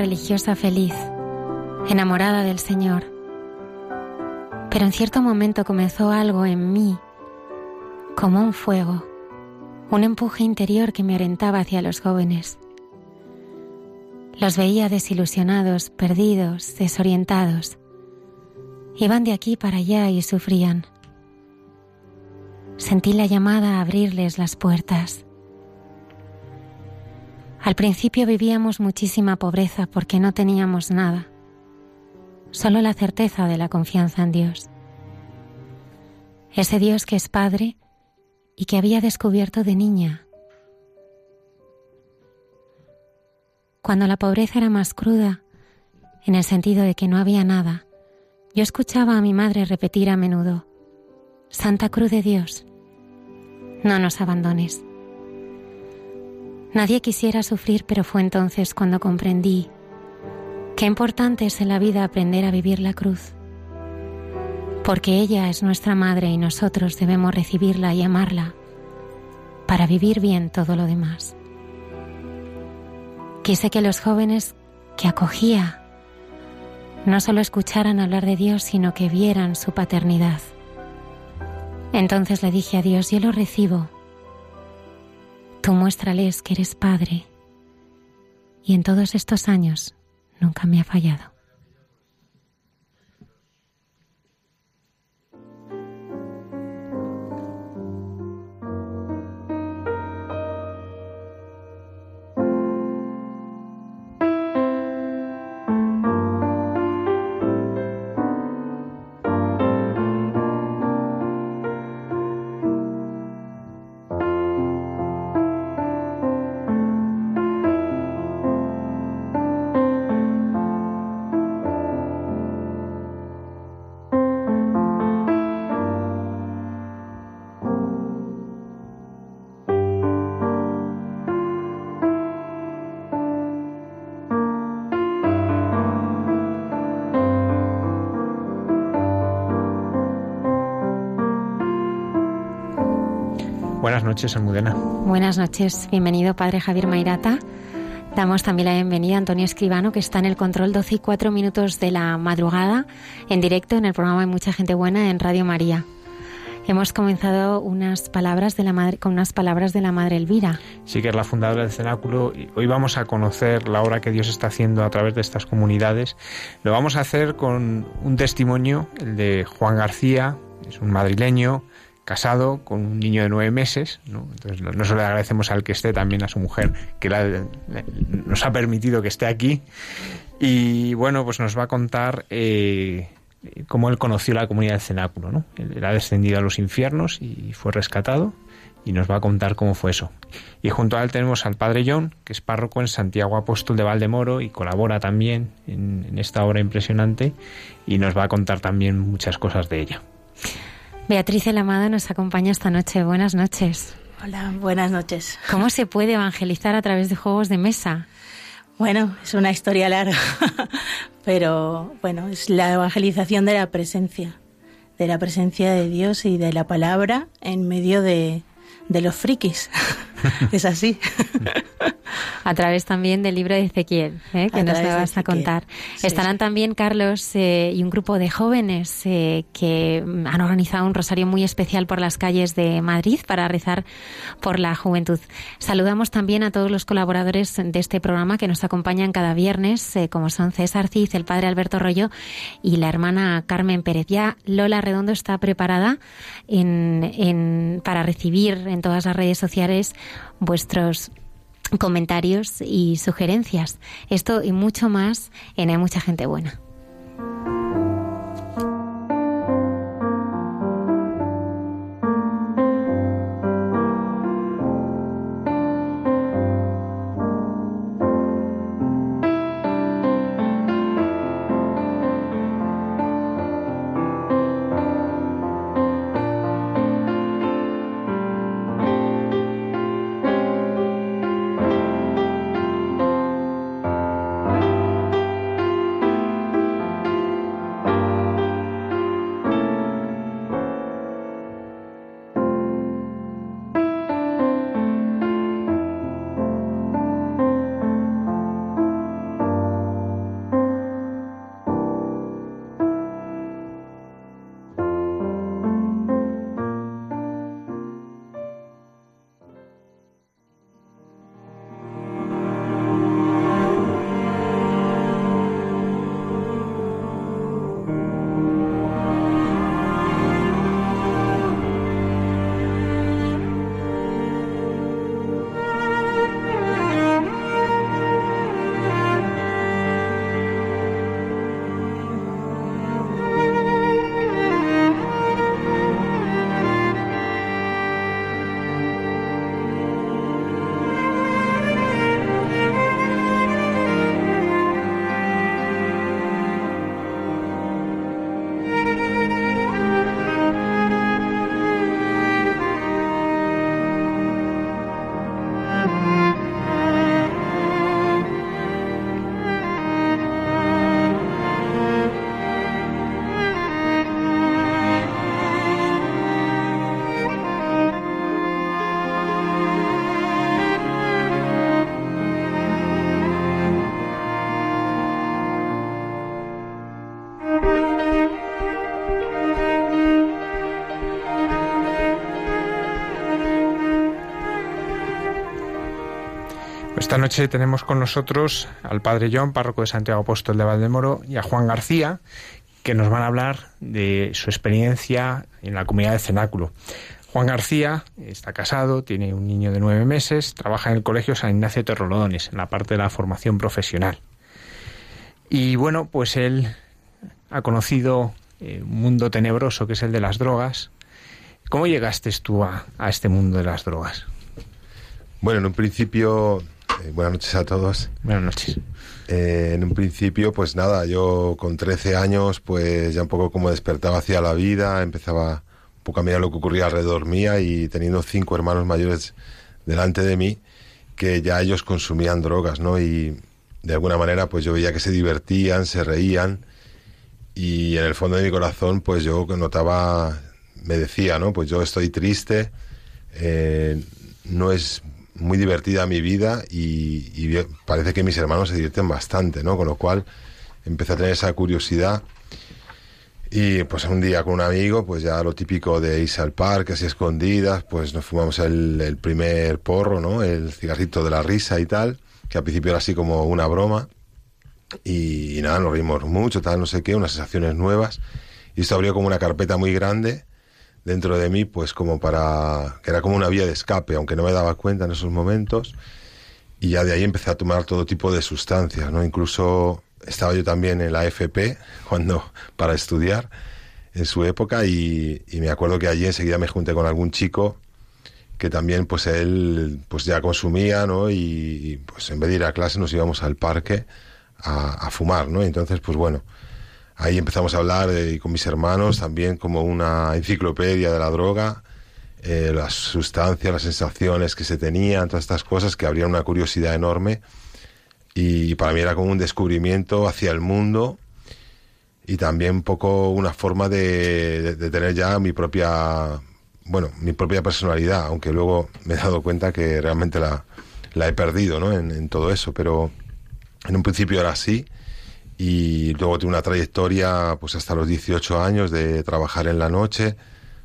Religiosa feliz, enamorada del Señor. Pero en cierto momento comenzó algo en mí, como un fuego, un empuje interior que me orientaba hacia los jóvenes. Los veía desilusionados, perdidos, desorientados. Iban de aquí para allá y sufrían. Sentí la llamada a abrirles las puertas. Al principio vivíamos muchísima pobreza porque no teníamos nada, solo la certeza de la confianza en Dios. Ese Dios que es Padre y que había descubierto de niña. Cuando la pobreza era más cruda, en el sentido de que no había nada, yo escuchaba a mi madre repetir a menudo, Santa Cruz de Dios, no nos abandones. Nadie quisiera sufrir, pero fue entonces cuando comprendí qué importante es en la vida aprender a vivir la cruz. Porque ella es nuestra madre y nosotros debemos recibirla y amarla para vivir bien todo lo demás. Quise que los jóvenes que acogía no solo escucharan hablar de Dios, sino que vieran su paternidad. Entonces le dije a Dios, yo lo recibo Tú muéstrales que eres Padre y en todos estos años nunca me ha fallado. Buenas noches, Almudena. Buenas noches, bienvenido, Padre Javier Mairata. Damos también la bienvenida a Antonio Escribano, que está en el control 12 y 4 minutos de la madrugada, en directo en el programa Hay Mucha Gente Buena en Radio María. Hemos comenzado unas palabras de la madre, con unas palabras de la Madre Elvira. Sí, que es la fundadora del Cenáculo. Hoy vamos a conocer la obra que Dios está haciendo a través de estas comunidades. Lo vamos a hacer con un testimonio, el de Juan García, es un madrileño, casado con un niño de nueve meses, ¿no? Entonces no solo le agradecemos al que esté, también a su mujer, que nos ha permitido que esté aquí. Y bueno, pues nos va a contar eh, cómo él conoció la comunidad del cenáculo, ¿no? Él ha descendido a los infiernos y fue rescatado y nos va a contar cómo fue eso. Y junto a él tenemos al padre John, que es párroco en Santiago Apóstol de Valdemoro y colabora también en esta obra impresionante y nos va a contar también muchas cosas de ella. Beatriz El Amado nos acompaña esta noche. Buenas noches. Hola, buenas noches. ¿Cómo se puede evangelizar a través de juegos de mesa? Bueno, es una historia larga, pero bueno, es la evangelización de la presencia, de la presencia de Dios y de la palabra en medio de, de los frikis. es así. a través también del libro de Ezequiel, ¿eh? que nos vas a contar. Estarán también Carlos eh, y un grupo de jóvenes eh, que han organizado un rosario muy especial por las calles de Madrid para rezar por la juventud. Saludamos también a todos los colaboradores de este programa que nos acompañan cada viernes, como son César Cid, el padre Alberto Rollo y la hermana Carmen Pérez. Ya Lola Redondo está preparada para recibir en todas las redes sociales vuestros comentarios y sugerencias. Esto y mucho más en Hay mucha gente buena. Esta noche tenemos con nosotros al Padre John, párroco de Santiago Apóstol de Valdemoro, y a Juan García, que nos van a hablar de su experiencia en la comunidad de Cenáculo. Juan García está casado, tiene un niño de nueve meses, trabaja en el Colegio San Ignacio Terrolodones, en la parte de la formación profesional. Y bueno, pues él ha conocido eh, un mundo tenebroso que es el de las drogas. ¿Cómo llegaste tú a este mundo de las drogas? Bueno, en un principio eh, buenas noches a todos. Buenas noches. Eh, en un principio, pues nada, yo con 13 años, pues ya un poco como despertaba hacia la vida, empezaba un poco a mirar lo que ocurría alrededor mía y teniendo cinco hermanos mayores delante de mí, que ya ellos consumían drogas, ¿no? Y de alguna manera, pues yo veía que se divertían, se reían y en el fondo de mi corazón, pues yo notaba, me decía, ¿no? Pues yo estoy triste, eh, no es muy divertida mi vida y, parece que mis hermanos se divierten bastante, ¿no? Con lo cual empecé a tener esa curiosidad y pues un día con un amigo, pues ya lo típico de irse al parque, así escondidas, pues nos fumamos el, primer porro, ¿no? El cigarrito de la risa y tal, que al principio era así como una broma. Y, y nada, nos reímos mucho, tal, no sé qué, unas sensaciones nuevas. Y esto abrió como una carpeta muy grande dentro de mí, pues como para, que era como una vía de escape, aunque no me daba cuenta en esos momentos. Y ya de ahí empecé a tomar todo tipo de sustancias, ¿no? Incluso estaba yo también en la FP cuando, para estudiar en su época y, me acuerdo que allí enseguida me junté con algún chico que también pues él pues ya consumía, ¿no? Y, pues en vez de ir a clase nos íbamos al parque a, a fumar, ¿no? Entonces pues bueno, Ahí empezamos a hablar eh, con mis hermanos también como una enciclopedia de la droga, eh, las sustancias, las sensaciones que se tenían, todas estas cosas que abrían una curiosidad enorme. Y para mí era como un descubrimiento hacia el mundo y también un poco una forma de, tener ya mi propia bueno, mi propia personalidad, aunque luego me he dado cuenta que realmente la, la he perdido, ¿no? En, en, todo eso, pero en un principio era así y luego tuve una trayectoria, pues hasta los 18 años de trabajar en la noche,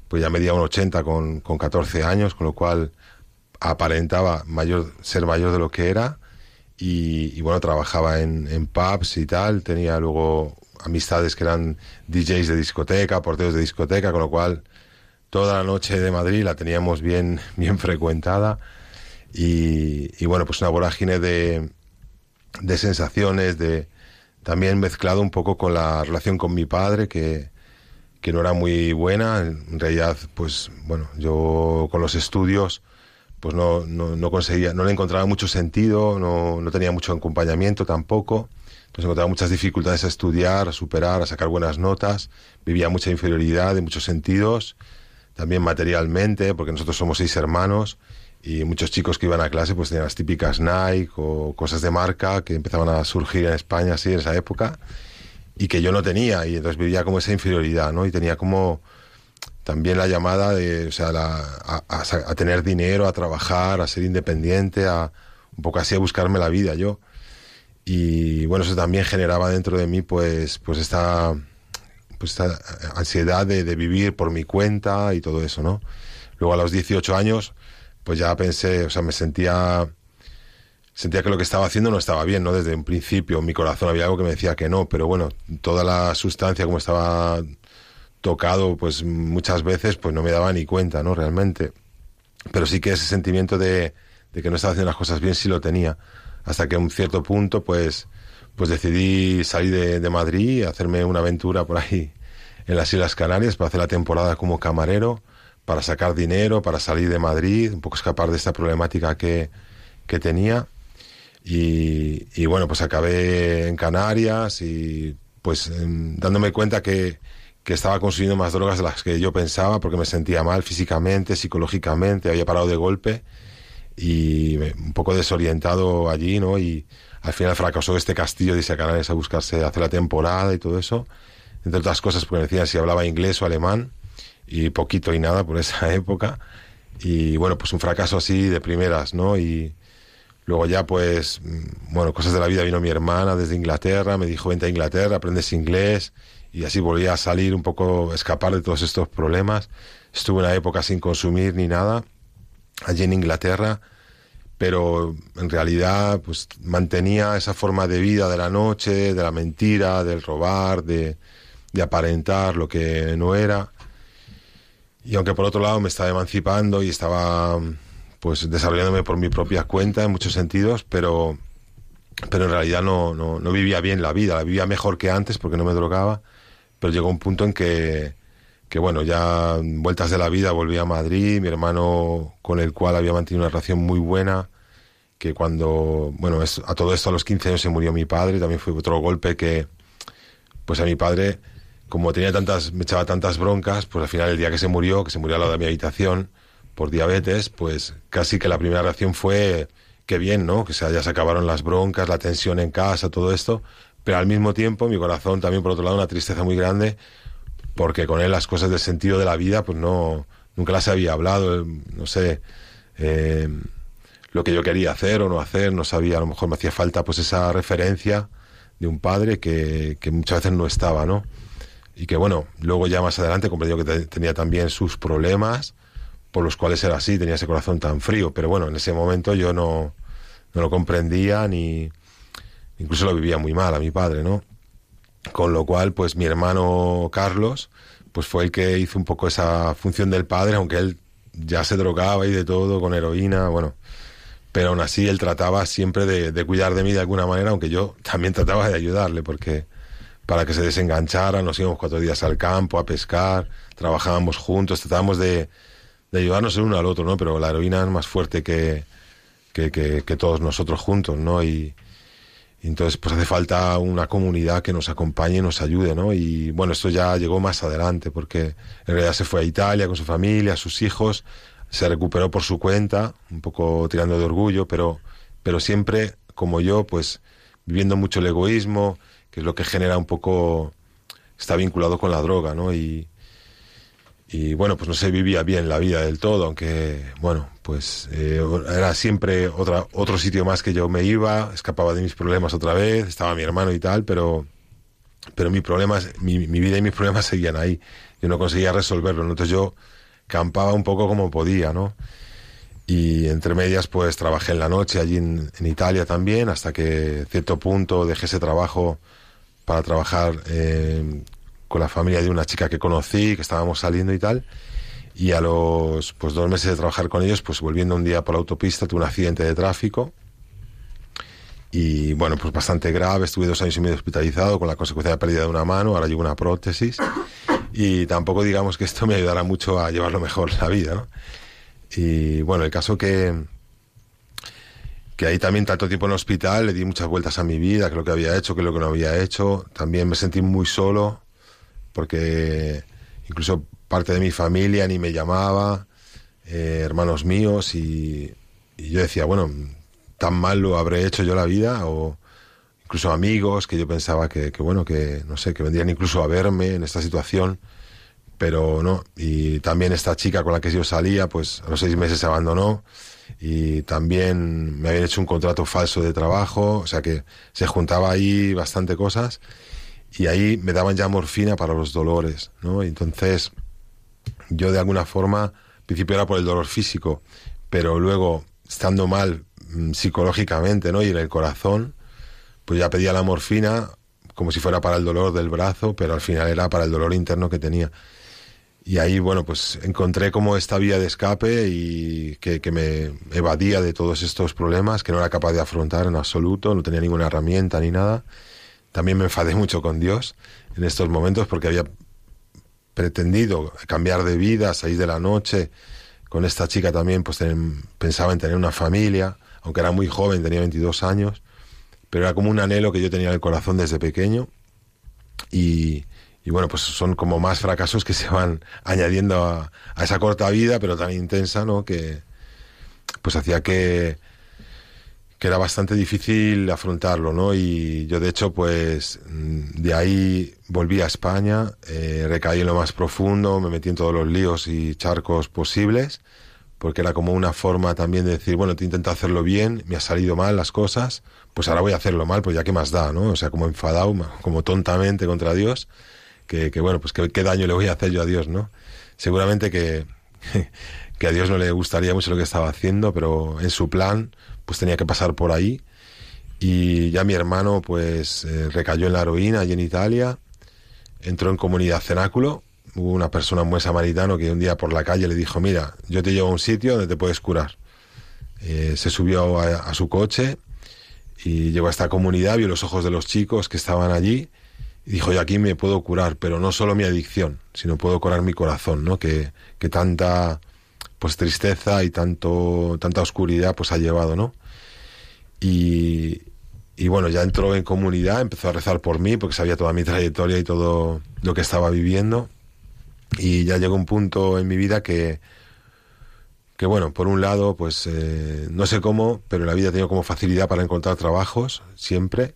pues ya medía un 80 con, con 14 años, con lo cual aparentaba mayor, ser mayor de lo que era y, y bueno, trabajaba en, en pubs y tal, tenía luego amistades que eran DJs de discoteca, porteros de discoteca, con lo cual toda la noche de Madrid la teníamos bien, bien frecuentada. Y, y bueno, pues una vorágine de, de sensaciones, de también mezclado un poco con la relación con mi padre, que, que no era muy buena. En realidad, pues bueno, yo con los estudios pues no, no, no conseguía, no le encontraba mucho sentido, no, no tenía mucho acompañamiento tampoco. Entonces encontraba muchas dificultades a estudiar, a superar, a sacar buenas notas. Vivía mucha inferioridad en muchos sentidos, también materialmente, porque nosotros somos seis hermanos y muchos chicos que iban a clase pues tenían las típicas Nike o cosas de marca que empezaban a surgir en España así en esa época y que yo no tenía y entonces vivía como esa inferioridad, ¿no? Y tenía como también la llamada de, o sea, la, a, a, a, tener dinero, a trabajar, a ser independiente, a un poco así a buscarme la vida yo. Y bueno, eso también generaba dentro de mí pues, pues esta, pues esta ansiedad de, de vivir por mi cuenta y todo eso, ¿no? Luego a los 18 años, pues ya pensé, o sea, me sentía sentía que lo que estaba haciendo no estaba bien, ¿no? Desde un principio, mi corazón había algo que me decía que no, pero bueno, toda la sustancia como estaba tocado pues muchas veces pues no me daba ni cuenta, ¿no? Realmente. Pero sí que ese sentimiento de, de que no estaba haciendo las cosas bien sí lo tenía. Hasta que a un cierto punto pues, pues decidí salir de, de Madrid, hacerme una aventura por ahí en las Islas Canarias para hacer la temporada como camarero, para sacar dinero, para salir de Madrid, un poco escapar de esta problemática que, que tenía. Y, bueno, pues acabé en Canarias y pues dándome cuenta que, que estaba consumiendo más drogas de las que yo pensaba porque me sentía mal físicamente, psicológicamente, había parado de golpe y un poco desorientado allí, ¿no? Y al final fracasó este castillo de irse Canarias a buscarse, hacer la temporada y todo eso. Entre otras cosas, porque me decían si hablaba inglés o alemán y poquito y nada por esa época. Y bueno, pues un fracaso así de primeras, ¿no? Y luego ya, pues, bueno, cosas de la vida vino mi hermana desde Inglaterra, me dijo, vente a Inglaterra, aprendes inglés y así volví a salir un poco, escapar de todos estos problemas. Estuve una época sin consumir ni nada, allí en Inglaterra, pero en realidad pues mantenía esa forma de vida de la noche, de la mentira, del robar, de, de aparentar lo que no era. Y aunque por otro lado me estaba emancipando y estaba pues desarrollándome por mi propia cuenta en muchos sentidos, pero, pero en realidad no, no, no vivía bien la vida, la vivía mejor que antes porque no me drogaba pero llegó un punto en que, que bueno, ya vueltas de la vida volví a Madrid, mi hermano con el cual había mantenido una relación muy buena, que cuando, bueno, a todo esto a los 15 años se murió mi padre, también fue otro golpe que, pues a mi padre, como tenía tantas, me echaba tantas broncas, pues al final el día que se murió, que se murió al lado de mi habitación por diabetes, pues casi que la primera reacción fue, qué bien, ¿no? Que se, ya se acabaron las broncas, la tensión en casa, todo esto, pero al mismo tiempo mi corazón también por otro lado una tristeza muy grande porque con él las cosas del sentido de la vida pues no nunca las había hablado no sé eh, lo que yo quería hacer o no hacer no sabía a lo mejor me hacía falta pues esa referencia de un padre que, que muchas veces no estaba no y que bueno luego ya más adelante comprendió que te, tenía también sus problemas por los cuales era así tenía ese corazón tan frío pero bueno en ese momento yo no no lo comprendía ni incluso lo vivía muy mal a mi padre, ¿no? Con lo cual, pues mi hermano Carlos, pues fue el que hizo un poco esa función del padre, aunque él ya se drogaba y de todo, con heroína, bueno. Pero aún así él trataba siempre de cuidar de mí de alguna manera, aunque yo también trataba de ayudarle, porque para que se desenganchara, nos íbamos cuatro días al campo a pescar, trabajábamos juntos, tratábamos de, de ayudarnos el uno al otro, ¿no? Pero la heroína es más fuerte que, que, que, que todos nosotros juntos, ¿no? Y, entonces, pues hace falta una comunidad que nos acompañe y nos ayude, ¿no? Y bueno, esto ya llegó más adelante, porque en realidad se fue a Italia con su familia, sus hijos, se recuperó por su cuenta, un poco tirando de orgullo, pero, pero siempre, como yo, pues viviendo mucho el egoísmo, que es lo que genera un poco, está vinculado con la droga, ¿no? Y, y bueno, pues no se vivía bien la vida del todo, aunque bueno, pues eh, era siempre otra, otro sitio más que yo me iba, escapaba de mis problemas otra vez, estaba mi hermano y tal, pero, pero mis problemas, mi, mi vida y mis problemas seguían ahí. Yo no conseguía resolverlo, entonces yo campaba un poco como podía, ¿no? Y entre medias, pues trabajé en la noche allí en, en Italia también, hasta que cierto punto dejé ese trabajo para trabajar eh, con la familia de una chica que conocí, que estábamos saliendo y tal. Y a los pues, dos meses de trabajar con ellos, pues volviendo un día por la autopista, tuve un accidente de tráfico. Y bueno, pues bastante grave, estuve dos años y medio hospitalizado con la consecuencia de pérdida de una mano, ahora llevo una prótesis. Y tampoco digamos que esto me ayudará mucho a llevarlo mejor la vida. Y bueno, el caso que, que ahí también tanto tiempo en el hospital, le di muchas vueltas a mi vida, que lo que había hecho, que lo que no había hecho. También me sentí muy solo, porque incluso parte de mi familia ni me llamaba, eh, hermanos míos, y, yo decía, bueno, tan mal lo habré hecho yo la vida, o incluso amigos que yo pensaba que, que, bueno, que no sé, que vendrían incluso a verme en esta situación, pero no. Y también esta chica con la que yo salía, pues a los seis meses se abandonó y también me habían hecho un contrato falso de trabajo, o sea que se juntaba ahí bastante cosas y ahí me daban ya morfina para los dolores, ¿no? entonces yo de alguna forma, al principio era por el dolor físico, pero luego estando mal mm, psicológicamente, ¿no? Y en el corazón, pues ya pedía la morfina como si fuera para el dolor del brazo, pero al final era para el dolor interno que tenía. Y ahí, bueno, pues encontré como esta vía de escape y que, que, me evadía de todos estos problemas que no era capaz de afrontar en absoluto, no tenía ninguna herramienta ni nada. También me enfadé mucho con Dios en estos momentos porque había pretendido cambiar de vida, salir de la noche. Con esta chica también pues pensaba en tener una familia, aunque era muy joven, tenía 22 años, pero era como un anhelo que yo tenía en el corazón desde pequeño. Y, y bueno, pues son como más fracasos que se van añadiendo a, a, esa corta vida, pero tan intensa, ¿no? Que pues hacía que, que era bastante difícil afrontarlo, ¿no? Y yo de hecho, pues mm, de ahí volví a España, eh, recaí en lo más profundo, me metí en todos los líos y charcos posibles, porque era como una forma también de decir, bueno, te intento hacerlo bien, me ha salido mal las cosas, pues ahora voy a hacerlo mal, pues ya qué más da, ¿no? O sea, como enfadado, como tontamente contra Dios, que, bueno, pues qué, qué daño le voy a hacer yo a Dios, ¿no? Seguramente que, que a Dios no le gustaría mucho lo que estaba haciendo, pero en su plan pues tenía que pasar por ahí. Y ya mi hermano pues eh, recayó en la heroína allí en Italia, entró en comunidad cenáculo, hubo una persona muy samaritano que un día por la calle le dijo, mira, yo te llevo a un sitio donde te puedes curar. Eh, se subió a, a, su coche y llegó a esta comunidad, vio los ojos de los chicos que estaban allí y dijo, yo aquí me puedo curar, pero no solo mi adicción, sino puedo curar mi corazón, ¿no? Que, que tanta pues tristeza y tanto tanta oscuridad pues ha llevado, ¿no? Y, y bueno, ya entró en comunidad, empezó a rezar por mí porque sabía toda mi trayectoria y todo lo que estaba viviendo. Y ya llegó un punto en mi vida que, que bueno, por un lado, pues eh, no sé cómo, pero la vida ha tenido como facilidad para encontrar trabajos, siempre.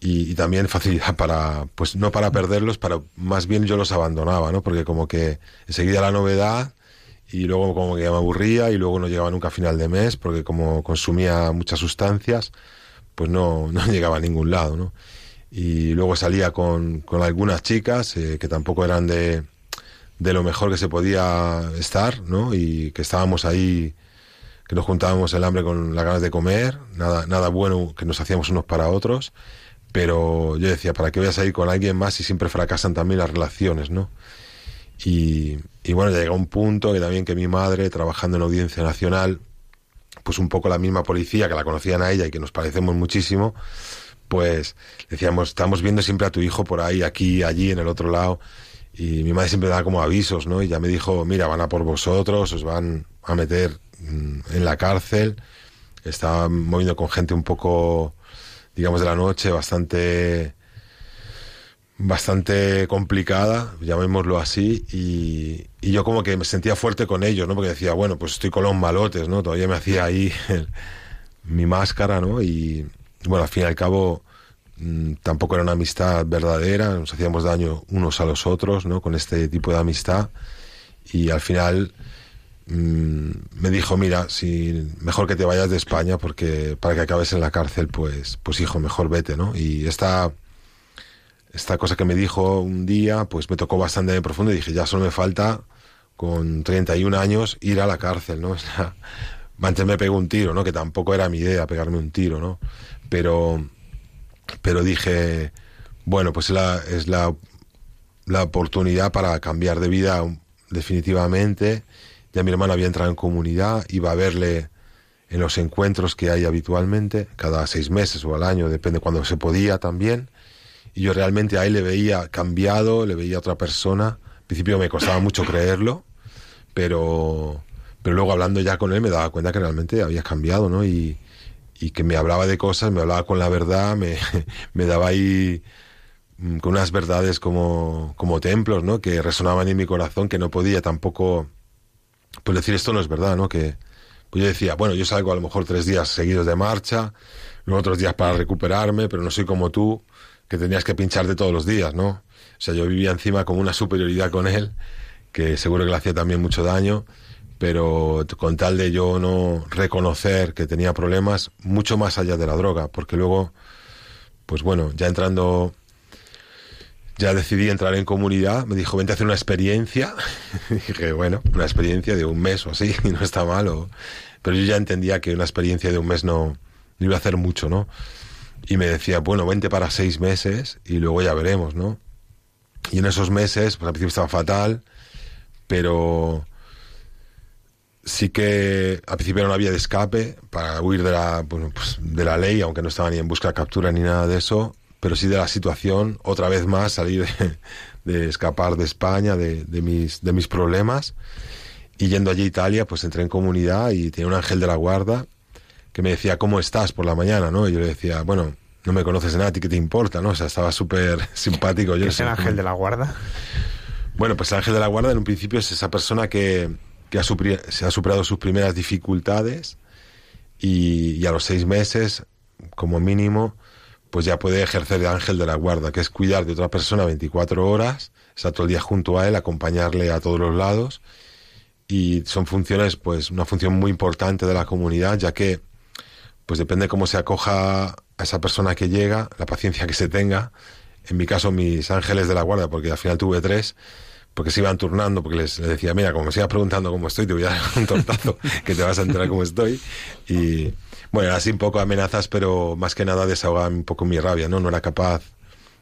Y, y, también facilidad para, pues no para perderlos, para más bien yo los abandonaba, ¿no? Porque como que enseguida la novedad y luego como que me aburría y luego no llegaba nunca a final de mes porque como consumía muchas sustancias, pues no, no llegaba a ningún lado, ¿no? Y luego salía con, con algunas chicas eh, que tampoco eran de, de lo mejor que se podía estar, ¿no? Y que estábamos ahí, que nos juntábamos el hambre con las ganas de comer, nada, nada bueno que nos hacíamos unos para otros, pero yo decía, ¿para qué voy a salir con alguien más si siempre fracasan también las relaciones, ¿no? Y, y bueno, llega un punto que también que mi madre, trabajando en Audiencia Nacional, pues un poco la misma policía que la conocían a ella y que nos parecemos muchísimo, pues decíamos, estamos viendo siempre a tu hijo por ahí, aquí, allí, en el otro lado. Y mi madre siempre daba como avisos, ¿no? Y ya me dijo, mira, van a por vosotros, os van a meter mm, en la cárcel. Estaba moviendo con gente un poco, digamos, de la noche, bastante bastante complicada, llamémoslo así, y, y, yo como que me sentía fuerte con ellos, ¿no? Porque decía, bueno, pues estoy con los malotes, ¿no? Todavía me hacía ahí el, mi máscara, ¿no? Y bueno, al fin y al cabo mmm, tampoco era una amistad verdadera, nos hacíamos daño unos a los otros, ¿no? Con este tipo de amistad. Y al final mm, me dijo, mira, si mejor que te vayas de España porque para que acabes en la cárcel, pues, pues hijo, mejor vete, ¿no? Y esta, esta cosa que me dijo un día, pues me tocó bastante de profundo y dije, ya solo me falta con 31 años ir a la cárcel, ¿no? O sea, antes me pegó un tiro, ¿no? Que tampoco era mi idea pegarme un tiro, ¿no? Pero, pero dije, bueno, pues la, es la, la oportunidad para cambiar de vida definitivamente. Ya mi hermano había entrado en comunidad, iba a verle en los encuentros que hay habitualmente, cada seis meses o al año, depende cuando se podía también. Y yo realmente ahí le veía cambiado, le veía otra persona. Al principio me costaba mucho creerlo, pero, pero luego hablando ya con él me daba cuenta que realmente había cambiado, ¿no? Y, y que me hablaba de cosas, me hablaba con la verdad, me, me daba ahí mm, con unas verdades como, como templos, ¿no? Que resonaban en mi corazón, que no podía tampoco, pues decir esto no es verdad, ¿no? Que pues yo decía, bueno, yo salgo a lo mejor tres días seguidos de marcha, luego otros días para recuperarme, pero no soy como tú, que tenías que pincharte todos los días, ¿no? O sea, yo vivía encima con una superioridad con él, que seguro que le hacía también mucho daño, pero con tal de yo no reconocer que tenía problemas mucho más allá de la droga, porque luego, pues bueno, ya entrando, ya decidí entrar en comunidad, me dijo, vente a hacer una experiencia, dije, bueno, una experiencia de un mes o así, y no está mal, pero yo ya entendía que una experiencia de un mes no, iba a hacer mucho, ¿no? Y me decía, bueno, vente para seis meses y luego ya veremos, ¿no? Y en esos meses, pues al principio estaba fatal, pero sí que al principio no había de escape para huir de la, bueno, pues de la ley, aunque no estaba ni en busca de captura ni nada de eso, pero sí de la situación, otra vez más salir de, escapar de España, de, de, mis, de mis problemas. Y yendo allí a Italia, pues entré en comunidad y tenía un ángel de la guarda que me decía, ¿cómo estás por la mañana? ¿no? Y yo le decía, bueno, no me conoces de nada, ¿a ti qué te importa? ¿no? O sea, estaba súper simpático. ¿Qué es el ángel de la guarda? Bueno, pues el ángel de la guarda en un principio es esa persona que, que se ha superado sus primeras dificultades y, a los seis meses, como mínimo, pues ya puede ejercer de ángel de la guarda, que es cuidar de otra persona 24 horas, estar todo el día junto a él, acompañarle a todos los lados. Y son funciones, pues, una función muy importante de la comunidad, ya que, pues depende cómo se acoja a esa persona que llega, la paciencia que se tenga. En mi caso, mis ángeles de la guarda, porque al final tuve tres, porque se iban turnando, porque les, decía, mira, como me sigas preguntando cómo estoy, te voy a dar un tortazo que te vas a enterar cómo estoy. Y bueno, así un poco amenazas, pero más que nada desahogaba un poco mi rabia, ¿no? No era capaz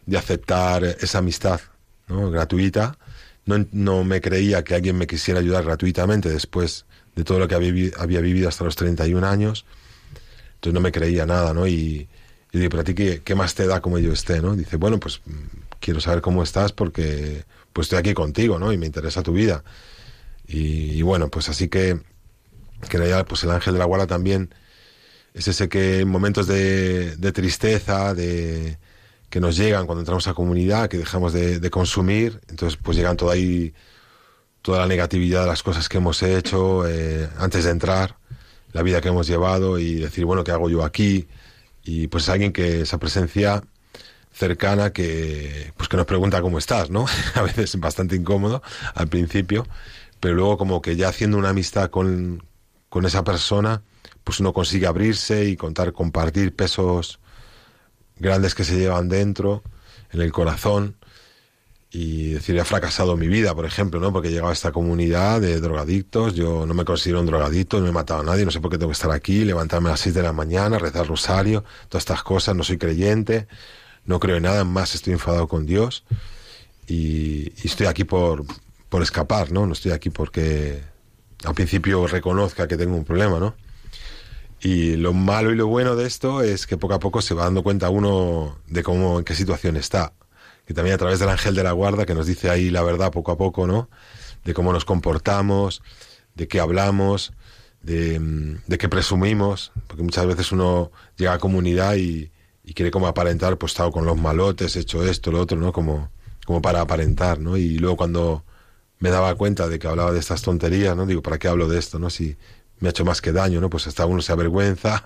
de aceptar esa amistad, ¿no? Gratuita. No, no me creía que alguien me quisiera ayudar gratuitamente después de todo lo que había, había vivido hasta los 31 años. Entonces no me creía nada, ¿no? Y, y digo, pero ti, ¿qué, ¿qué, más te da como yo esté, no? Dice, bueno, pues mm, quiero saber cómo estás porque pues estoy aquí contigo, ¿no? Y me interesa tu vida. Y, bueno, pues así que, que pues el ángel de la guarda también es ese que en momentos de, tristeza, de que nos llegan cuando entramos a comunidad, que dejamos de, consumir, entonces pues llegan toda ahí toda la negatividad de las cosas que hemos hecho eh, antes de entrar, la vida que hemos llevado y decir, bueno, ¿qué hago yo aquí? Y pues alguien que esa presencia cercana que pues que nos pregunta cómo estás, ¿no? A veces bastante incómodo al principio, pero luego como que ya haciendo una amistad con, con esa persona, pues uno consigue abrirse y contar, compartir pesos grandes que se llevan dentro, en el corazón, y decir, ha fracasado mi vida, por ejemplo, ¿no? Porque he llegado a esta comunidad de drogadictos, yo no me considero un drogadicto, no he matado a nadie, no sé por qué tengo que estar aquí, levantarme a las 6 de la mañana, rezar rosario, todas estas cosas, no soy creyente, no creo en nada más, estoy enfadado con Dios y, estoy aquí por, por escapar, ¿no? No estoy aquí porque al principio reconozca que tengo un problema, ¿no? Y lo malo y lo bueno de esto es que poco a poco se va dando cuenta uno de cómo, en qué situación está. Y también a través del ángel de la guarda, que nos dice ahí la verdad poco a poco, ¿no? De cómo nos comportamos, de qué hablamos, de, de qué presumimos, porque muchas veces uno llega a comunidad y, y quiere como aparentar, pues estado con los malotes, hecho esto, lo otro, ¿no? Como, como para aparentar, ¿no? Y luego cuando me daba cuenta de que hablaba de estas tonterías, ¿no? Digo, ¿para qué hablo de esto, no? Si me ha hecho más que daño, ¿no? Pues hasta uno se avergüenza.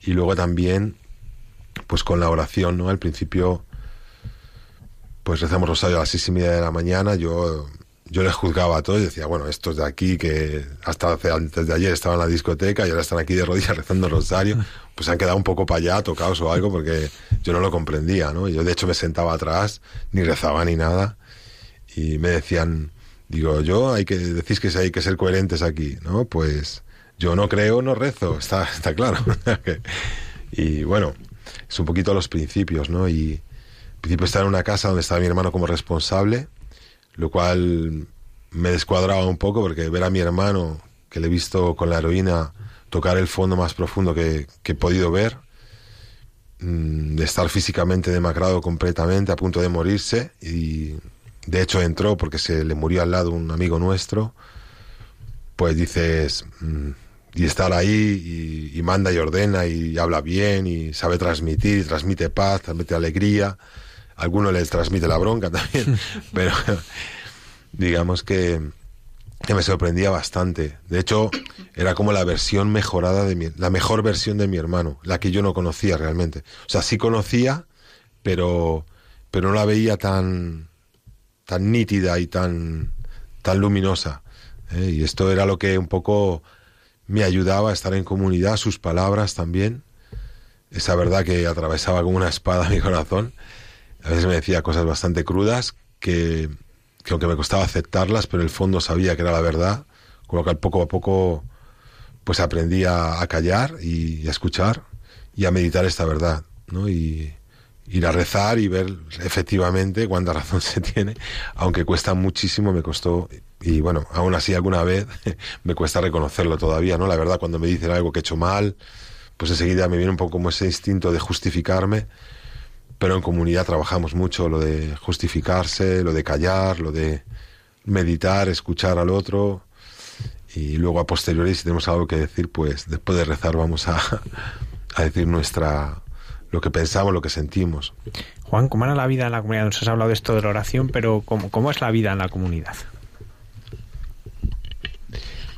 Y luego también, pues con la oración, ¿no? Al principio, pues rezamos rosario a las seis y media de la mañana. Yo yo les juzgaba a todos y decía, bueno, estos de aquí que hasta hace, antes de ayer estaban en la discoteca y ahora están aquí de rodillas rezando rosario, pues han quedado un poco para allá tocados o algo porque yo no lo comprendía, ¿no? Yo de hecho me sentaba atrás, ni rezaba ni nada y me decían, digo, yo hay que, decís que hay que ser coherentes aquí, ¿no? Pues yo no creo, no rezo, está, está claro. y bueno, es un poquito los principios, ¿no? Y al principio estar en una casa donde estaba mi hermano como responsable, lo cual me descuadraba un poco porque ver a mi hermano, que le he visto con la heroína, tocar el fondo más profundo que, he podido ver, mm, de estar físicamente demacrado completamente, a punto de morirse, y de hecho entró porque se le murió al lado un amigo nuestro, pues dices, mm, y estar ahí y, manda y ordena y habla bien y sabe transmitir, y transmite paz, transmite alegría, a algunos les transmite la bronca también, pero digamos que, que, me sorprendía bastante. De hecho, era como la versión mejorada de mi, la mejor versión de mi hermano, la que yo no conocía realmente. O sea, sí conocía, pero, pero no la veía tan, tan nítida y tan, tan luminosa. ¿eh? Y esto era lo que un poco me ayudaba a estar en comunidad, sus palabras también, esa verdad que atravesaba como una espada mi corazón. A veces me decía cosas bastante crudas que, que aunque me costaba aceptarlas, pero en el fondo sabía que era la verdad, con lo cual poco a poco pues aprendí a, callar y, a escuchar y a meditar esta verdad, ¿no? Y ir a rezar y ver efectivamente cuánta razón se tiene, aunque cuesta muchísimo, me costó y bueno, aún así alguna vez me cuesta reconocerlo todavía, ¿no? La verdad, cuando me dicen algo que he hecho mal, pues enseguida me viene un poco como ese instinto de justificarme, pero en comunidad trabajamos mucho lo de justificarse, lo de callar, lo de meditar, escuchar al otro, y luego a posteriori, si tenemos algo que decir, pues después de rezar vamos a, a decir nuestra lo que pensamos, lo que sentimos. Juan, ¿cómo era la vida en la comunidad? Nos has hablado de esto de la oración, pero ¿cómo, cómo es la vida en la comunidad?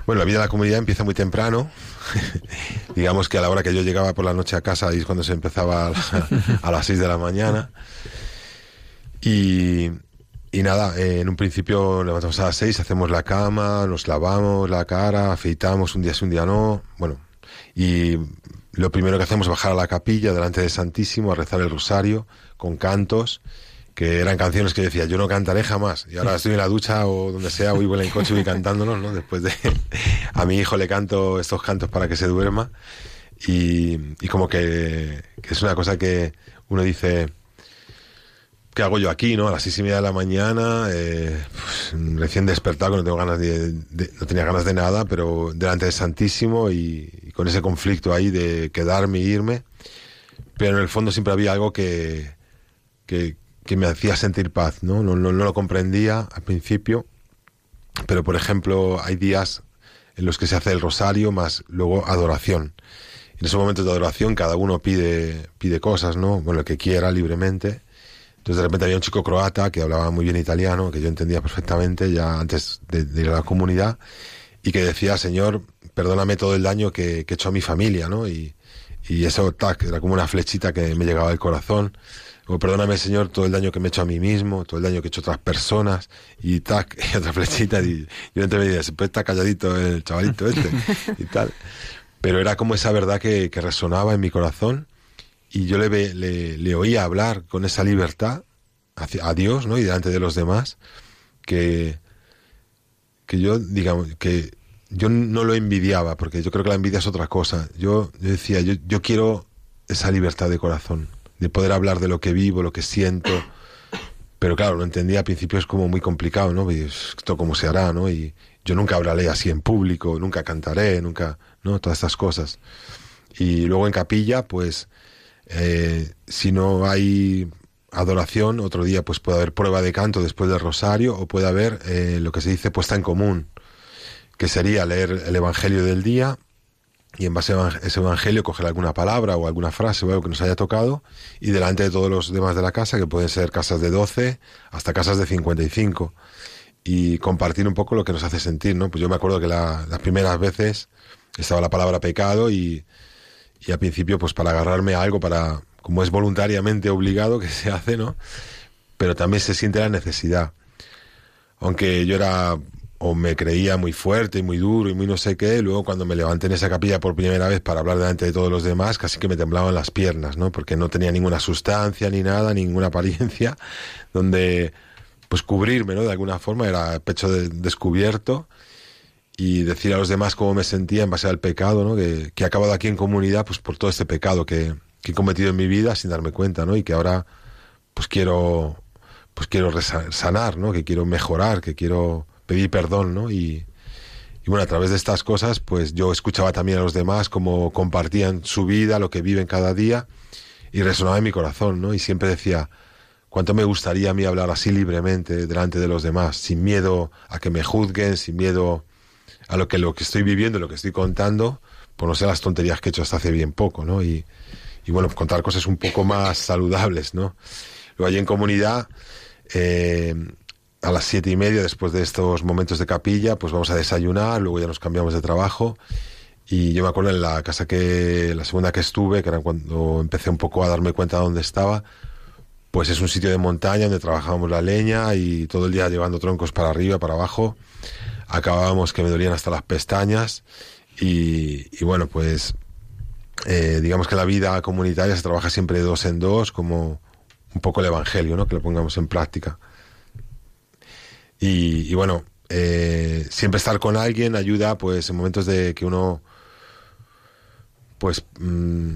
Bueno, la vida de la comunidad empieza muy temprano. Digamos que a la hora que yo llegaba por la noche a casa, ahí es cuando se empezaba a, las 6 de la mañana. Y, y nada, eh, en un principio levantamos a las 6, hacemos la cama, nos lavamos la cara, afeitamos, un día sí, un día no. Bueno, y lo primero que hacemos es bajar a la capilla delante del Santísimo a rezar el rosario con cantos que eran canciones que decía, yo no cantaré jamás. Y ahora estoy en la ducha o donde sea, voy en el coche y voy cantándolos, ¿no? Después de... a mi hijo le canto estos cantos para que se duerma. Y, y como que, que, es una cosa que uno dice, ¿qué hago yo aquí, no? A las seis y media de la mañana, eh, pues, recién despertado, no tengo ganas de, no tenía ganas de nada, pero delante del Santísimo y, y con ese conflicto ahí de quedarme e irme. Pero en el fondo siempre había algo que, que, que me hacía sentir paz, ¿no? No, ¿no? lo comprendía al principio, pero por ejemplo hay días en los que se hace el rosario más luego adoración. En esos momentos de adoración cada uno pide, pide cosas, ¿no? Bueno, lo que quiera libremente. Entonces de repente había un chico croata que hablaba muy bien italiano, que yo entendía perfectamente ya antes de, ir a la comunidad, y que decía, Señor, perdóname todo el daño que, que he hecho a mi familia, ¿no? Y, y eso, tac, era como una flechita que me llegaba al corazón. O perdóname, Señor, todo el daño que me he hecho a mí mismo, todo el daño que he hecho a otras personas, y tac, y otra flechita, y yo entre me se puede estar calladito el chavalito este, y tal. Pero era como esa verdad que, que resonaba en mi corazón, y yo le, le, le oía hablar con esa libertad hacia, a Dios, ¿no? Y delante de los demás, que, que yo, digamos, que yo no lo envidiaba, porque yo creo que la envidia es otra cosa. Yo, yo decía, yo, yo quiero esa libertad de corazón de poder hablar de lo que vivo, lo que siento. Pero claro, lo entendía al principio es como muy complicado, ¿no? Esto cómo se hará, ¿no? Y yo nunca hablaré así en público, nunca cantaré, nunca, ¿no? Todas estas cosas. Y luego en capilla, pues, eh, si no hay adoración, otro día pues puede haber prueba de canto después del rosario o puede haber eh, lo que se dice puesta en común, que sería leer el Evangelio del día y en base a ese evangelio coger alguna palabra o alguna frase o algo que nos haya tocado y delante de todos los demás de la casa, que pueden ser casas de 12 hasta casas de 55, y compartir un poco lo que nos hace sentir, ¿no? Pues yo me acuerdo que las primeras veces estaba la palabra pecado y, y al principio pues para agarrarme a algo, para como es voluntariamente obligado que se hace, ¿no? Pero también se siente la necesidad. aunque yo era o me creía muy fuerte y muy duro y muy no sé qué, luego cuando me levanté en esa capilla por primera vez para hablar delante de todos los demás, casi que me temblaban las piernas, ¿no? Porque no tenía ninguna sustancia ni nada, ninguna apariencia, donde pues cubrirme, ¿no? De alguna forma, era pecho descubierto y decir a los demás cómo me sentía en base al pecado, ¿no? Que, que he acabado aquí en comunidad pues por todo este pecado que, que he cometido en mi vida sin darme cuenta, ¿no? Y que ahora pues quiero pues quiero sanar, ¿no? Que quiero mejorar, que quiero pedir perdón, ¿no? Y, bueno, a través de estas cosas, pues yo escuchaba también a los demás cómo compartían su vida, lo que viven cada día, y resonaba en mi corazón, ¿no? Y siempre decía, cuánto me gustaría a mí hablar así libremente delante de los demás, sin miedo a que me juzguen, sin miedo a lo que lo que estoy viviendo, lo que estoy contando, por no ser las tonterías que he hecho hasta hace bien poco, ¿no? Y, y bueno, contar cosas un poco más saludables, ¿no? Luego allí en comunidad, eh, a las siete y media, después de estos momentos de capilla, pues vamos a desayunar, luego ya nos cambiamos de trabajo. Y yo me acuerdo en la casa que, la segunda que estuve, que era cuando empecé un poco a darme cuenta de dónde estaba, pues es un sitio de montaña donde trabajábamos la leña y todo el día llevando troncos para arriba, para abajo. Acabábamos que me dolían hasta las pestañas y, bueno, pues eh, digamos que la vida comunitaria se trabaja siempre de dos en dos, como un poco el Evangelio, ¿no? Que lo pongamos en práctica. Y, bueno, eh, siempre estar con alguien ayuda, pues, en momentos de que uno, pues, mm,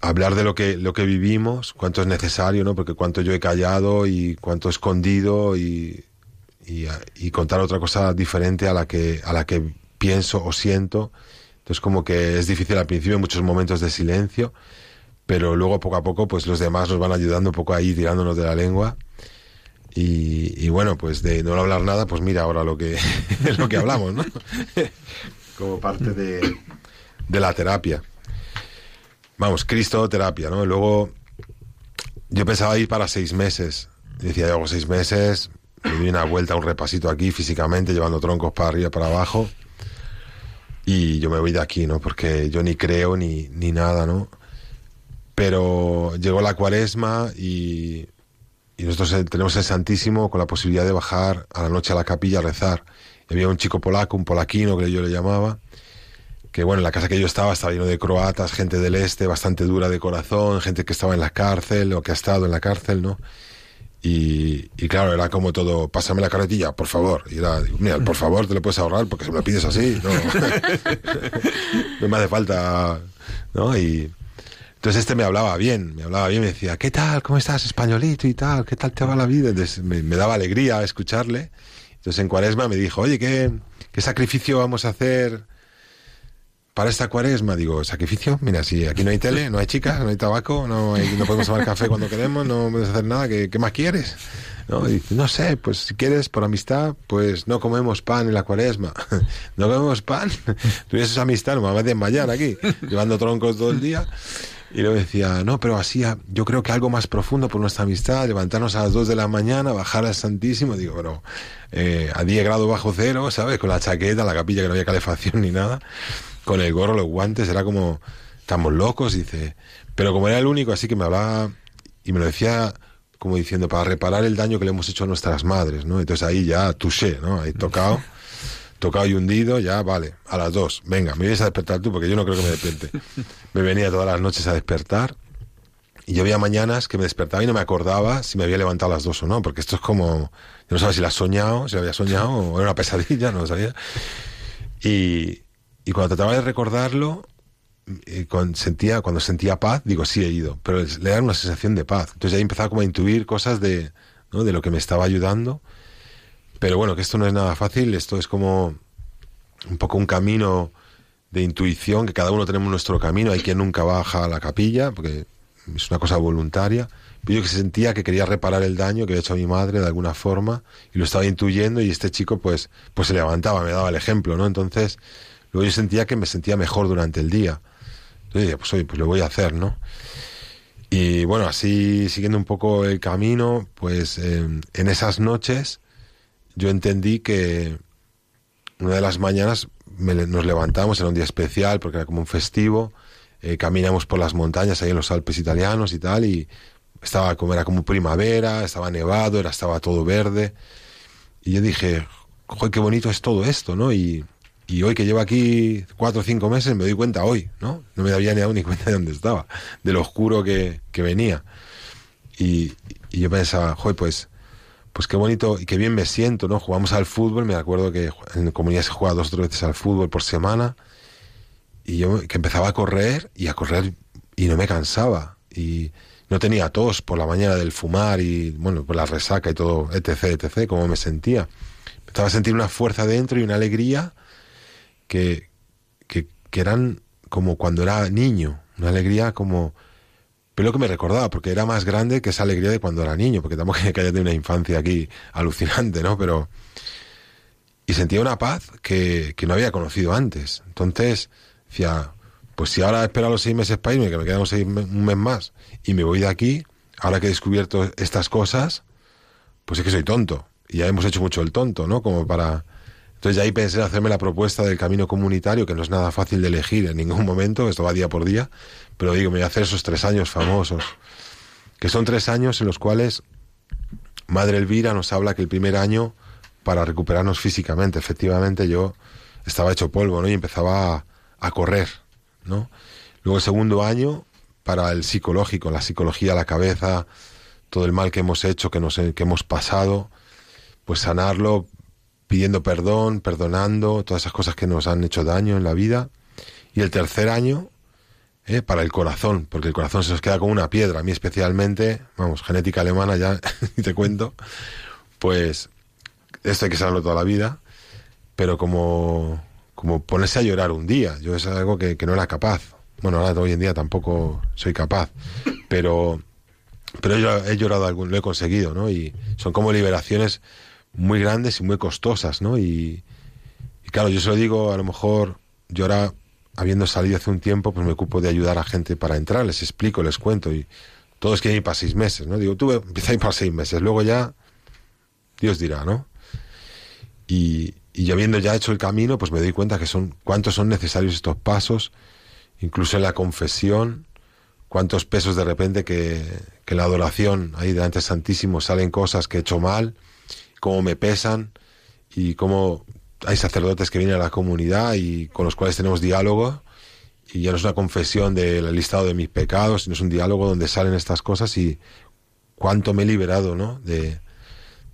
hablar de lo que, lo que vivimos, cuánto es necesario, ¿no? Porque cuánto yo he callado y cuánto he escondido y, y, contar otra cosa diferente a la que, a la que pienso o siento. Entonces como que es difícil al principio, muchos momentos de silencio, pero luego poco a poco pues los demás nos van ayudando un poco ahí tirándonos de la lengua. Y, bueno, pues de no hablar nada, pues mira ahora lo que, lo que hablamos, ¿no? como parte de, de la terapia. Vamos, Cristo terapia, ¿no? Luego yo pensaba ir para seis meses. decía, yo hago seis meses, me doy una vuelta, un repasito aquí físicamente, llevando troncos para arriba, para abajo. Y yo me voy de aquí, ¿no? Porque yo ni creo ni, ni nada, ¿no? Pero llegó la cuaresma y, y nosotros tenemos el Santísimo con la posibilidad de bajar a la noche a la capilla a rezar. Y había un chico polaco, un polaquino que yo le llamaba, que bueno, en la casa que yo estaba estaba lleno de croatas, gente del este, bastante dura de corazón, gente que estaba en la cárcel o que ha estado en la cárcel, ¿no? Y, claro, era como todo, pásame la carretilla, por favor. Y era, mira, por favor, te lo puedes ahorrar porque si me lo pides así, no, no me hace falta, ¿no? Y entonces este me hablaba bien, me hablaba bien, me decía, ¿qué tal? ¿Cómo estás, españolito y tal? ¿Qué tal te va la vida? Me, daba alegría escucharle. Entonces en cuaresma me dijo, oye, ¿qué, qué sacrificio vamos a hacer para esta cuaresma, digo, sacrificio, mira, si aquí no hay tele, no hay chicas, no hay tabaco, no, podemos tomar café cuando queremos, no podemos hacer nada, ¿qué, más quieres? ¿No? dice, no sé, pues si quieres, por amistad, pues no comemos pan en la cuaresma. no comemos pan. Tuvieses amistad, no me vas a desmayar aquí, llevando troncos todo el día. Y luego decía, no, pero así, yo creo que algo más profundo por nuestra amistad, levantarnos a las 2 de la mañana, bajar al Santísimo, digo, pero eh, a 10 grados bajo cero, ¿sabes? Con la chaqueta, la capilla que no había calefacción ni nada con el gorro, los guantes, era como, estamos locos, dice. Pero como era el único, así que me hablaba y me lo decía como diciendo, para reparar el daño que le hemos hecho a nuestras madres, ¿no? Entonces ahí ya touché, ¿no? Ahí tocado, tocado y hundido, ya vale, a las dos, venga, me vienes a despertar tú, porque yo no creo que me despierte. Me venía todas las noches a despertar y yo había mañanas que me despertaba y no me acordaba si me había levantado a las dos o no, porque esto es como, yo no sabía si la has soñado, si la había soñado o era una pesadilla, no lo sabía. Y, y cuando trataba de recordarlo, eh, cuando, sentía, cuando sentía paz, digo, sí he ido, pero le da una sensación de paz. Entonces ahí empezaba como a intuir cosas de, ¿no? de lo que me estaba ayudando. Pero bueno, que esto no es nada fácil, esto es como un poco un camino de intuición, que cada uno tenemos nuestro camino, hay quien nunca baja a la capilla, porque es una cosa voluntaria, pero yo que sentía que quería reparar el daño que había hecho a mi madre de alguna forma, y lo estaba intuyendo, y este chico pues, pues se levantaba, me daba el ejemplo, ¿no? Entonces, Luego yo sentía que me sentía mejor durante el día. Entonces dije, pues oye, pues lo voy a hacer, ¿no? Y bueno, así siguiendo un poco el camino, pues en esas noches yo entendí que una de las mañanas nos levantamos, era un día especial porque era como un festivo, eh, caminamos por las montañas ahí en los Alpes italianos y tal, y estaba como era como primavera, estaba nevado, era, estaba todo verde, Y yo dije, joder, qué bonito es todo esto, ¿no? Y, hoy que llevo aquí cuatro o cinco meses me doy cuenta hoy, ¿no? No me había ni dado ni cuenta de dónde estaba, de lo oscuro que, que venía. Y, y, yo pensaba, joder, pues, pues qué bonito y qué bien me siento, ¿no? Jugamos al fútbol, me acuerdo que en comunidad se juega dos o tres veces al fútbol por semana, y yo que empezaba a correr y a correr y no me cansaba, y no tenía tos por la mañana del fumar y, bueno, por la resaca y todo, etc., etc., como me sentía. Empezaba a sentir una fuerza dentro y una alegría que, que, eran como cuando era niño, una alegría como... Pero lo que me recordaba, porque era más grande que esa alegría de cuando era niño, porque tampoco que haya tenido una infancia aquí alucinante, ¿no? Pero... Y sentía una paz que, que no había conocido antes. Entonces, decía, pues si ahora espero los seis meses para irme, que me quedan seis, un mes más, y me voy de aquí, ahora que he descubierto estas cosas, pues es que soy tonto. Y ya hemos hecho mucho el tonto, ¿no? Como para entonces ya ahí pensé en hacerme la propuesta del camino comunitario, que no es nada fácil de elegir en ningún momento, esto va día por día, pero digo, me voy a hacer esos tres años famosos, que son tres años en los cuales Madre Elvira nos habla que el primer año, para recuperarnos físicamente, efectivamente yo estaba hecho polvo, ¿no? Y empezaba a, correr, ¿no? Luego el segundo año, para el psicológico, la psicología, la cabeza, todo el mal que hemos hecho, que, nos, que hemos pasado, pues sanarlo, pidiendo perdón, perdonando, todas esas cosas que nos han hecho daño en la vida. Y el tercer año, eh, para el corazón, porque el corazón se nos queda como una piedra. A mí especialmente, vamos, genética alemana ya, y te cuento, pues esto hay que saberlo toda la vida, pero como, como ponerse a llorar un día, yo es algo que, no era capaz. Bueno, ahora hoy en día tampoco soy capaz, pero, pero yo he llorado algún, lo he conseguido, ¿no? Y son como liberaciones muy grandes y muy costosas, ¿no? Y, claro, yo se lo digo, a lo mejor yo ahora, habiendo salido hace un tiempo, pues me ocupo de ayudar a gente para entrar, les explico, les cuento y todos quieren ir para seis meses, ¿no? Digo, tú empieza a ir para seis meses, luego ya Dios dirá, ¿no? Y, y habiendo ya hecho el camino, pues me doy cuenta que son cuántos son necesarios estos pasos, incluso en la confesión, cuántos pesos de repente que, que la adoración ahí delante del Santísimo salen cosas que he hecho mal, cómo me pesan y cómo hay sacerdotes que vienen a la comunidad y con los cuales tenemos diálogo y ya no es una confesión del listado de mis pecados, sino es un diálogo donde salen estas cosas y cuánto me he liberado, ¿no? De,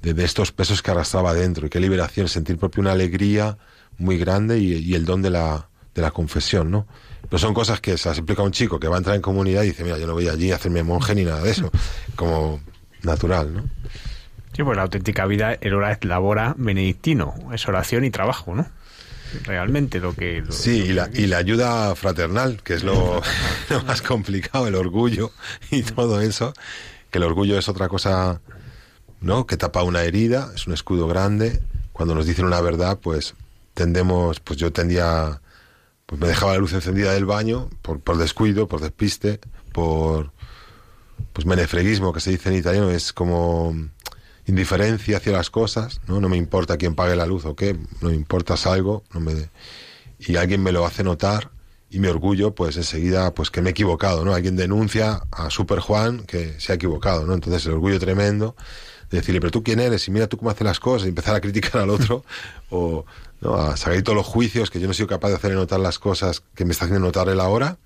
de, estos pesos que arrastraba dentro y qué liberación, sentir propio una alegría muy grande y, el don de la, de la confesión, ¿no? Pero son cosas que se las explica a un chico que va a entrar en comunidad y dice, mira, yo no voy allí a hacerme monje ni nada de eso, como natural, ¿no? Sí, pues la auténtica vida el hora es labora benedictino, es oración y trabajo, ¿no? Realmente lo que... sí, y, la, y la ayuda fraternal, que es lo, más complicado, el orgullo y todo eso, que el orgullo es otra cosa, ¿no? Que tapa una herida, es un escudo grande. Cuando nos dicen una verdad, pues tendemos, pues yo tendía, pues me dejaba la luz encendida del baño por, por descuido, por despiste, por, pues menefreguismo, que se dice en italiano, es como indiferencia hacia las cosas, ¿no? No me importa quién pague la luz o qué, no importa algo, no me... y alguien me lo hace notar y me orgullo, pues enseguida, pues que me he equivocado, ¿no? Alguien denuncia a Super Juan que se ha equivocado, ¿no? Entonces el orgullo tremendo de decirle, pero tú quién eres y mira tú cómo haces las cosas y empezar a criticar al otro o ¿no? a sacar todos los juicios que yo no he sido capaz de hacer notar las cosas que me está haciendo notar él ahora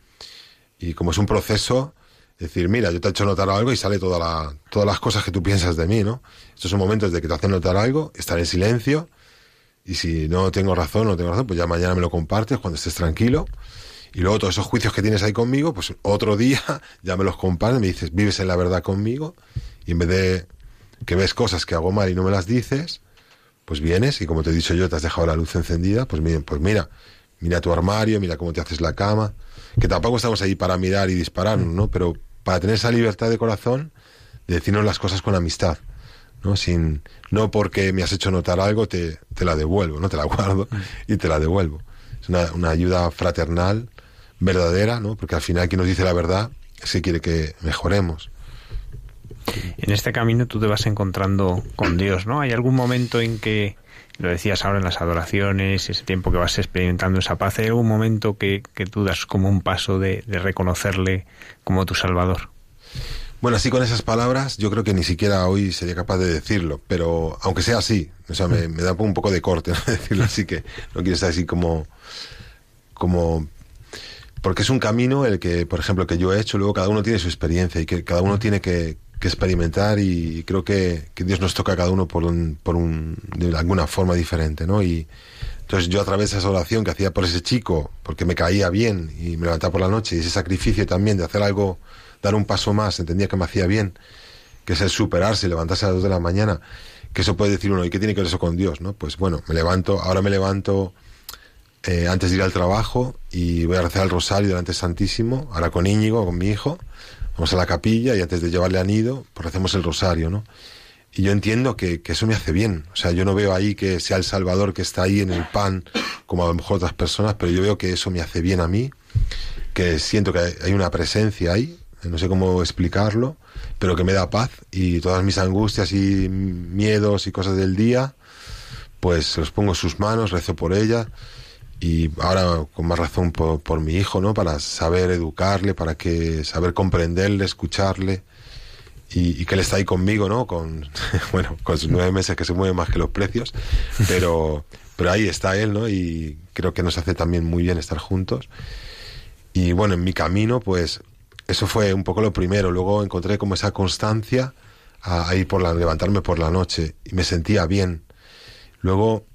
y como es un proceso decir, mira, yo te he hecho notar algo y sale toda la, todas las cosas que tú piensas de mí, ¿no? Estos son momentos de que te hacen notar algo, estar en silencio, y si no tengo razón, no tengo razón, pues ya mañana me lo compartes cuando estés tranquilo. Y luego todos esos juicios que tienes ahí conmigo, pues otro día ya me los compartes, me dices, vives en la verdad conmigo, y en vez de que ves cosas que hago mal y no me las dices, pues vienes y como te he dicho yo, te has dejado la luz encendida, pues, pues mira, mira tu armario, mira cómo te haces la cama, que tampoco estamos ahí para mirar y dispararnos, ¿no? Pero para tener esa libertad de corazón de decirnos las cosas con amistad, ¿no? Sin, no porque me has hecho notar algo te, te la devuelvo, ¿no? Te la guardo y te la devuelvo. Es una, una ayuda fraternal, verdadera, ¿no? Porque al final quien nos dice la verdad es que quiere que mejoremos. En este camino tú te vas encontrando con Dios, ¿no? ¿Hay algún momento en que lo decías ahora en las adoraciones, ese tiempo que vas experimentando esa paz, ¿hay algún momento que, que tú das como un paso de, reconocerle como tu Salvador? Bueno, así con esas palabras, yo creo que ni siquiera hoy sería capaz de decirlo, pero aunque sea así, o sea, me, da un poco de corte ¿no? decirlo así que no quiero estar así como, como, porque es un camino el que, por ejemplo, que yo he hecho, luego cada uno tiene su experiencia y que cada uno tiene que, que experimentar y creo que, que, Dios nos toca a cada uno por un, por un, de alguna forma diferente, ¿no? Y entonces yo a través de esa oración que hacía por ese chico, porque me caía bien y me levantaba por la noche, y ese sacrificio también de hacer algo dar un paso más, entendía que me hacía bien, que es el superarse, levantarse a las dos de la mañana, que eso puede decir uno, ¿y qué tiene que ver eso con Dios? ¿no? Pues bueno, me levanto, ahora me levanto eh, antes de ir al trabajo y voy a rezar el rosario delante del Santísimo, ahora con Íñigo, con mi hijo, vamos a la capilla y antes de llevarle a nido, pues hacemos el rosario, ¿no? Y yo entiendo que, que, eso me hace bien. O sea, yo no veo ahí que sea el Salvador que está ahí en el pan, como a lo mejor otras personas, pero yo veo que eso me hace bien a mí, que siento que hay una presencia ahí, no sé cómo explicarlo, pero que me da paz y todas mis angustias y miedos y cosas del día, pues los pongo en sus manos, rezo por ella y ahora con más razón por, mi hijo, ¿no? Para saber educarle, para que saber comprenderle, escucharle y, que él está ahí conmigo, ¿no? Con, bueno, con sus nueve meses que se mueven más que los precios, pero, pero ahí está él, ¿no? Y creo que nos hace también muy bien estar juntos. Y bueno, en mi camino, pues eso fue un poco lo primero. Luego encontré como esa constancia a, ir por la, levantarme por la noche y me sentía bien. Luego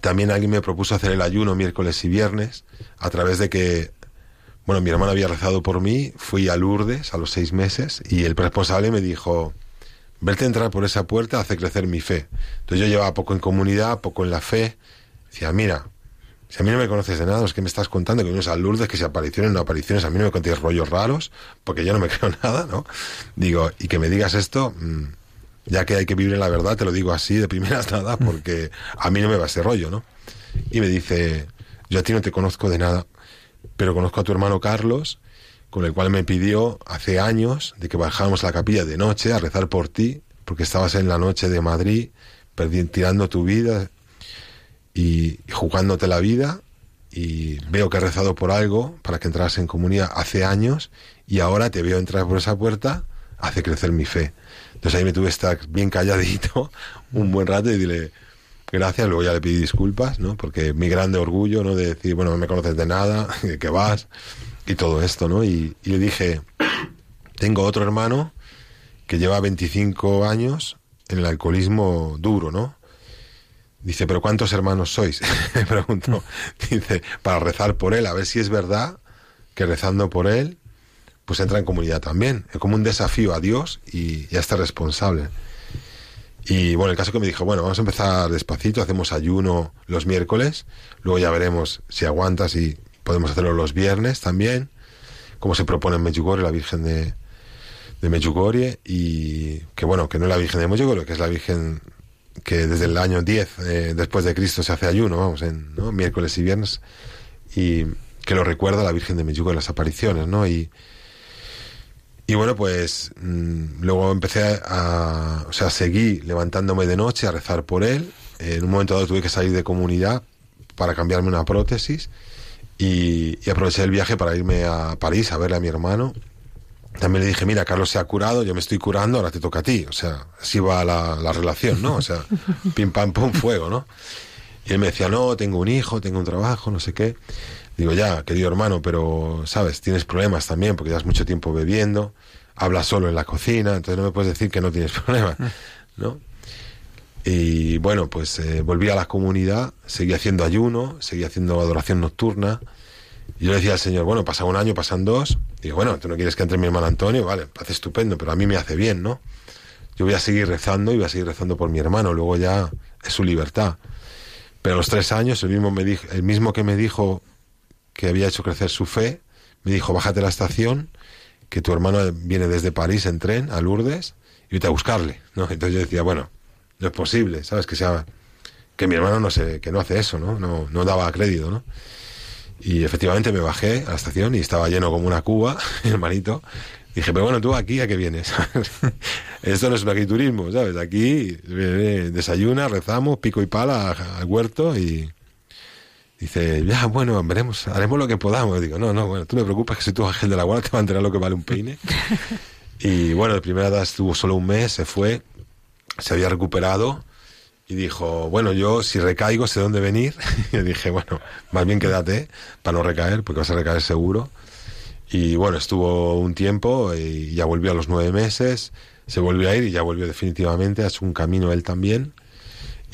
también alguien me propuso hacer el ayuno miércoles y viernes a través de que, bueno, mi hermana había rezado por mí, fui a Lourdes a los seis meses y el responsable me dijo, verte entrar por esa puerta hace crecer mi fe. Entonces yo llevaba poco en comunidad, poco en la fe. Decía, mira, si a mí no me conoces de nada, es que me estás contando que vienes a Lourdes, que si apariciones no apariciones, a mí no me contéis rollos raros, porque yo no me creo nada, ¿no? Digo, y que me digas esto, mm, ya que hay que vivir en la verdad, te lo digo así de primeras nada, porque a mí no me va ese rollo, ¿no? Y me dice, yo a ti no te conozco de nada, pero conozco a tu hermano Carlos, con el cual me pidió hace años de que bajáramos a la capilla de noche a rezar por ti, porque estabas en la noche de Madrid, tirando tu vida, y, jugándote la vida y veo que has rezado por algo para que entras en comunidad hace años y ahora te veo entrar por esa puerta, hace crecer mi fe. Entonces ahí me tuve que estar bien calladito un buen rato y dile gracias, luego ya le pedí disculpas, ¿no? Porque mi grande orgullo, ¿no? De decir, bueno, no me conoces de nada, de que vas y todo esto, ¿no? Y, y le dije, tengo otro hermano que lleva 25 años en el alcoholismo duro, ¿no? Dice, pero ¿cuántos hermanos sois? Me preguntó. Dice, para rezar por él, a ver si es verdad que rezando por él, pues entra en comunidad también. Es como un desafío a Dios y, ya está responsable. Y bueno, el caso que me dijo, bueno, vamos a empezar despacito, hacemos ayuno los miércoles, luego ya veremos si aguantas y podemos hacerlo los viernes también, como se propone en Medjugorje, la Virgen de, de Medjugorje, y que bueno, que no es la Virgen de Medjugorje, que es la Virgen que desde el año 10 eh, después de Cristo se hace ayuno, vamos, en miércoles y viernes, y que lo recuerda la Virgen de Medjugorje en las apariciones, ¿no? Y, y bueno, pues mm, luego empecé a, o sea, seguí levantándome de noche a rezar por él. En un momento dado tuve que salir de comunidad para cambiarme una prótesis y, y aproveché el viaje para irme a París a verle a mi hermano también le dije, mira, Carlos se ha curado, yo me estoy curando, ahora te toca a ti. O sea, así va la, la relación, ¿no? O sea, pim, pam, pum, fuego, ¿no? Y él me decía, no, tengo un hijo, tengo un trabajo, no sé qué. Digo, ya, querido hermano, pero, ¿sabes? Tienes problemas también porque llevas mucho tiempo bebiendo, hablas solo en la cocina, entonces no me puedes decir que no tienes problemas, ¿no? Y bueno, pues eh, volví a la comunidad, seguí haciendo ayuno, seguí haciendo adoración nocturna, y yo le decía al Señor, bueno, pasa un año, pasan dos. Digo, bueno, tú no quieres que entre mi hermano Antonio, vale, hace estupendo, pero a mí me hace bien, ¿no? Yo voy a seguir rezando y voy a seguir rezando por mi hermano, luego ya es su libertad. Pero a los tres años, el mismo, me dijo, el mismo que me dijo que había hecho crecer su fe, me dijo, bájate a la estación, que tu hermano viene desde París en tren a Lourdes y vete a buscarle, ¿no? Entonces yo decía, bueno, no es posible, ¿sabes? Que sea, que mi hermano no sé, que no hace eso, ¿no? No, no daba crédito, ¿no? Y efectivamente me bajé a la estación y estaba lleno como una cuba, hermanito. Dije, pero bueno, tú aquí a qué vienes. Esto no es turismo, ¿sabes? Aquí desayuna, rezamos, pico y pala al huerto y dice, ya, bueno, veremos, haremos lo que podamos. Digo, no, no, bueno, tú me preocupas que si tú ángel de la guardia te va a enterar lo que vale un peine. Y bueno, de primera edad estuvo solo un mes, se fue, se había recuperado y dijo, bueno, yo si recaigo sé dónde venir. y dije, bueno, más bien quédate para no recaer, porque vas a recaer seguro. Y bueno, estuvo un tiempo y ya volvió a los nueve meses, se volvió a ir y ya volvió definitivamente, ha hecho un camino él también.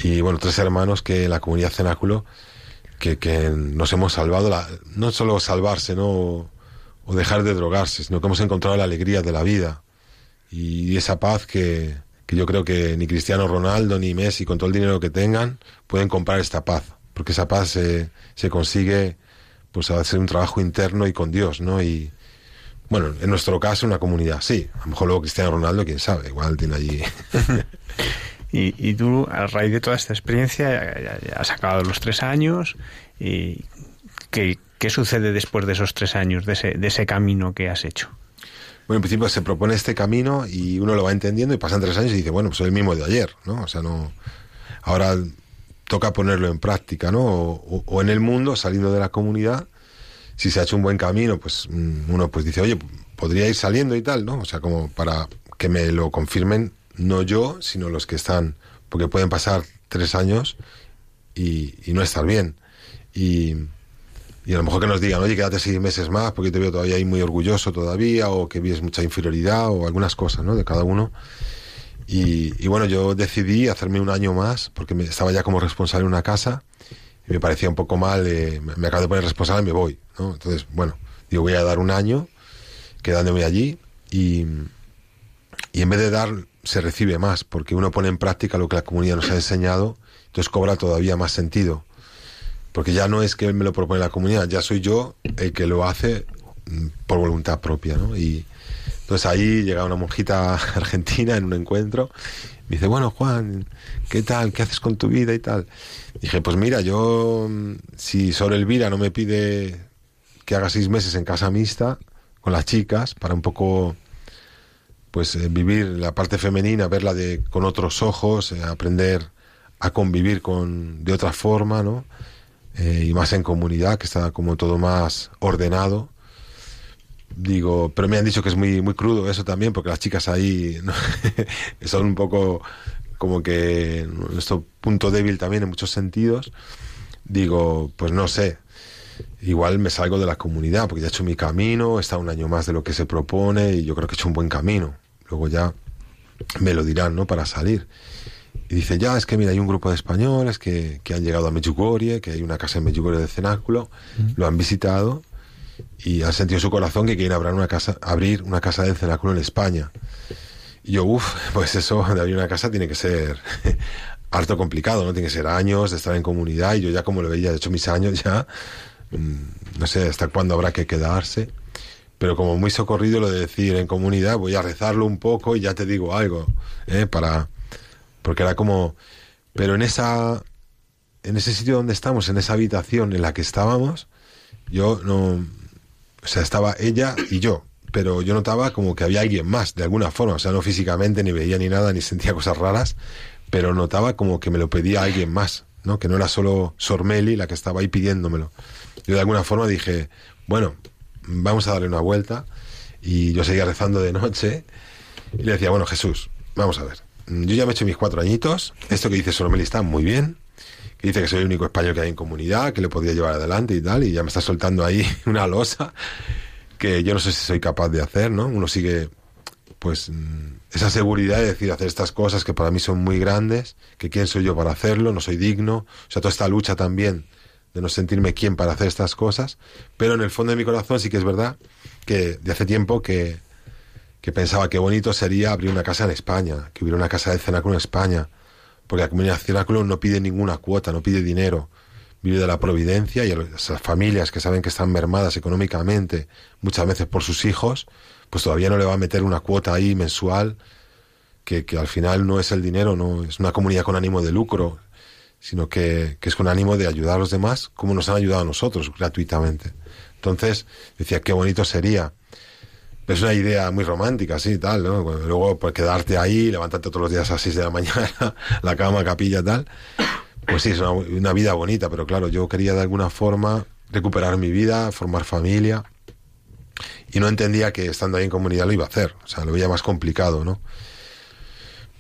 Y bueno, tres hermanos que en la comunidad cenáculo, que, que nos hemos salvado, la, no solo salvarse, ¿no? o dejar de drogarse, sino que hemos encontrado la alegría de la vida y esa paz que, que yo creo que ni Cristiano Ronaldo ni Messi, con todo el dinero que tengan, pueden comprar esta paz, porque esa paz se, se consigue pues hacer un trabajo interno y con Dios, ¿no? Y bueno, en nuestro caso una comunidad, sí, a lo mejor luego Cristiano Ronaldo, quién sabe, igual tiene allí... y, y, tú, a raíz de toda esta experiencia, ya, has acabado los tres años y ¿qué, ¿qué sucede después de esos tres años, de ese, de ese camino que has hecho? Bueno, en principio se propone este camino y uno lo va entendiendo y pasan tres años y dice, bueno, pues soy el mismo de ayer, ¿no? O sea, no... Ahora toca ponerlo en práctica, ¿no? O, o, en el mundo, saliendo de la comunidad, si se ha hecho un buen camino, pues mm, uno pues dice, oye, podría ir saliendo y tal, ¿no? O sea, como para que me lo confirmen, no yo, sino los que están, porque pueden pasar tres años y, no estar bien. Y, a lo mejor que nos digan, oye, quédate seis meses más porque te veo todavía ahí muy orgulloso todavía, o que vives mucha inferioridad, o algunas cosas, ¿no? De cada uno. Y, y bueno, yo decidí hacerme un año más porque estaba ya como responsable en una casa y me parecía un poco mal, eh, me, me acabo de poner responsable y me voy, ¿no? Entonces, bueno, digo, voy a dar un año quedándome allí y, y en vez de dar, se recibe más porque uno pone en práctica lo que la comunidad nos ha enseñado, entonces cobra todavía más sentido porque ya no es que me lo propone la comunidad, ya soy yo el que lo hace mm, por voluntad propia, ¿no? Y entonces ahí llega una monjita argentina en un encuentro, me dice, bueno Juan, ¿qué tal? ¿Qué haces con tu vida y tal? Dije, pues mira, yo, mm, si Sor Elvira no me pide que haga seis meses en casa mixta con las chicas, para un poco pues eh, vivir la parte femenina, verla de con otros ojos, eh, aprender a convivir con de otra forma, ¿no? eh, y más en comunidad, que está como todo más ordenado. Digo, pero me han dicho que es muy, muy crudo eso también, porque las chicas ahí son un poco como que nuestro punto débil también en muchos sentidos. Digo, pues no sé, igual me salgo de la comunidad, porque ya he hecho mi camino, estado un año más de lo que se propone y yo creo que he hecho un buen camino. Luego ya me lo dirán, ¿no? Para salir. Y dice, ya, es que mira, hay un grupo de españoles que, que han llegado a Medjugorje, que hay una casa en Medjugorje de cenáculo, lo han visitado y han sentido su corazón que quieren abrir una casa, abrir una casa de cenáculo en España. Y yo, uff, pues eso de abrir una casa tiene que ser harto complicado, ¿no? Tiene que ser años de estar en comunidad y yo ya como lo veía, de hecho mis años ya, mm, no sé hasta cuándo habrá que quedarse pero como muy socorrido lo de decir en comunidad, voy a rezarlo un poco y ya te digo algo, ¿eh? para, porque era como, pero en esa, en ese sitio donde estamos, en esa habitación en la que estábamos, yo no, o sea, estaba ella y yo, pero yo notaba como que había alguien más, de alguna forma, o sea, no físicamente, ni veía ni nada, ni sentía cosas raras, pero notaba como que me lo pedía alguien más, ¿no? Que no era solo Sormeli la que estaba ahí pidiéndomelo. Yo de alguna forma dije, bueno, vamos a darle una vuelta, y yo seguía rezando de noche, y le decía, bueno, Jesús, vamos a ver, yo ya me he hecho mis cuatro añitos. Esto que dice Sormeli está muy bien. Que dice que soy el único español que hay en comunidad, que le podría llevar adelante y tal. Y ya me está soltando ahí una losa que yo no sé si soy capaz de hacer, ¿no? Uno sigue, pues, mm, esa seguridad de decir, hacer estas cosas que para mí son muy grandes, que quién soy yo para hacerlo, no soy digno. O sea, toda esta lucha también de no sentirme quién para hacer estas cosas. Pero en el fondo de mi corazón sí que es verdad que de hace tiempo que que pensaba que bonito sería abrir una casa en España, que hubiera una casa de cenáculo en España, porque la comunidad cenáculo no pide ninguna cuota, no pide dinero, vive de la providencia y las familias que saben que están mermadas económicamente, muchas veces por sus hijos, pues todavía no le va a meter una cuota ahí mensual, que, que al final no es el dinero, no es una comunidad con ánimo de lucro, sino que, que es con ánimo de ayudar a los demás como nos han ayudado a nosotros gratuitamente. Entonces decía, qué bonito sería es una idea muy romántica, sí, tal, ¿no? Luego, pues quedarte ahí, levantarte todos los días a las 6 de la mañana, la cama, capilla, tal. Pues sí, es una, una, vida bonita, pero claro, yo quería de alguna forma recuperar mi vida, formar familia. Y no entendía que estando ahí en comunidad lo iba a hacer, o sea, lo veía más complicado, ¿no?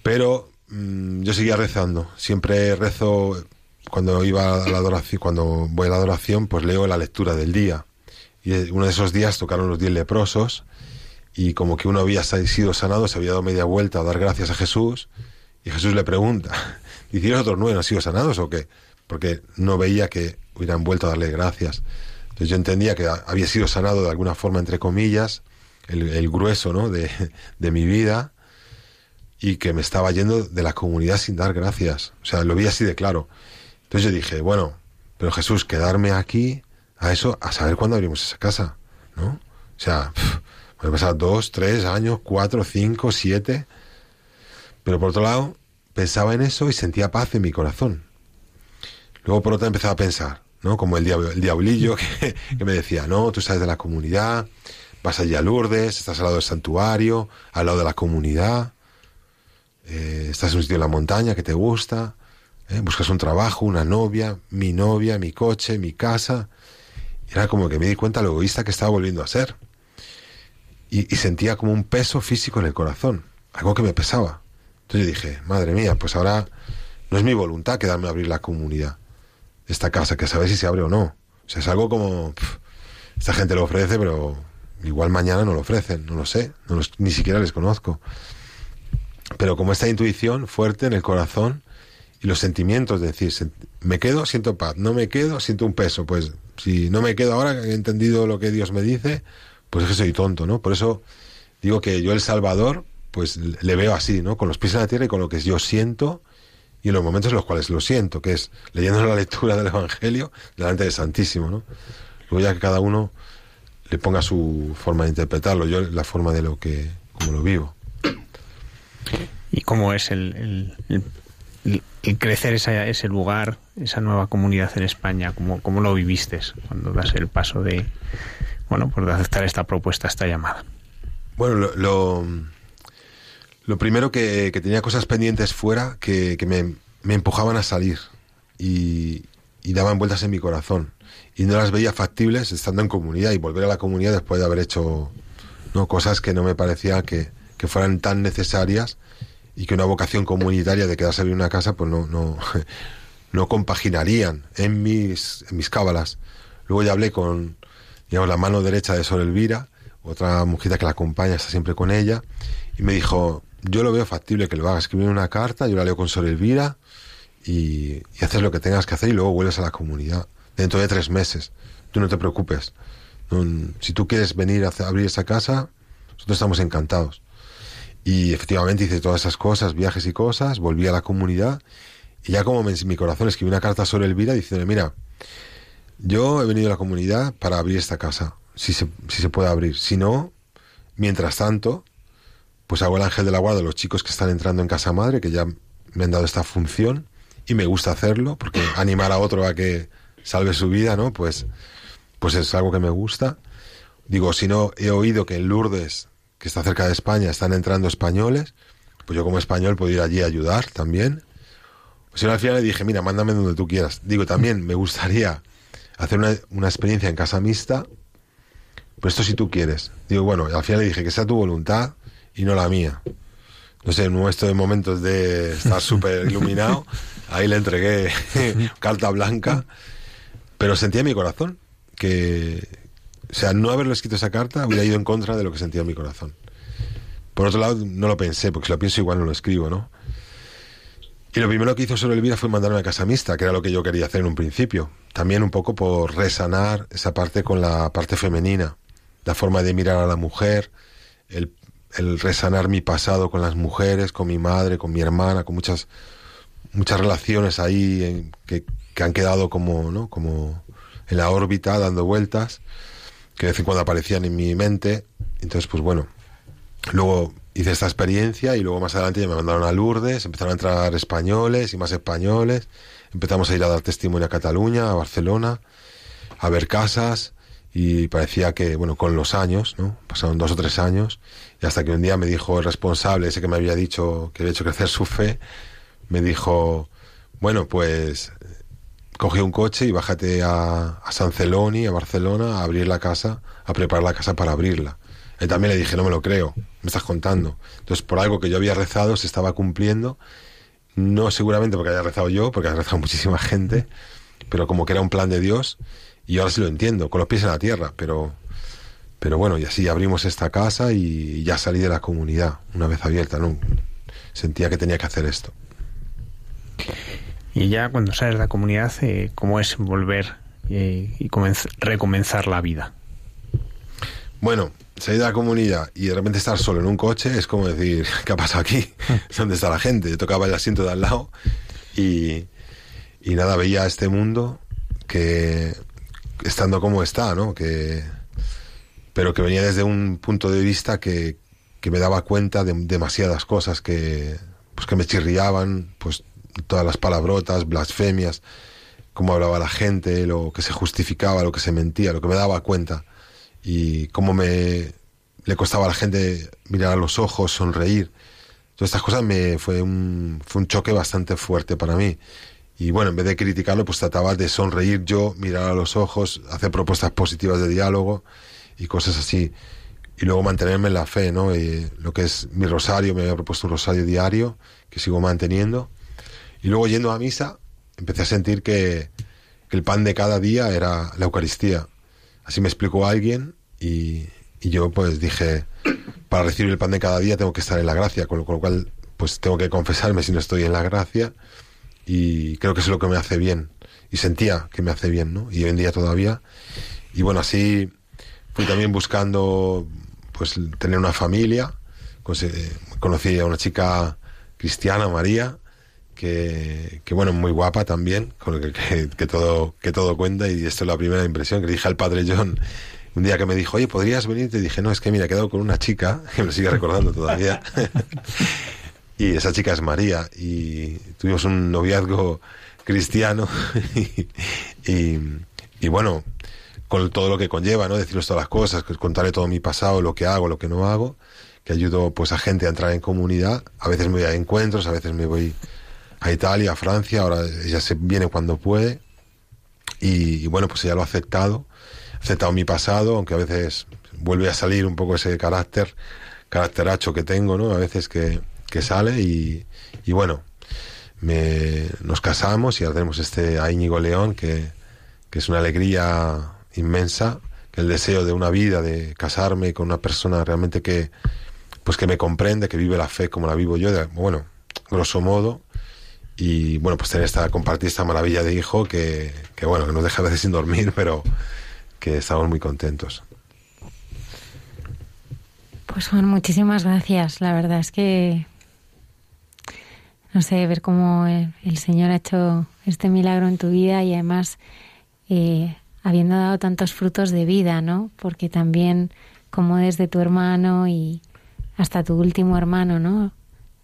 Pero yo seguía rezando, siempre rezo cuando iba a la adoración, cuando voy a la adoración, pues leo la lectura del día. Y uno de esos días tocaron los diez leprosos y como que uno había sido sanado, se había dado media vuelta a dar gracias a Jesús y Jesús le pregunta, ¿y otros nueve han sido sanados o qué? Porque no veía que hubieran vuelto a darle gracias. Entonces yo entendía que había sido sanado de alguna forma, entre comillas, el, grueso ¿no? de, de mi vida y que me estaba yendo de la comunidad sin dar gracias. O sea, lo vi así de claro. Entonces yo dije, bueno, pero Jesús, quedarme aquí a eso, a saber cuándo abrimos esa casa, ¿no? O sea, puede pasar dos, tres años, cuatro, cinco, siete. Pero por otro lado, pensaba en eso y sentía paz en mi corazón. Luego por otra empezaba a pensar, ¿no? Como el, el diablillo que, me decía, no, tú sales de la comunidad, vas allí a Lourdes, estás al lado del santuario, al lado de la comunidad, eh, estás en un sitio en la montaña que te gusta, ¿eh? buscas un trabajo, una novia, mi novia, mi coche, mi casa. Era como que me di cuenta lo egoísta que estaba volviendo a ser. Y, sentía como un peso físico en el corazón, algo que me pesaba. Entonces dije, madre mía, pues ahora no es mi voluntad quedarme a abrir la comunidad, esta casa, que saber si se abre o no. O sea, es algo como, esta gente lo ofrece, pero igual mañana no lo ofrecen, no lo sé, ni siquiera les conozco. Pero como esta intuición fuerte en el corazón, y los sentimientos, es decir, me quedo, siento paz, no me quedo, siento un peso. Pues si no me quedo ahora, que he entendido lo que Dios me dice, pues es que soy tonto, ¿no? Por eso digo que yo el Salvador, pues le veo así, ¿no? Con los pies en la tierra y con lo que yo siento y en los momentos en los cuales lo siento, que es leyendo la lectura del Evangelio delante del Santísimo, ¿no? Luego ya que cada uno le ponga su forma de interpretarlo, yo la forma de lo que, como lo vivo. ¿Y cómo es el, crecer ese lugar, esa nueva comunidad en España? ¿Cómo, lo viviste cuando das el paso de, bueno, pues aceptar esta propuesta, esta llamada? Bueno, lo, primero que, tenía cosas pendientes fuera que, me, me, empujaban a salir y, y, daban vueltas en mi corazón. Y no las veía factibles estando en comunidad y volver a la comunidad después de haber hecho ¿no? cosas que no me parecía que, que fueran tan necesarias y que una vocación comunitaria de quedarse en una casa pues no, no, no compaginarían en mis, en mis cábalas. Luego ya hablé con, digamos, la mano derecha de Sor Elvira, otra mujer que la acompaña, está siempre con ella, y me dijo, yo lo veo factible que lo hagas, escribir una carta, yo la leo con Sor Elvira, y, y haces lo que tengas que hacer y luego vuelves a la comunidad, dentro de tres meses. Tú no te preocupes. si tú quieres venir a abrir esa casa, nosotros estamos encantados. Y efectivamente hice todas esas cosas, viajes y cosas, volví a la comunidad y ya como en mi corazón escribí una carta sobre Elvira diciendo, mira, yo he venido a la comunidad para abrir esta casa, si se, si se puede abrir. Si no, mientras tanto, pues hago el ángel de la guarda los chicos que están entrando en casa madre, que ya me han dado esta función y me gusta hacerlo, porque animar a otro a que salve su vida, ¿no? Pues, pues es algo que me gusta. Digo, si no, he oído que en Lourdes que está cerca de España, están entrando españoles, pues yo como español puedo ir allí a ayudar también. Pues al final le dije, mira, mándame donde tú quieras. Digo, también me gustaría hacer una, una experiencia en casa mixta, pues esto si tú quieres. Digo, bueno, al final le dije que sea tu voluntad y no la mía. No sé, en estos de momentos de estar súper iluminado, ahí le entregué carta blanca, pero sentía en mi corazón que, o sea, no haberle escrito esa carta hubiera ido en contra de lo que sentía en mi corazón. Por otro lado, no lo pensé, porque si lo pienso igual no lo escribo, ¿no? Y lo primero que hizo sobre Elvira fue mandarme a casa mixta, que era lo que yo quería hacer en un principio. También un poco por resanar esa parte con la parte femenina, la forma de mirar a la mujer, el, el resanar mi pasado con las mujeres, con mi madre, con mi hermana, con muchas, muchas relaciones ahí que, que han quedado como, ¿no? como en la órbita, dando vueltas que de vez en cuando aparecían en mi mente. Entonces, pues bueno, luego hice esta experiencia y luego más adelante ya me mandaron a Lourdes, empezaron a entrar españoles y más españoles, empezamos a ir a dar testimonio a Cataluña, a Barcelona, a ver casas y parecía que, bueno, con los años, ¿no? Pasaron dos o tres años y hasta que un día me dijo el responsable, ese que me había dicho que había hecho crecer su fe, me dijo, bueno, pues coge un coche y bájate a, a San Celoni, a Barcelona, a abrir la casa, a preparar la casa para abrirla. Él también le dije, no me lo creo, me estás contando. Entonces, por algo que yo había rezado, se estaba cumpliendo. No seguramente porque haya rezado yo, porque ha rezado muchísima gente, pero como que era un plan de Dios. Y ahora sí lo entiendo, con los pies en la tierra, pero, pero bueno, y así abrimos esta casa y ya salí de la comunidad una vez abierta. ¿no? Sentía que tenía que hacer esto. Y ya cuando sales de la comunidad, eh, ¿cómo es volver eh, y recomenzar la vida? Bueno, salir de la comunidad y de repente estar solo en un coche es como decir, ¿qué ha pasado aquí? ¿Dónde está la gente? Yo tocaba el asiento de al lado y, y nada, veía este mundo que estando como está, ¿no? Que, pero que venía desde un punto de vista que, que me daba cuenta de demasiadas cosas que, pues que me chirriaban, pues todas las palabrotas, blasfemias, cómo hablaba la gente, lo que se justificaba, lo que se mentía, lo que me daba cuenta y cómo me le costaba a la gente mirar a los ojos, sonreír. Todas estas cosas me fue un, fue un choque bastante fuerte para mí. Y bueno, en vez de criticarlo, pues trataba de sonreír yo, mirar a los ojos, hacer propuestas positivas de diálogo y cosas así. Y luego mantenerme en la fe, ¿no? Y lo que es mi rosario, me había propuesto un rosario diario que sigo manteniendo. Y luego yendo a misa, empecé a sentir que, el pan de cada día era la Eucaristía. Así me explicó alguien y, y yo pues dije, para recibir el pan de cada día tengo que estar en la gracia, con lo, cual pues tengo que confesarme si no estoy en la gracia y creo que es lo que me hace bien y sentía que me hace bien, ¿no? Y hoy en día todavía. Y bueno, así fui también buscando pues tener una familia, conocí a una chica cristiana, María, que, que bueno, muy guapa también, con que, que, que, todo, que todo cuenta y esto es la primera impresión que le dije al padre John un día que me dijo, oye, ¿podrías venir? Te dije, no, es que mira, he quedado con una chica, que me sigue recordando todavía. y esa chica es María. Y tuvimos un noviazgo cristiano. y, y, bueno, con todo lo que conlleva, ¿no? Decirles todas las cosas, contarle todo mi pasado, lo que hago, lo que no hago, que ayudo pues a gente a entrar en comunidad. A veces me voy a encuentros, a veces me voy a Italia, a Francia, ahora ella se viene cuando puede. Y, bueno, pues ella lo ha aceptado aceptado mi pasado, aunque a veces vuelve a salir un poco ese carácter, caracteracho que tengo, ¿no? A veces que, que sale y, y bueno, me, nos casamos y ahora tenemos este a Íñigo León, que, que es una alegría inmensa, que el deseo de una vida, de casarme con una persona realmente que, pues que me comprende, que vive la fe como la vivo yo, bueno, grosso modo, y bueno, pues tener esta, compartir esta maravilla de hijo que, que bueno, que nos deja a veces sin dormir, pero que estamos muy contentos. Pues Juan, muchísimas gracias. La verdad es que no sé, ver cómo el Señor ha hecho este milagro en tu vida y además eh, habiendo dado tantos frutos de vida, ¿no? Porque también como desde tu hermano y hasta tu último hermano, ¿no?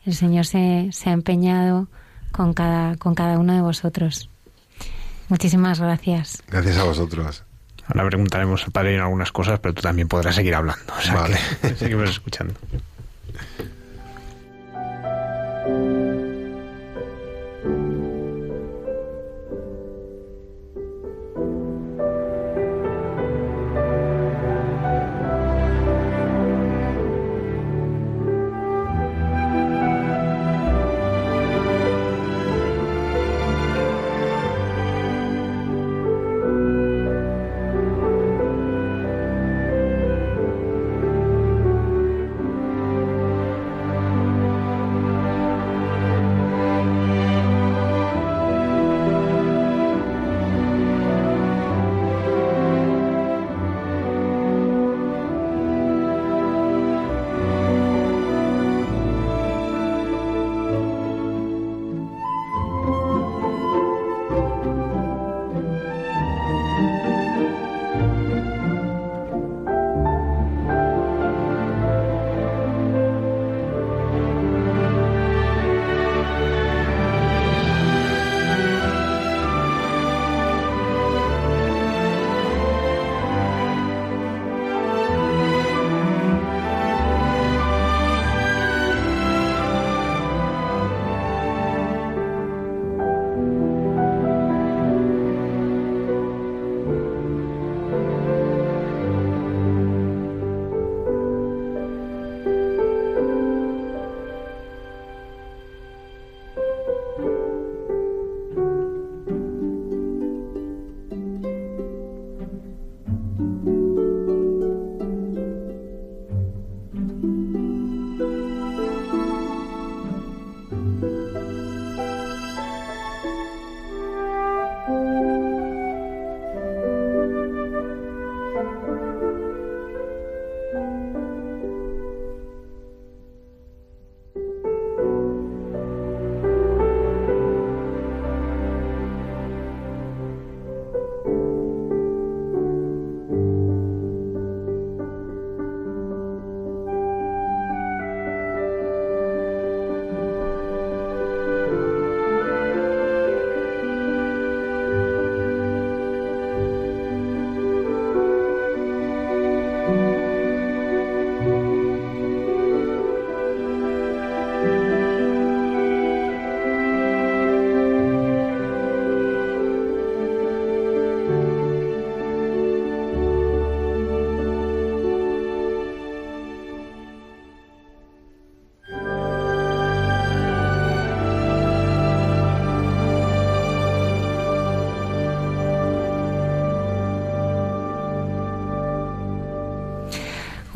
El Señor se, se ha empeñado con cada, con cada uno de vosotros. Muchísimas gracias. Gracias a vosotros. Ahora preguntaremos al padre algunas cosas, pero tú también podrás seguir hablando. O sea vale. que seguimos escuchando.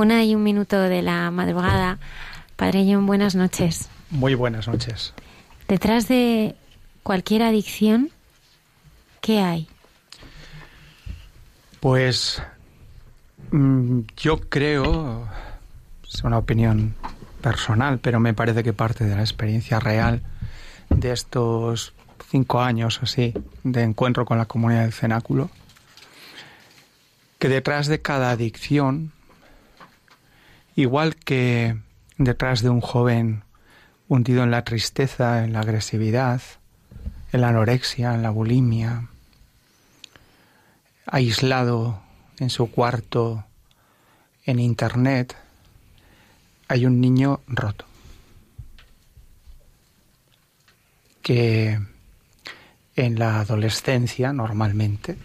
Una y un minuto de la madrugada. Padre John, buenas noches. Muy buenas noches. Detrás de cualquier adicción, ¿qué hay? Pues mm, yo creo, es una opinión personal, pero me parece que parte de la experiencia real de estos cinco años así de encuentro con la comunidad del cenáculo, que detrás de cada adicción, igual que detrás de un joven hundido en la tristeza, en la agresividad, en la anorexia, en la bulimia, aislado en su cuarto, en Internet, hay un niño roto. Que en la adolescencia, normalmente,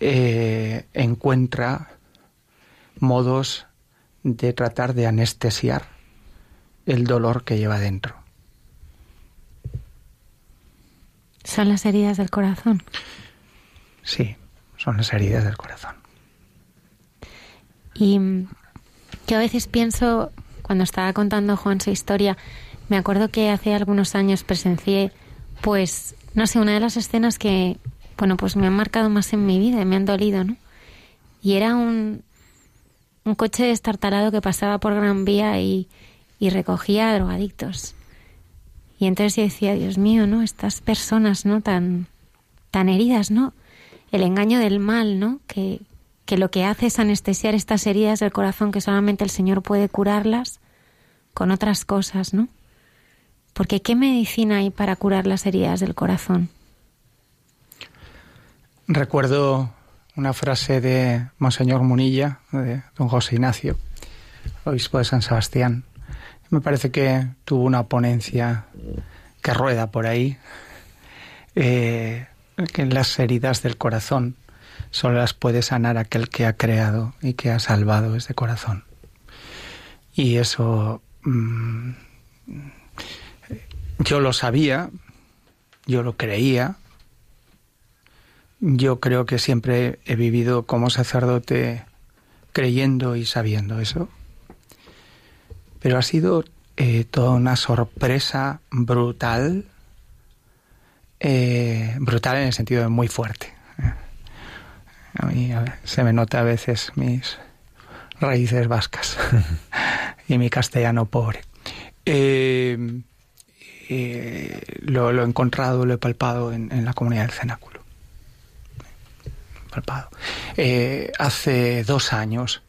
eh, encuentra modos de tratar de anestesiar el dolor que lleva dentro. ¿Son las heridas del corazón? Sí, son las heridas del corazón. Y yo a veces pienso, cuando estaba contando Juan su historia, me acuerdo que hace algunos años presencié, pues, no sé, una de las escenas que, bueno, pues me han marcado más en mi vida, me han dolido, ¿no? Y era un, un coche destartalado que pasaba por Gran Vía y, y recogía drogadictos. Y entonces yo decía, Dios mío, ¿no? Estas personas, ¿no? Tan, tan heridas, ¿no? El engaño del mal, ¿no? Que, que lo que hace es anestesiar estas heridas del corazón que solamente el Señor puede curarlas con otras cosas, ¿no? Porque ¿qué medicina hay para curar las heridas del corazón? Recuerdo una frase de Monseñor Munilla, de don José Ignacio, obispo de San Sebastián. Me parece que tuvo una ponencia que rueda por ahí, eh, que las heridas del corazón solo las puede sanar aquel que ha creado y que ha salvado ese corazón. Y eso mm, yo lo sabía, yo lo creía, yo creo que siempre he vivido como sacerdote creyendo y sabiendo eso. Pero ha sido eh, toda una sorpresa brutal, eh, brutal en el sentido de muy fuerte. A mí se me nota a veces mis raíces vascas y mi castellano pobre. Eh, lo, he encontrado, lo he palpado en la comunidad del cenáculo. Eh, hace dos años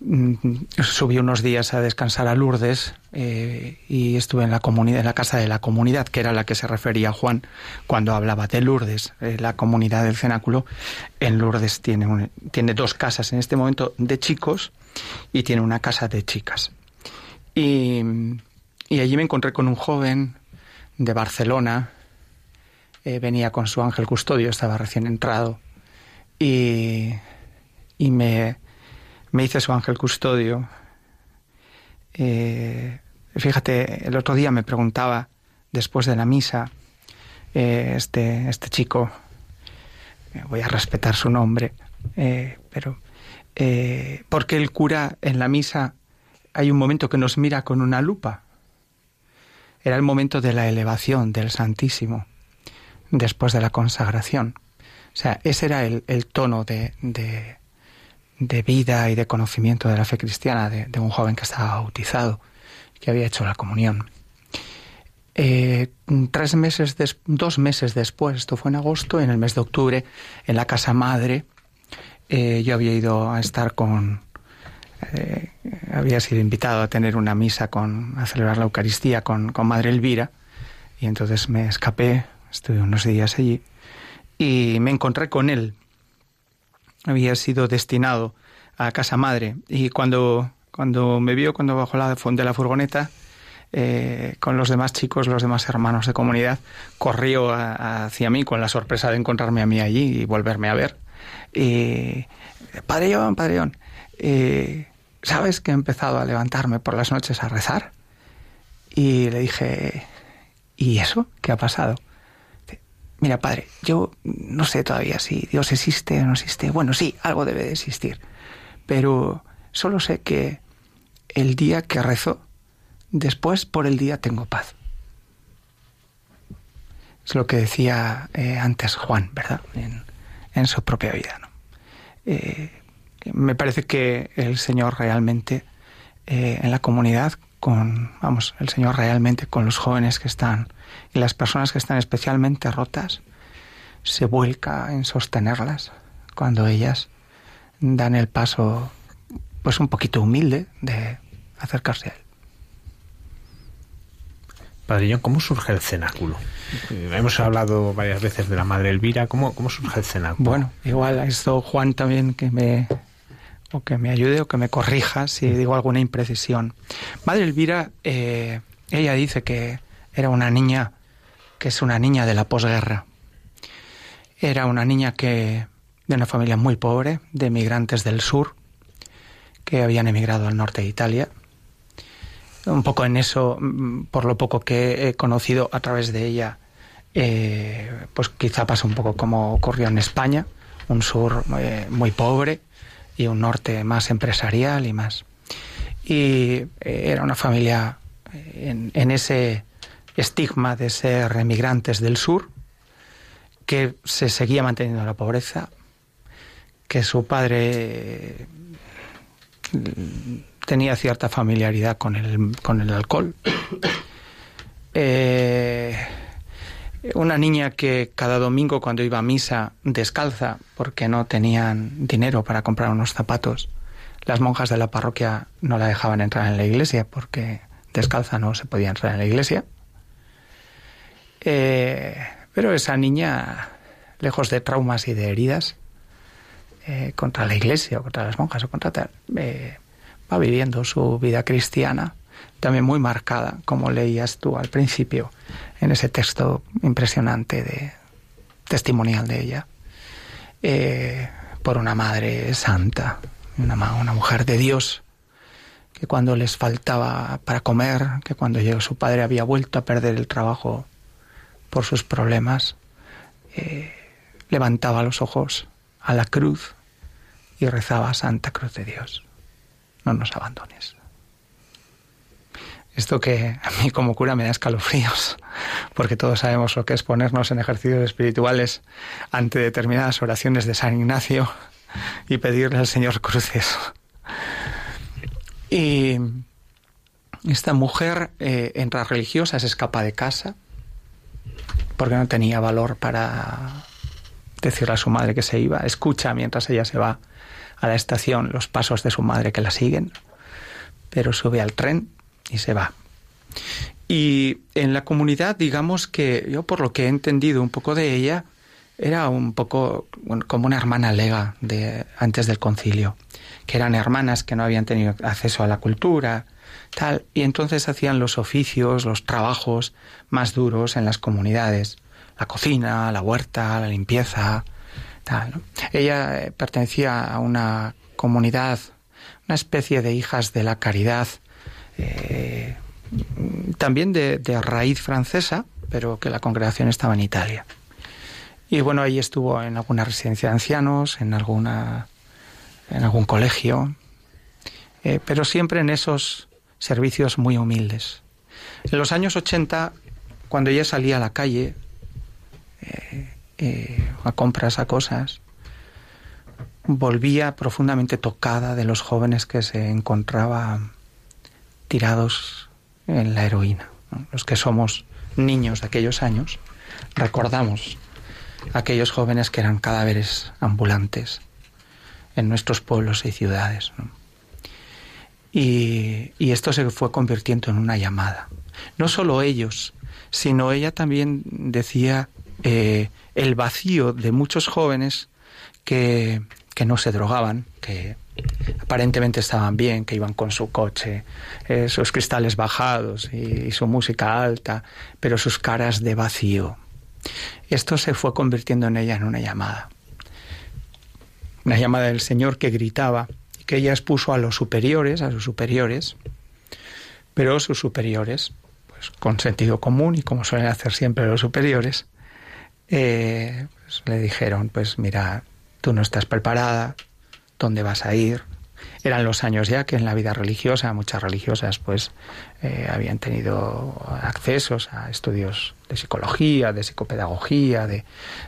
mm, subí unos días a descansar a Lourdes eh, y estuve en la comunidad, en la casa de la comunidad, que era la que se refería Juan cuando hablaba de Lourdes, eh, la comunidad del cenáculo. En Lourdes tiene, tiene dos casas en este momento de chicos y tiene una casa de chicas. Y allí me encontré con un joven de Barcelona, venía con su ángel custodio, estaba recién entrado y, y me, me su ángel custodio. Eh, fíjate, el otro día me preguntaba, después de la misa, eh, este, este chico, eh, voy a respetar su nombre, pero porque el cura en la misa hay un momento que nos mira con una lupa. Era el momento de la elevación del Santísimo, después de la consagración. O sea, ese era el, tono de, vida y de conocimiento de la fe cristiana de, un joven que estaba bautizado, que había hecho la comunión. Eh, tres meses, dos meses después, esto fue en agosto, en el mes de octubre, en la casa madre, eh, yo había ido a estar con, eh, había sido invitado a tener una misa con, a celebrar la Eucaristía con, con Madre Elvira, y entonces me escapé, estuve unos días allí, y me encontré con él. Había sido destinado a casa madre y cuando, cuando me vio, cuando bajó la, de la furgoneta, eh, con los demás chicos, los demás hermanos de comunidad, corrió hacia mí con la sorpresa de encontrarme a mí allí y volverme a ver. Y, Padreón, Padreón, eh, ¿sabes que he empezado a levantarme por las noches a rezar? Y le dije, ¿y eso? ¿Qué ha pasado? Mira, padre, yo no sé todavía si Dios existe o no existe. Bueno, sí, algo debe de existir. Pero Solo sé que el día que rezo, después por el día tengo paz. Es lo que decía eh, antes Juan, ¿verdad? En, su propia vida. ¿no? Eh, me parece que el Señor realmente eh, en la comunidad, con, vamos, el Señor realmente con los jóvenes que están y las personas que están especialmente rotas, se vuelca en sostenerlas cuando ellas dan el paso, pues un poquito humilde de acercarse a Él. Padre ¿cómo surge el cenáculo? Hemos hablado varias veces de la Madre Elvira. ¿Cómo, cómo surge el cenáculo? Bueno, igual a esto Juan también que me o que me ayude o que me corrija si digo alguna imprecisión. Madre Elvira, eh, ella dice que era una niña que es una niña de la posguerra. Era una niña que de una familia muy pobre, de emigrantes del sur, que habían emigrado al norte de Italia un poco en eso, mm, por lo poco que he conocido a través de ella, eh, pues quizá pasa un poco como ocurrió en España, un sur eh, muy pobre y un norte más empresarial y más. Y eh, era una familia en, ese estigma de ser emigrantes del sur, que se seguía manteniendo la pobreza, que su padre tenía cierta familiaridad con el, con el alcohol. Eh, una niña que cada domingo cuando iba a misa descalza porque no tenían dinero para comprar unos zapatos, las monjas de la parroquia no la dejaban entrar en la iglesia porque descalza no se podía entrar en la iglesia. Eh, pero esa niña, lejos de traumas y de heridas eh, contra la iglesia o contra las monjas o contra tal, va viviendo su vida cristiana, también muy marcada, como leías tú al principio, en ese texto impresionante de testimonial de ella, eh, por una madre santa, una, una mujer de Dios, que cuando les faltaba para comer, que cuando llegó su padre había vuelto a perder el trabajo por sus problemas, eh, levantaba los ojos a la cruz y rezaba Santa Cruz de Dios no nos abandones. Esto que a mí como cura me da escalofríos, porque todos sabemos lo que es ponernos en ejercicios espirituales ante determinadas oraciones de San Ignacio y pedirle al Señor cruces. Y esta mujer eh, entra religiosa, se escapa de casa, porque no tenía valor para decirle a su madre que se iba, escucha mientras ella se va a la estación los pasos de su madre que la siguen, pero sube al tren y se va. Y en la comunidad, digamos que yo por lo que he entendido un poco de ella, era un poco como una hermana lega de antes del concilio, que eran hermanas que no habían tenido acceso a la cultura, tal, y entonces hacían los oficios, los trabajos más duros en las comunidades, la cocina, la huerta, la limpieza, ella eh, pertenecía a una comunidad, una especie de hijas de la caridad, eh, también de, raíz francesa, pero que la congregación estaba en Italia. Y bueno, ahí estuvo en alguna residencia de ancianos, en alguna en algún colegio, eh, pero siempre en esos servicios muy humildes. En los años 80, cuando ella salía a la calle, eh, a compras, a cosas, volvía profundamente tocada de los jóvenes que se encontraban tirados en la heroína. Los que somos niños de aquellos años, recordamos aquellos jóvenes que eran cadáveres ambulantes en nuestros pueblos y ciudades. Y, y, esto se fue convirtiendo en una llamada. No solo ellos, sino ella también decía eh, el vacío de muchos jóvenes que, que no se drogaban, que aparentemente estaban bien, que iban con su coche, eh, sus cristales bajados y, su música alta, pero sus caras de vacío. Esto se fue convirtiendo en ella en una llamada. Una llamada del Señor que gritaba y que ella expuso a los superiores, a sus superiores, pero sus superiores, pues con sentido común y como suelen hacer siempre los superiores, eh, pues le dijeron, pues mira, tú no estás preparada, ¿dónde vas a ir? Eran los años ya que en la vida religiosa, muchas religiosas pues eh, habían tenido accesos a estudios de psicología, de psicopedagogía, de,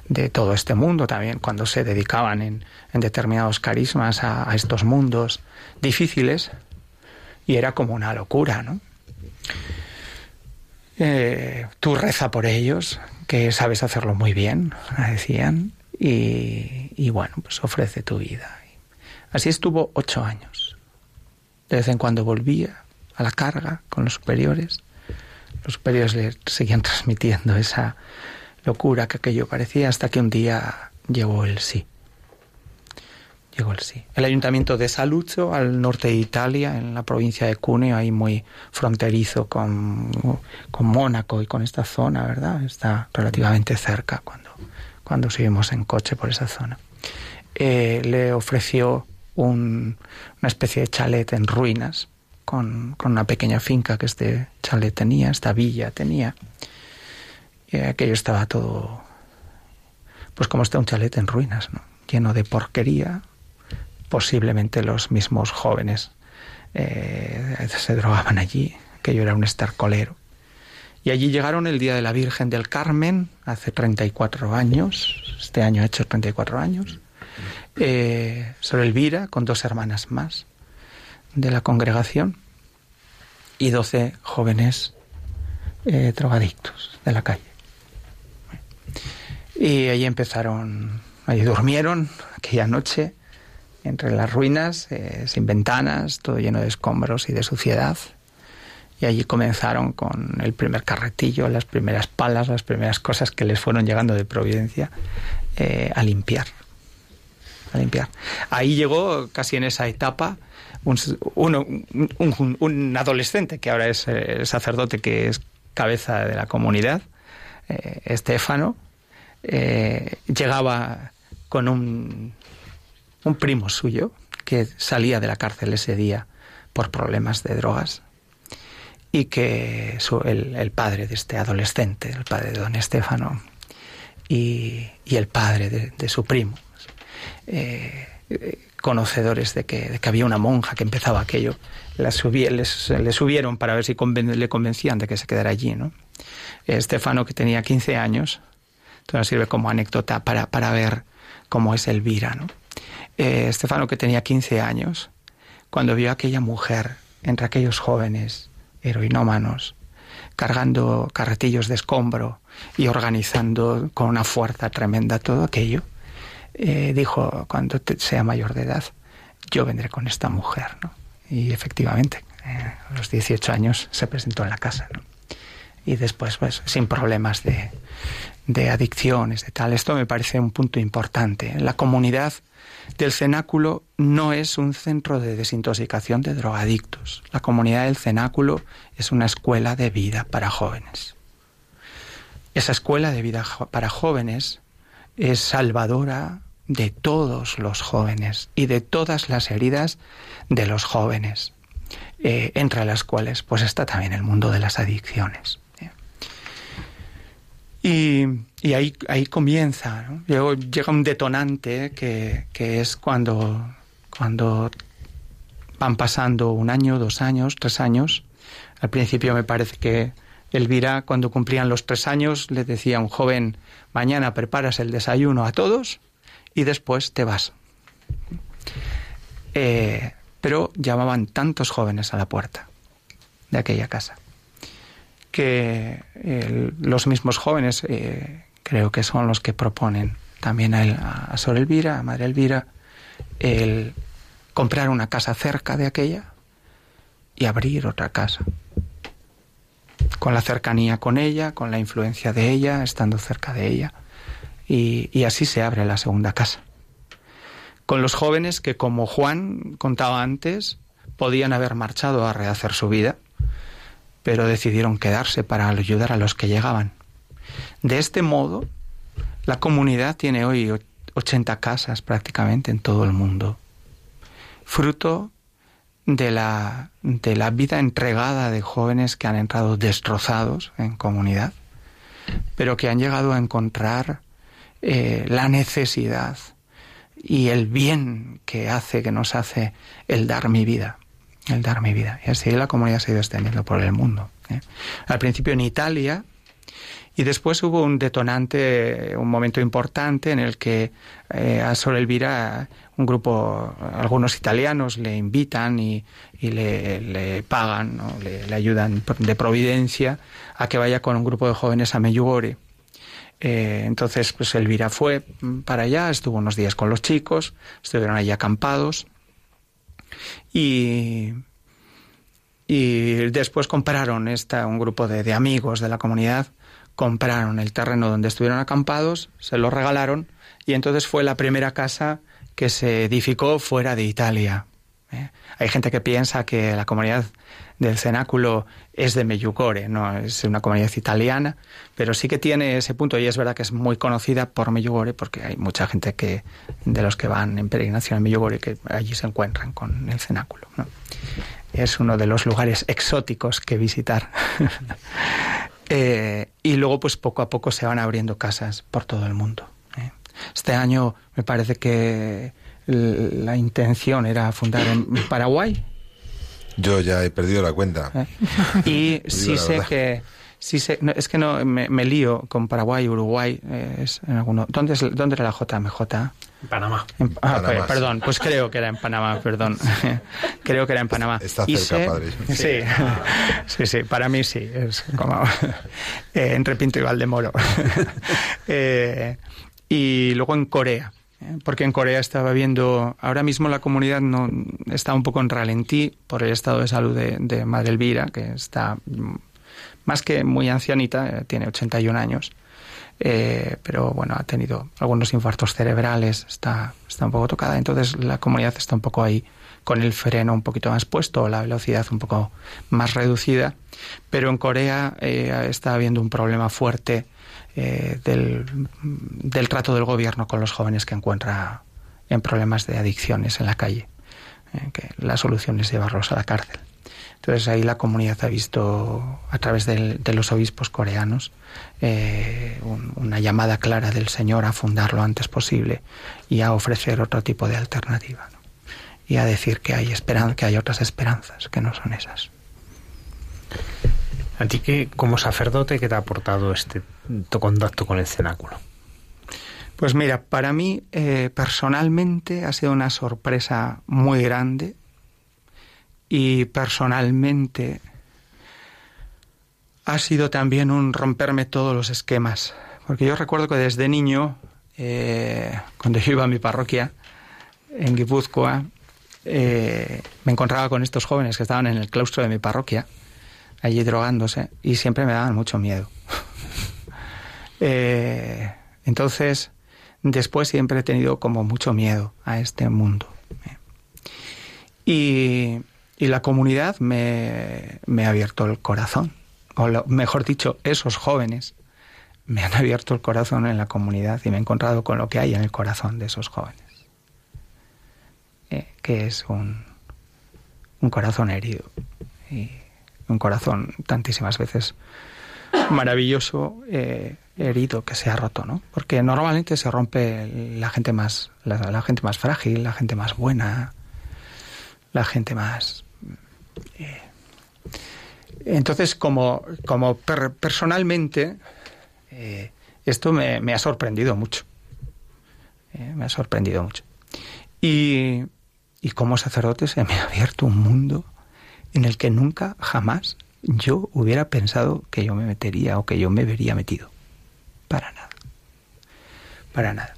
de todo este mundo también, cuando se dedicaban en, en determinados carismas a, estos mundos difíciles, y era como una locura, ¿no? Eh, tú reza por ellos, que sabes hacerlo muy bien, decían, y, y bueno, pues ofrece tu vida. Así estuvo ocho años. De vez en cuando volvía a la carga con los superiores. Los superiores le seguían transmitiendo esa locura que aquello parecía hasta que un día llegó el sí. Llegó el sí. El ayuntamiento de Saluzzo, al norte de Italia, en la provincia de Cuneo, ahí muy fronterizo con, con Mónaco y con esta zona, ¿verdad? Está relativamente cerca cuando, cuando seguimos en coche por esa zona. Eh, le ofreció un, una especie de chalet en ruinas, con, con, una pequeña finca que este chalet tenía, esta villa tenía. Y aquello estaba todo, pues como está un chalet en ruinas, ¿no? lleno de porquería. Posiblemente los mismos jóvenes eh, se drogaban allí, aquello era un estercolero. Y allí llegaron el Día de la Virgen del Carmen, hace 34 años, este año ha hecho 34 años, eh, Sor Elvira, con dos hermanas más de la congregación, y 12 jóvenes eh, drogadictos de la calle. Y allí empezaron, allí durmieron aquella noche entre las ruinas, eh, sin ventanas, todo lleno de escombros y de suciedad. Y allí comenzaron con el primer carretillo, las primeras palas, las primeras cosas que les fueron llegando de Providencia eh, a limpiar. A limpiar. Ahí llegó casi en esa etapa un, un, adolescente que ahora es el sacerdote que es cabeza de la comunidad, eh, Estefano, eh, llegaba con un, un primo suyo que salía de la cárcel ese día por problemas de drogas y que su, el, el, padre de este adolescente, el padre de don Estefano y, y el padre de su primo, eh, conocedores de que, había una monja que empezaba aquello, la subieron para ver si le convencían de que se quedara allí. ¿no? Estefano, que tenía 15 años, entonces sirve como anécdota para, para ver cómo es Elvira. ¿no? Eh, Estefano, que tenía 15 años, cuando vio a aquella mujer entre aquellos jóvenes heroinómanos, cargando carretillos de escombro y organizando con una fuerza tremenda todo aquello, eh, dijo, cuando sea mayor de edad, yo vendré con esta mujer. ¿no? Y efectivamente, eh, a los 18 años se presentó en la casa. ¿no? Y después, pues, sin problemas de, de adicciones, de tal. Esto me parece un punto importante. La comunidad del cenáculo no es un centro de desintoxicación de drogadictos. La comunidad del cenáculo es una escuela de vida para jóvenes. Esa escuela de vida para jóvenes es salvadora de todos los jóvenes y de todas las heridas de los jóvenes, eh, entre las cuales pues está también el mundo de las adicciones. Y, y ahí, ahí comienza, llega un detonante que, que es cuando, cuando van pasando un año, dos años, tres años. Al principio me parece que Elvira, cuando cumplían los tres años, le decía a un joven, mañana preparas el desayuno a todos y después te vas. Eh, pero llamaban tantos jóvenes a la puerta de aquella casa que eh, los mismos jóvenes eh, creo que son los que proponen también a, él, a Sor Elvira, a Madre Elvira, el comprar una casa cerca de aquella y abrir otra casa. Con la cercanía con ella, con la influencia de ella, estando cerca de ella. Y, así se abre la segunda casa. Con los jóvenes que, como Juan contaba antes, podían haber marchado a rehacer su vida, pero decidieron quedarse para ayudar a los que llegaban. De este modo, la comunidad tiene hoy 80 casas prácticamente en todo el mundo, fruto de la, de la vida entregada de jóvenes que han entrado destrozados en comunidad, pero que han llegado a encontrar eh, la necesidad y el bien que hace, que nos hace el dar mi vida, el dar mi vida. Y así la comunidad se ha ido extendiendo por el mundo. ¿eh? Al principio en Italia, y después hubo un detonante, un momento importante en el que eh, a Sor Elvira, un grupo, algunos italianos le invitan y, le, pagan, le, ayudan de providencia a que vaya con un grupo de jóvenes a Meyugore. Eh, entonces, pues Elvira fue para allá, estuvo unos días con los chicos, estuvieron allí acampados y, y después compraron esta, un grupo de, de amigos de la comunidad compraron el terreno donde estuvieron acampados, se lo regalaron y entonces fue la primera casa que se edificó fuera de Italia. ¿Eh? Hay gente que piensa que la comunidad del cenáculo es de Meyucore, no es una comunidad italiana, pero sí que tiene ese punto y es verdad que es muy conocida por Meyugore porque hay mucha gente que de los que van en peregrinación a Meyugore que allí se encuentran con el cenáculo. Es uno de los lugares exóticos que visitar. Eh, y luego, pues poco a poco se van abriendo casas por todo el mundo. ¿eh? Este año me parece que la intención era fundar en Paraguay. Yo ya he perdido la cuenta. ¿Eh? Y sí sé que Sí es que no me, lío con Paraguay, Uruguay, es en alguno. ¿Dónde, es, ¿Dónde era la JMJ? En Panamá. ah, pues, perdón, pues creo que era en Panamá, perdón. creo que era en Panamá. Está cerca, padre. Sí, sí, sí, para mí sí, es como eh, en Repinto y Valdemoro. eh, y luego en Corea eh, porque en Corea estaba viendo, ahora mismo la comunidad no está un poco en ralentí por el estado de salud de, de Madre Elvira, que está más que muy ancianita, eh, tiene 81 años, eh, pero bueno, ha tenido algunos infartos cerebrales, está, está un poco tocada, entonces la comunidad está un poco ahí con el freno un poquito más puesto, la velocidad un poco más reducida, pero en Corea eh, está habiendo un problema fuerte del, del trato del gobierno con los jóvenes que encuentra en problemas de adicciones en la calle, que la solución es llevarlos a la cárcel. Entonces ahí la comunidad ha visto a través de los obispos coreanos eh, una llamada clara del Señor a fundar lo antes posible y a ofrecer otro tipo de alternativa y a decir que hay esperanza, que hay otras esperanzas que no son esas. ¿A ti que como sacerdote qué te ha aportado este contacto con el cenáculo? Pues mira, para mí eh, personalmente ha sido una sorpresa muy grande y personalmente ha sido también un romperme todos los esquemas. Porque yo recuerdo que desde niño, eh, cuando yo iba a mi parroquia en Guipúzcoa, eh, me encontraba con estos jóvenes que estaban en el claustro de mi parroquia, allí drogándose, y siempre me daban mucho miedo. Eh, entonces, después siempre he tenido como mucho miedo a este mundo. Y y la comunidad me, ha abierto el corazón. O mejor dicho, esos jóvenes me han abierto el corazón en la comunidad y me he encontrado con lo que hay en el corazón de esos jóvenes. Eh, que es un, un corazón herido. Y un corazón tantísimas veces maravilloso, eh, herido, que se ha roto, ¿no? Porque normalmente se rompe la gente más, la gente más frágil, la gente más buena, la gente más eh, entonces, como, como personalmente, eh, esto me, ha sorprendido mucho. Me ha sorprendido mucho. Y, y como sacerdote se me ha abierto un mundo en el que nunca, jamás, yo hubiera pensado que yo me metería o que yo me vería metido. Para nada. Para nada.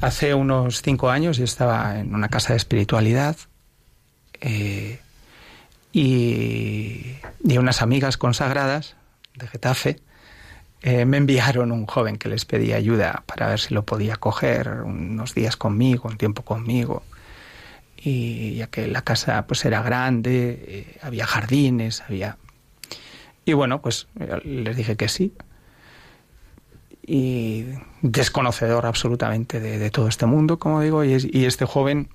Hace unos cinco años yo estaba en una casa de espiritualidad. Eh, y, unas amigas consagradas de Getafe eh, me enviaron un joven que les pedía ayuda para ver si lo podía coger unos días conmigo, un tiempo conmigo. Y ya que la casa pues era grande, eh, había jardines, había... Y bueno, pues eh, les dije que sí. Y desconocedor absolutamente de, todo este mundo, como digo, y, y este joven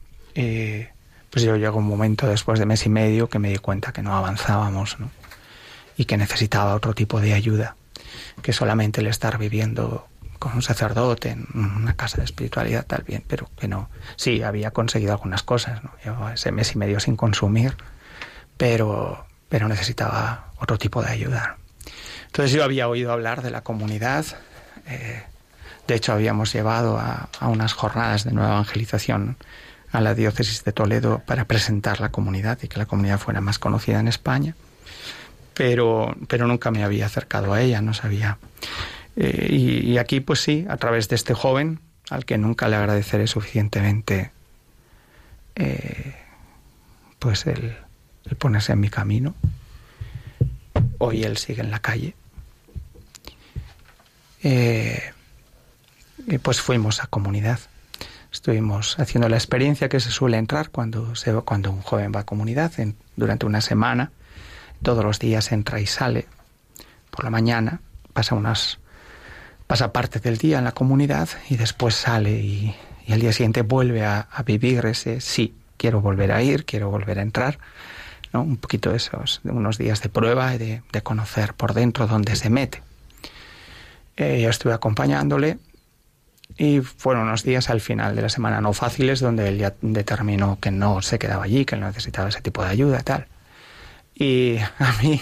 pues yo llegó un momento después de mes y medio que me di cuenta que no avanzábamos ¿no? y que necesitaba otro tipo de ayuda, que solamente el estar viviendo con un sacerdote en una casa de espiritualidad, tal bien, pero que no. Sí, había conseguido algunas cosas, ¿no? Llevaba ese mes y medio sin consumir, pero, pero necesitaba otro tipo de ayuda. Entonces yo había oído hablar de la comunidad, eh, de hecho habíamos llevado a, a unas jornadas de nueva evangelización a la diócesis de Toledo para presentar la comunidad y que la comunidad fuera más conocida en España, pero, pero nunca me había acercado a ella, no sabía. Eh, y, aquí, pues sí, a través de este joven, al que nunca le agradeceré suficientemente, eh, pues el, ponerse en mi camino. Hoy él sigue en la calle. Eh, pues fuimos a comunidad. Estuvimos haciendo la experiencia que se suele entrar cuando, se, cuando un joven va a comunidad durante una semana. Todos los días entra y sale. Por la mañana pasa unas pasa parte del día en la comunidad y después sale y, al día siguiente vuelve a, vivir ese sí, quiero volver a ir, quiero volver a entrar. ¿no? Un poquito esos, unos días de prueba y de, conocer por dentro dónde se mete. Eh, yo estuve acompañándole y fueron unos días al final de la semana no fáciles donde él ya determinó que no se quedaba allí, que él necesitaba ese tipo de ayuda y tal. Y a mí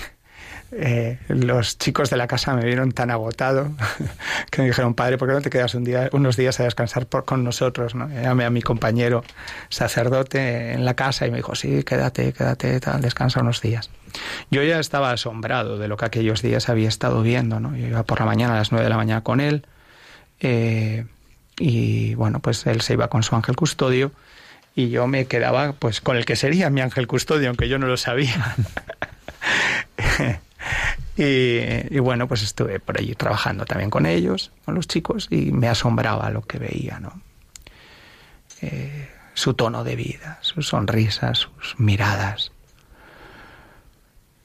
eh, los chicos de la casa me vieron tan agotado que me dijeron, padre, ¿por qué no te quedas un día, unos días a descansar con nosotros? ¿no? Llamé a mi compañero sacerdote en la casa y me dijo, sí, quédate, quédate, tal, descansa unos días. Yo ya estaba asombrado de lo que aquellos días había estado viendo. ¿no? Yo iba por la mañana a las nueve de la mañana con él. Eh, y bueno, pues él se iba con su ángel custodio y yo me quedaba pues con el que sería mi ángel custodio, aunque yo no lo sabía. y, bueno, pues estuve por allí trabajando también con ellos, con los chicos, y me asombraba lo que veía, ¿no? Eh, su tono de vida, sus sonrisas, sus miradas.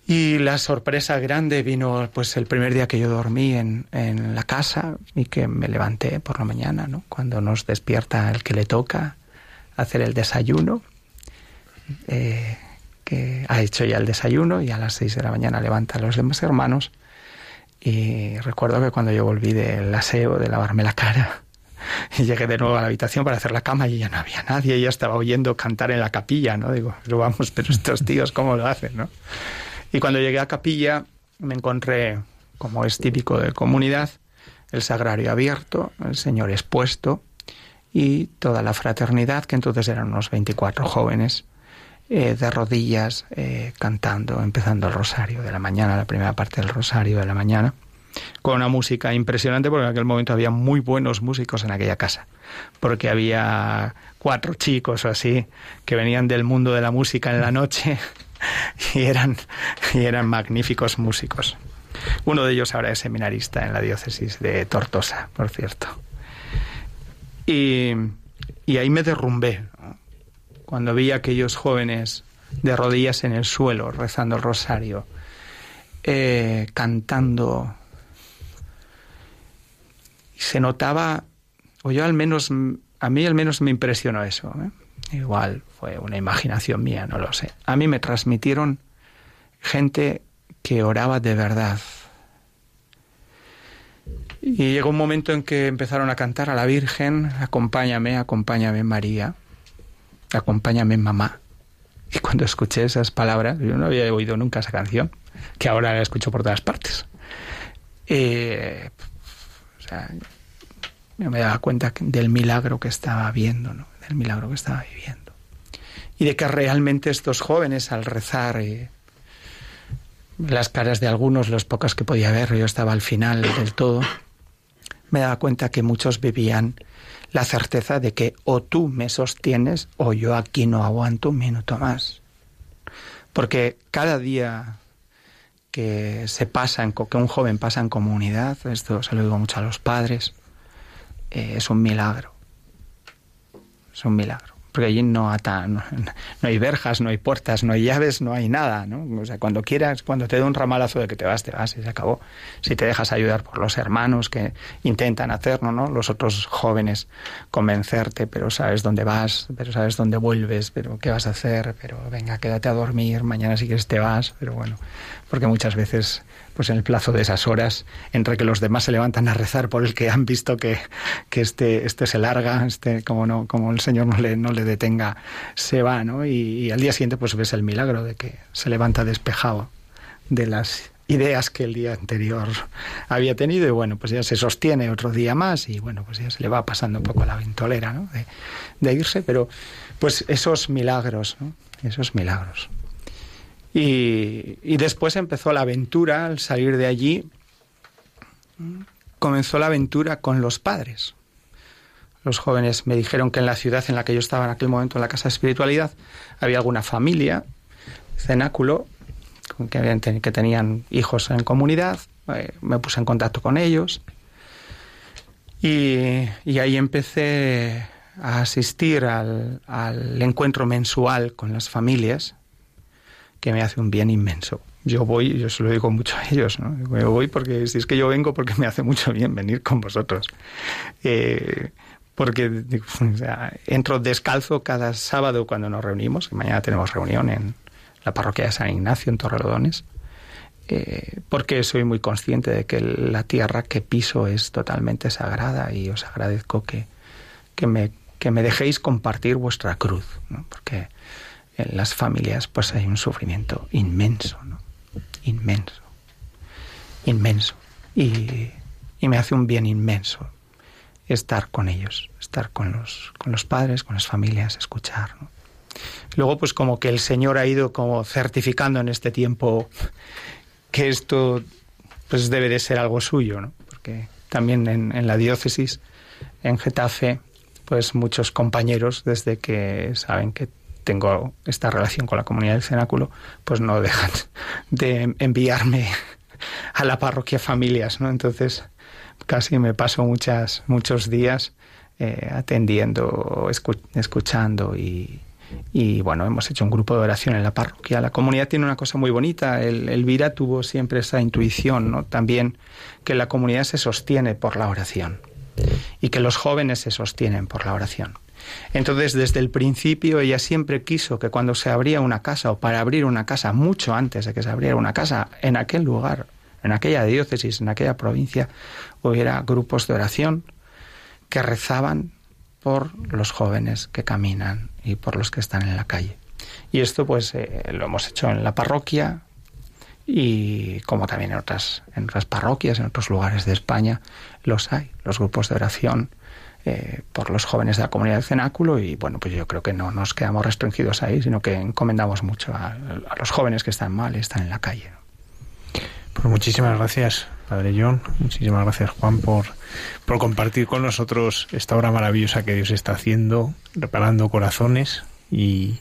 Y la sorpresa grande vino pues el primer día que yo dormí en, en, la casa y que me levanté por la mañana, ¿no? Cuando nos despierta el que le toca hacer el desayuno, eh, ha hecho ya el desayuno y a las seis de la mañana levanta a los demás hermanos. Y recuerdo que cuando yo volví del aseo, de lavarme la cara, y llegué de nuevo a la habitación para hacer la cama y ya no había nadie, ya estaba oyendo cantar en la capilla, ¿no? Digo, pero vamos, pero estos tíos, ¿cómo lo hacen, no? Y cuando llegué a capilla me encontré, como es típico de comunidad, el sagrario abierto, el Señor expuesto y toda la fraternidad, que entonces eran unos 24 jóvenes, eh, de rodillas eh, cantando, empezando el rosario de la mañana, la primera parte del rosario de la mañana, con una música impresionante porque en aquel momento había muy buenos músicos en aquella casa, porque había cuatro chicos o así que venían del mundo de la música en la noche y eran, y eran magníficos músicos. Uno de ellos ahora es seminarista en la diócesis de Tortosa, por cierto. Y, y ahí me derrumbé cuando vi a aquellos jóvenes de rodillas en el suelo rezando el rosario, eh, cantando. Se notaba, o yo al menos, a mí al menos me impresionó eso. ¿eh? igual fue una imaginación mía, no lo sé. A mí me transmitieron gente que oraba de verdad. Y llegó un momento en que empezaron a cantar a la Virgen, acompáñame, acompáñame María, acompáñame mamá. Y cuando escuché esas palabras, yo no había oído nunca esa canción, que ahora la escucho por todas partes. Eh, o sea, yo me daba cuenta del milagro que estaba viendo, ¿no? del milagro que estaba viviendo. Y de que realmente estos jóvenes al rezar, eh, las caras de algunos, los pocos que podía ver, yo estaba al final del todo, me daba cuenta que muchos vivían la certeza de que o tú me sostienes o yo aquí no aguanto un minuto más. Porque cada día que se pasa, en, que un joven pasa en comunidad, esto se lo digo mucho a los padres, eh, es un milagro. Es un milagro porque allí no, ata, no, hay verjas, no hay puertas, no hay llaves, no hay nada, ¿no? O sea, cuando quieras, cuando te dé un ramalazo de que te vas, te vas y se acabó. Si te dejas ayudar por los hermanos que intentan hacerlo, ¿no? Los otros jóvenes convencerte, pero sabes dónde vas, pero sabes dónde vuelves, pero qué vas a hacer, pero venga, quédate a dormir, mañana si quieres te vas, pero bueno, porque muchas veces pues en el plazo de esas horas, entre que los demás se levantan a rezar por el que han visto que, que este, este se larga, este, como no, como el Señor no le, no le detenga, se va, ¿no? Y, al día siguiente, pues ves el milagro de que se levanta despejado de las ideas que el día anterior había tenido y bueno, pues ya se sostiene otro día más y bueno, pues ya se le va pasando un poco la ventolera, ¿no? De, de irse, pero pues esos milagros, ¿no? Esos milagros. Y, después empezó la aventura, al salir de allí, comenzó la aventura con los padres. Los jóvenes me dijeron que en la ciudad en la que yo estaba en aquel momento, en la Casa de Espiritualidad, había alguna familia, cenáculo, que, que tenían hijos en comunidad. Eh, me puse en contacto con ellos. Y, ahí empecé a asistir al, al encuentro mensual con las familias que me hace un bien inmenso. Yo voy, yo se lo digo mucho a ellos, ¿no? Yo voy porque, si es que yo vengo porque me hace mucho bien venir con vosotros. Eh, porque entro descalzo cada sábado cuando nos reunimos, que mañana tenemos reunión en la parroquia de San Ignacio, en Torrelodones, eh, porque soy muy consciente de que la tierra que piso es totalmente sagrada y os agradezco que, que, me, que me dejéis compartir vuestra cruz, ¿no? porque en las familias pues hay un sufrimiento inmenso, ¿no? Inmenso. Inmenso. Y, me hace un bien inmenso estar con ellos, estar con los, con los padres, con las familias, escuchar. Luego, pues como que el Señor ha ido como certificando en este tiempo que esto pues debe de ser algo suyo, ¿no? Porque también en la diócesis, en Getafe, pues muchos compañeros, desde que saben que tengo esta relación con la comunidad del cenáculo, pues no dejan de enviarme a la parroquia familias, ¿no? Entonces casi me paso muchas, muchos días eh, atendiendo, escuchando y, bueno, hemos hecho un grupo de oración en la parroquia. La comunidad tiene una cosa muy bonita. El, Elvira tuvo siempre esa intuición. También que la comunidad se sostiene por la oración y que los jóvenes se sostienen por la oración. Entonces, desde el principio, ella siempre quiso que cuando se abría una casa, o para abrir una casa, mucho antes de que se abriera una casa en aquel lugar, en aquella diócesis, en aquella provincia, hubiera grupos de oración que rezaban por los jóvenes que caminan y por los que están en la calle. Y esto pues eh, lo hemos hecho en la parroquia y como también en otras, en otras parroquias, en otros lugares de España, los hay, los grupos de oración eh, por los jóvenes de la comunidad del cenáculo y bueno, pues yo creo que no nos quedamos restringidos ahí, sino que encomendamos mucho a, los jóvenes que están mal están en la calle. Pues muchísimas gracias, Padre John. Muchísimas gracias, Juan, por, por compartir con nosotros esta obra maravillosa que Dios está haciendo, reparando corazones y,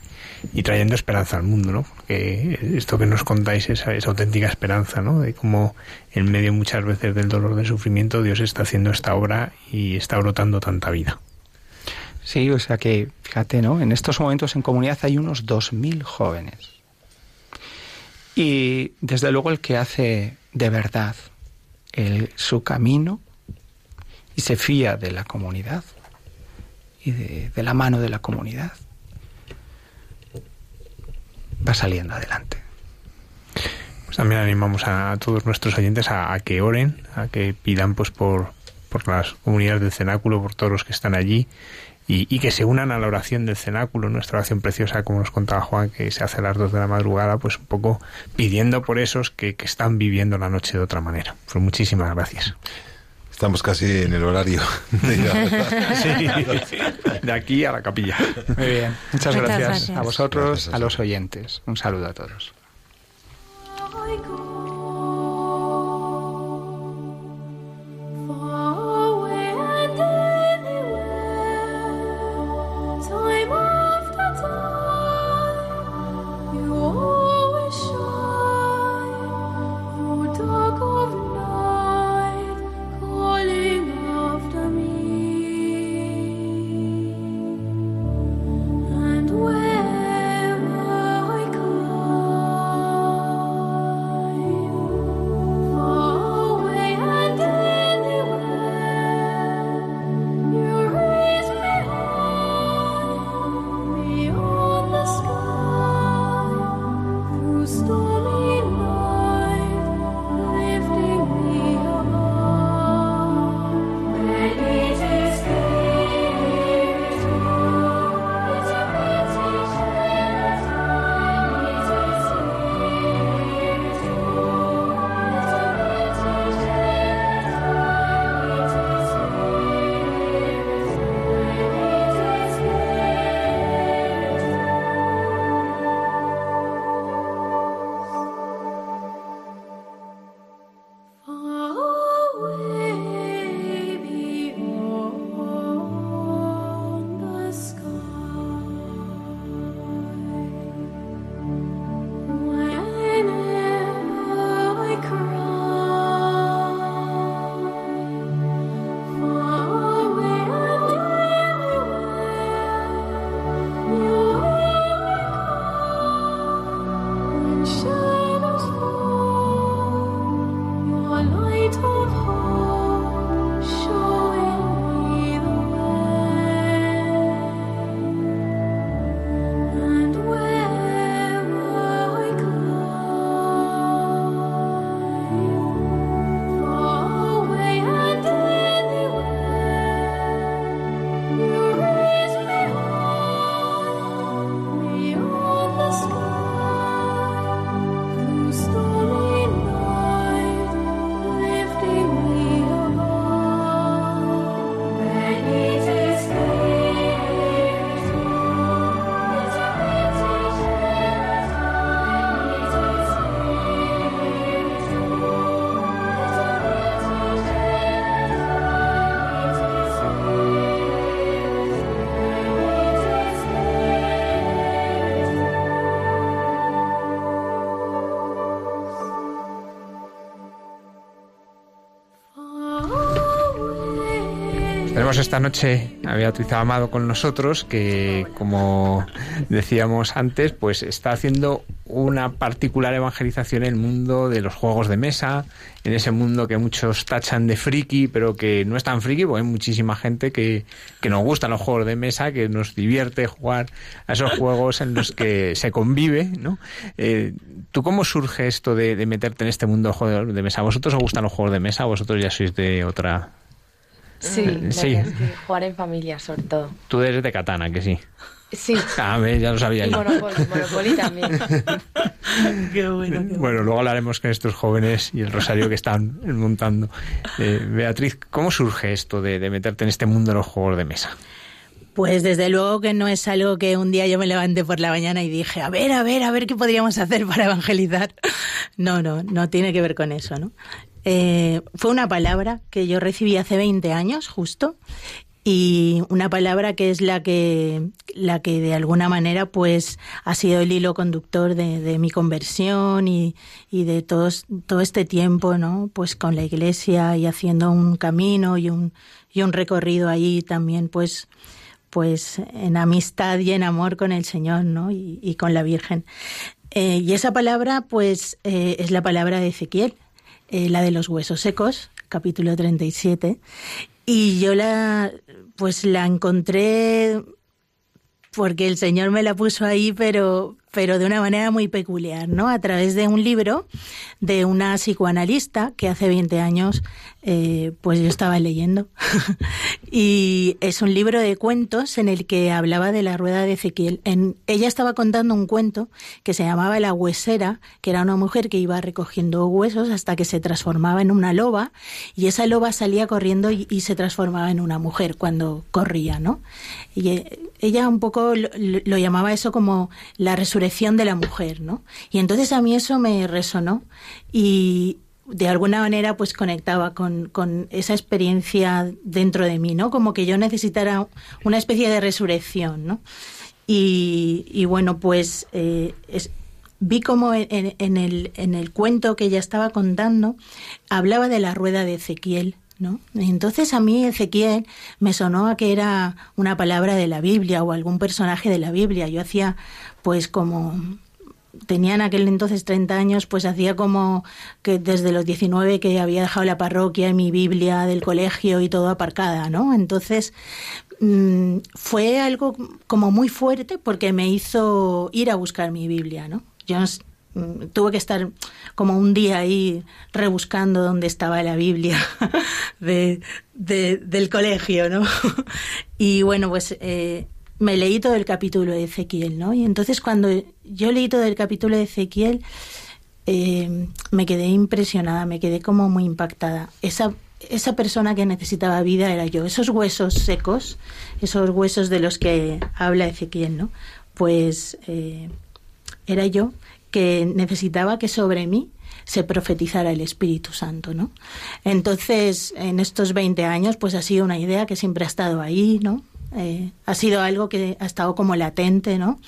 trayendo esperanza al mundo, ¿no? Porque esto que nos contáis es, esa auténtica esperanza, ¿no? De cómo en medio muchas veces del dolor, del sufrimiento, Dios está haciendo esta obra y está brotando tanta vida. Sí, o sea que, fíjate, ¿no? En estos momentos en comunidad hay unos 2.000 jóvenes. Y desde luego el que hace de verdad su camino y se fía de la comunidad y de la mano de la comunidad va saliendo adelante. Pues también animamos a todos nuestros oyentes a, que oren, a que pidan pues por, por las comunidades del cenáculo, por todos los que están allí y, que se unan a la oración del cenáculo, nuestra oración preciosa, como nos contaba Juan, que se hace a las dos de la madrugada, pues un poco pidiendo por esos que, que están viviendo la noche de otra manera. Pues muchísimas gracias. Estamos casi en el horario. De, aquí a la capilla. Muy bien. Muchas, gracias, a vosotros, a los oyentes. Un saludo a todos. Esta noche a Beatriz Amado con nosotros, que como decíamos antes, pues está haciendo una particular evangelización en el mundo de los juegos de mesa, en ese mundo que muchos tachan de friki, pero que no es tan friki, porque hay muchísima gente que, que nos gustan los juegos de mesa, que nos divierte jugar a esos juegos en los que se convive, ¿no? Eh, ¿Tú cómo surge esto de, meterte en este mundo de juegos de mesa? ¿A vosotros os gustan los juegos de mesa? ¿O vosotros ya sois de otra Sí, Eh, sí. verdad es que jugar en familia, sobre todo. Tú eres de Katana, que sí. Sí, Ah, ya lo sabía y yo. Monopoly, Monopoly también. Qué bueno, qué Bueno, luego hablaremos con estos jóvenes y el rosario que están montando. Eh, Beatriz, ¿cómo surge esto de, de meterte en este mundo de los juegos de mesa? Pues desde luego que no es algo que un día yo me levanté por la mañana y dije, a ver, a ver, a ver qué podríamos hacer para evangelizar. No, no, no tiene que ver con eso, ¿no? Eh, fue una palabra que yo recibí hace 20 años, justo, y una palabra que es la que, la que de alguna manera pues ha sido el hilo conductor de, mi conversión y, de todo este tiempo, ¿no? Pues con la iglesia y haciendo un camino y un, y un recorrido ahí también, pues, pues en amistad y en amor con el Señor, ¿no? Y, y con la Virgen. Eh, y esa palabra, pues, eh, es la palabra de Ezequiel, eh, la de los huesos secos, capítulo 37. Y yo la, pues la encontré porque el Señor me la puso ahí, pero, pero de una manera muy peculiar, ¿no? A través de un libro de una psicoanalista que hace 20 años, eh, pues yo estaba leyendo. y es un libro de cuentos en el que hablaba de la rueda de Ezequiel. En, ella estaba contando un cuento que se llamaba La huesera, que era una mujer que iba recogiendo huesos hasta que se transformaba en una loba y esa loba salía corriendo y, y se transformaba en una mujer cuando corría, ¿no? Y eh, ella un poco lo, lo llamaba eso como la resurrección de la mujer, ¿no? Y entonces a mí eso me resonó y de alguna manera pues conectaba con, con esa experiencia dentro de mí, ¿no? Como que yo necesitara una especie de resurrección, ¿no? Y, bueno, pues eh, vi como en, el, en el cuento que ella estaba contando hablaba de la rueda de Ezequiel, ¿no? Entonces a mí Ezequiel me sonó a que era una palabra de la Biblia o algún personaje de la Biblia. Yo hacía pues como tenía en aquel entonces 30 años, pues hacía como que desde los 19 que había dejado la parroquia y mi Biblia del colegio y todo aparcada, ¿no? Entonces mm, fue algo como muy fuerte porque me hizo ir a buscar mi Biblia, ¿no? Yo mm, tuve que estar como un día ahí rebuscando dónde estaba la Biblia de- del colegio, ¿no? y bueno, pues eh, me leí todo el capítulo de Ezequiel, ¿no? Y entonces cuando yo leí todo el capítulo de Ezequiel, eh, me quedé impresionada, me quedé como muy impactada. Esa, esa persona que necesitaba vida era yo. Esos huesos secos, esos huesos de los que habla Ezequiel, ¿no? Pues eh, era yo que necesitaba que sobre mí se profetizara el Espíritu Santo, ¿no? Entonces, en estos 20 años, pues ha sido una idea que siempre ha estado ahí, ¿no? Eh, ha sido algo que ha estado como latente, ¿no?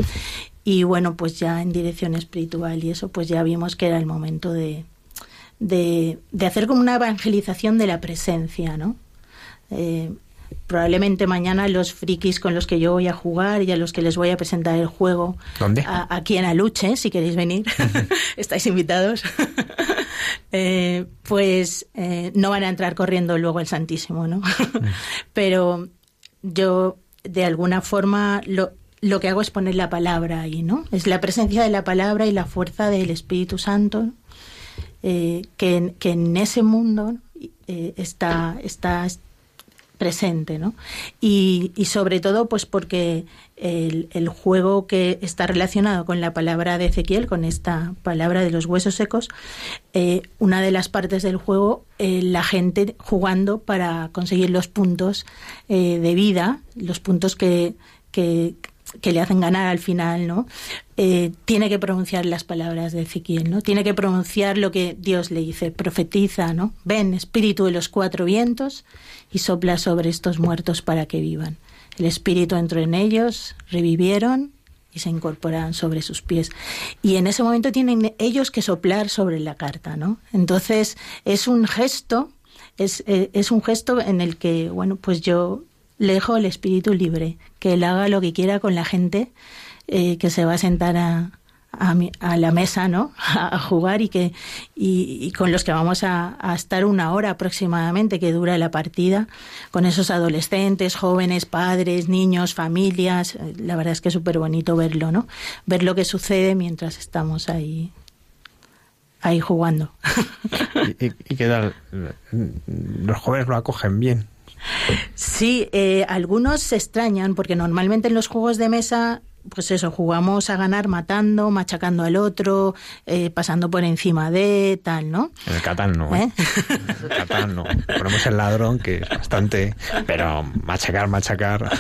Y bueno, pues ya en dirección espiritual y eso, pues ya vimos que era el momento de, de, de hacer como una evangelización de la presencia, ¿no? Eh, probablemente mañana los frikis con los que yo voy a jugar y a los que les voy a presentar el juego ¿Dónde? a- aquí en Aluche, si queréis venir, estáis invitados. Eh, pues eh, no van a entrar corriendo luego al Santísimo, ¿no? Pero yo de alguna forma lo, lo que hago es poner la palabra ahí, ¿no? Es la presencia de la palabra y la fuerza del Espíritu Santo eh, que, que en ese mundo eh, está, está presente, ¿no? Y, sobre todo, pues porque el, juego que está relacionado con la palabra de Ezequiel, con esta palabra de los huesos secos, eh, una de las partes del juego, eh, la gente jugando para conseguir los puntos eh, de vida, los puntos que, que, le hacen ganar al final, ¿no? Tiene que pronunciar las palabras de Ezequiel, ¿no? Tiene que pronunciar lo que Dios le dice, profetiza, ¿no? Ven, espíritu de los cuatro vientos, y sopla sobre estos muertos para que vivan. El espíritu entró en ellos, revivieron y se incorporaron sobre sus pies. Y en ese momento tienen ellos que soplar sobre la carta, ¿no? Entonces es un gesto Es, eh, es un gesto en el que, bueno, pues yo le dejo el espíritu libre, que él haga lo que quiera con la gente eh, que se va a sentar a, a, mi- a la mesa, ¿no? A, a jugar y que y, y con los que vamos a, a estar una hora aproximadamente que dura la partida, con esos adolescentes, jóvenes, padres, niños, familias. Eh, La verdad es que es súper bonito verlo, ¿no? Ver lo que sucede mientras estamos ahí ahí jugando. ¿Y, y- y qué tal? Los jóvenes lo acogen bien. Sí, eh, algunos se extrañan porque normalmente en los juegos de mesa, pues eso, jugamos a ganar matando, machacando al otro, eh, pasando por encima de tal, ¿no? En el Catán no. ¿eh? ¿Eh? El Catán no. Ponemos el ladrón, que es bastante... Pero machacar, machacar...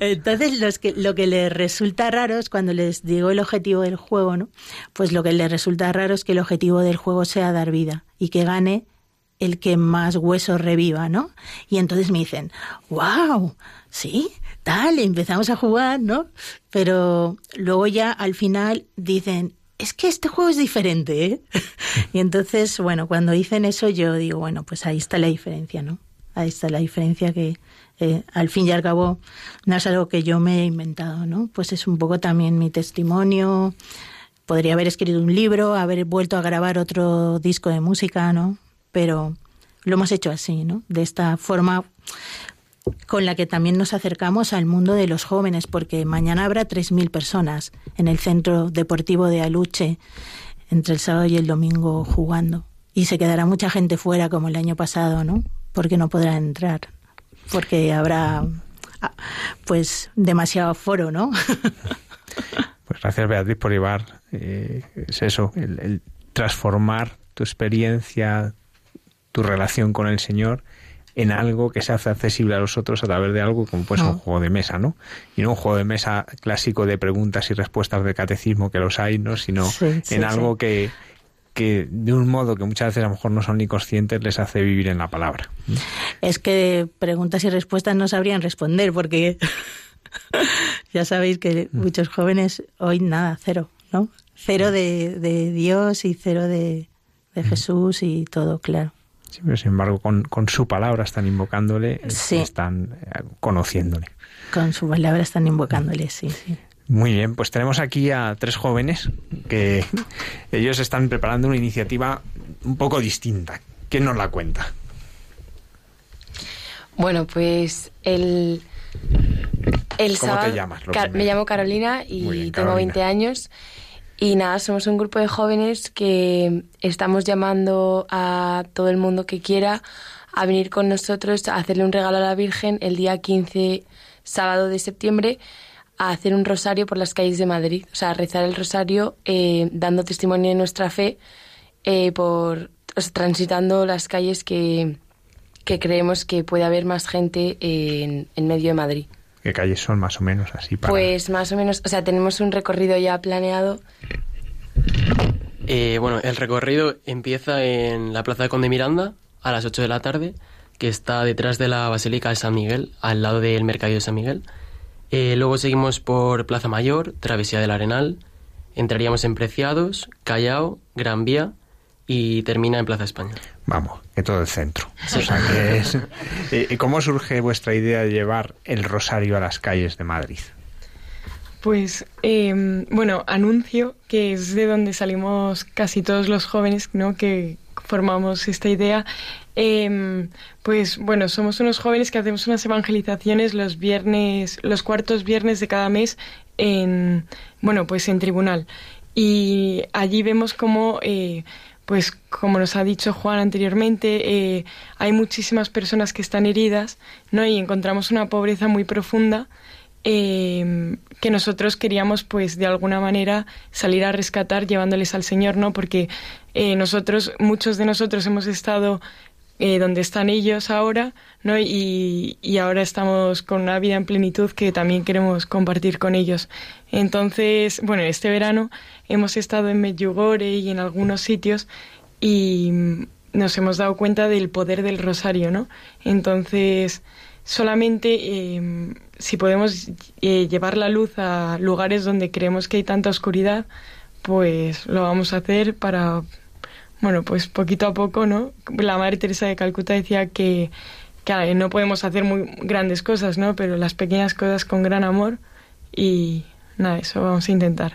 Entonces, los que, lo que les resulta raro es cuando les digo el objetivo del juego, ¿no? Pues lo que les resulta raro es que el objetivo del juego sea dar vida y que gane el que más huesos reviva, ¿no? Y entonces me dicen, wow, sí, tal, empezamos a jugar, ¿no? Pero luego ya al final dicen, es que este juego es diferente, ¿eh? y entonces, bueno, cuando dicen eso yo digo, bueno, pues ahí está la diferencia, ¿no? Ahí está la diferencia que eh, al fin y al cabo no es algo que yo me he inventado, ¿no? Pues es un poco también mi testimonio. Podría haber escrito un libro, haber vuelto a grabar otro disco de música, ¿no? Pero lo hemos hecho así, ¿no? De esta forma con la que también nos acercamos al mundo de los jóvenes, porque mañana habrá 3.000 personas en el Centro Deportivo de Aluche entre el sábado y el domingo jugando. Y se quedará mucha gente fuera como el año pasado, ¿no? Porque no podrán entrar, porque habrá ah, pues demasiado foro, ¿no? Pues gracias Beatriz por llevar, eh, es eso, el, el transformar tu experiencia, tu relación con el Señor en algo que se hace accesible a los otros a través de algo como pues un Ah. juego de mesa, ¿no? Y no un juego de mesa clásico de preguntas y respuestas de catecismo que los hay, ¿no? Sino Sí, sí, en algo sí. que, que de un modo que muchas veces a lo mejor no son ni conscientes les hace vivir en la palabra. Es que preguntas y respuestas no sabrían responder porque ya sabéis que muchos jóvenes hoy nada, cero, ¿no? Cero de, de Dios y cero de, de Jesús y todo, claro. Sí, pero sin embargo con, con su palabra están invocándole, eh, Sí. están eh, conociéndole. Con su palabra están invocándole, sí, sí. Muy bien, pues tenemos aquí a tres jóvenes que ellos están preparando una iniciativa un poco distinta. ¿Quién nos la cuenta? Bueno, pues el, el ¿Cómo te sábado... llamas, lo Car- primero? me llamo Carolina y bien, tengo Carolina. 20 años. Y nada, somos un grupo de jóvenes que estamos llamando a todo el mundo que quiera a venir con nosotros a hacerle un regalo a la Virgen el día 15, sábado de septiembre, a hacer un rosario por las calles de Madrid. O sea, a rezar el rosario eh, dando testimonio de nuestra fe, eh, por, transitando las calles que, que creemos que puede haber más gente en, en medio de Madrid. ¿Qué calles son más o menos así para... Pues más o menos, o sea, tenemos un recorrido ya planeado. Eh, bueno, el recorrido empieza en la Plaza de Conde Miranda a las 8 de la tarde, que está detrás de la Basílica de San Miguel, al lado del Mercadillo de San Miguel. Eh, luego seguimos por Plaza Mayor, Travesía del Arenal, entraríamos en Preciados, Callao, Gran Vía y termina en Plaza España. Vamos, que todo el centro. O sea que es... ¿y ¿Cómo surge vuestra idea de llevar el rosario a las calles de Madrid? Pues, eh, bueno, anuncio que es de donde salimos casi todos los jóvenes, ¿no? Que formamos esta idea. Eh, pues, bueno, somos unos jóvenes que hacemos unas evangelizaciones los viernes, los cuartos viernes de cada mes en, bueno, pues en tribunal. Y allí vemos cómo, eh, pues, como nos ha dicho Juan anteriormente, eh, hay muchísimas personas que están heridas, ¿no? Y encontramos una pobreza muy profunda eh, que nosotros queríamos pues de alguna manera salir a rescatar llevándoles al Señor, ¿no? Porque eh, nosotros, muchos de nosotros hemos estado donde están ellos ahora, ¿no? Y, y ahora estamos con una vida en plenitud que también queremos compartir con ellos. Entonces, bueno, este verano hemos estado en Medjugorje y en algunos sitios y nos hemos dado cuenta del poder del rosario, ¿no? Entonces, solamente eh, si podemos eh, llevar la luz a lugares donde creemos que hay tanta oscuridad, pues lo vamos a hacer para, bueno, pues poquito a poco, ¿no? La Madre Teresa de Calcuta decía que, que no podemos hacer muy grandes cosas, ¿no? Pero las pequeñas cosas con gran amor y nada, eso vamos a intentar.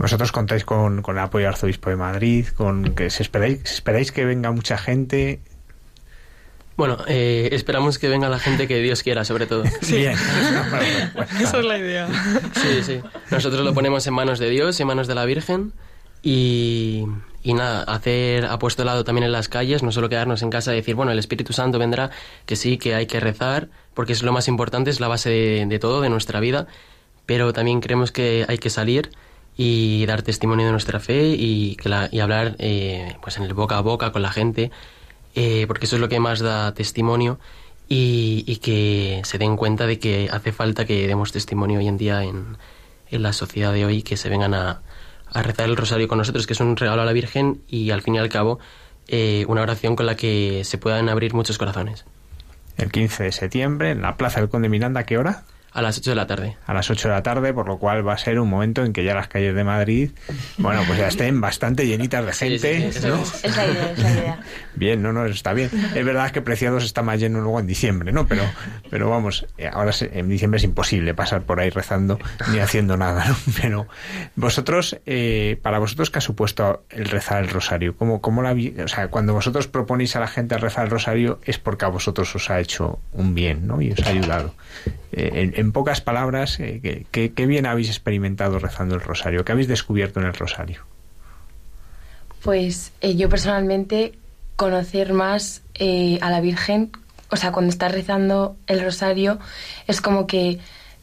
Vosotros contáis con, con el apoyo del Arzobispo de Madrid, con que esperáis, esperáis que venga mucha gente. Bueno, eh, esperamos que venga la gente que Dios quiera, sobre todo. Bien. Esa es la idea. Sí, sí. Nosotros lo ponemos en manos de Dios, en manos de la Virgen. Y, y nada, hacer apostolado también en las calles, no solo quedarnos en casa y decir, bueno, el Espíritu Santo vendrá, que sí, que hay que rezar, porque es lo más importante, es la base de, todo, de nuestra vida, pero también creemos que hay que salir y dar testimonio de nuestra fe y, que la, y hablar eh, pues en el boca a boca con la gente, eh, porque eso es lo que más da testimonio y, que se den cuenta de que hace falta que demos testimonio hoy en día en, en la sociedad de hoy, que se vengan a, a rezar el rosario con nosotros, que es un regalo a la Virgen y al fin y al cabo eh, una oración con la que se puedan abrir muchos corazones. El 15 de septiembre, en la Plaza del Conde Miranda, qué hora? A las 8 de la tarde. A las 8 de la tarde, por lo cual va a ser un momento en que ya las calles de Madrid, bueno, pues ya estén bastante llenitas de gente. es, la idea, es la idea. Bien, no, no, está bien. Es verdad que Preciados está más lleno luego en diciembre, ¿no? Pero, pero vamos, eh, ahora en diciembre es imposible pasar por ahí rezando ni haciendo nada, ¿no? Pero vosotros, eh, para vosotros, ¿qué ha supuesto el rezar el rosario? ¿Cómo, cómo la, o sea, cuando vosotros proponéis a la gente rezar el rosario es porque a vosotros os ha hecho un bien, ¿no? Y os ha ayudado. Eh, en, pocas palabras, eh, ¿qué, bien habéis experimentado rezando el rosario? ¿Qué habéis descubierto en el rosario? Pues eh, yo personalmente conocer más a la Virgen, o sea, cuando estás rezando el rosario, es como que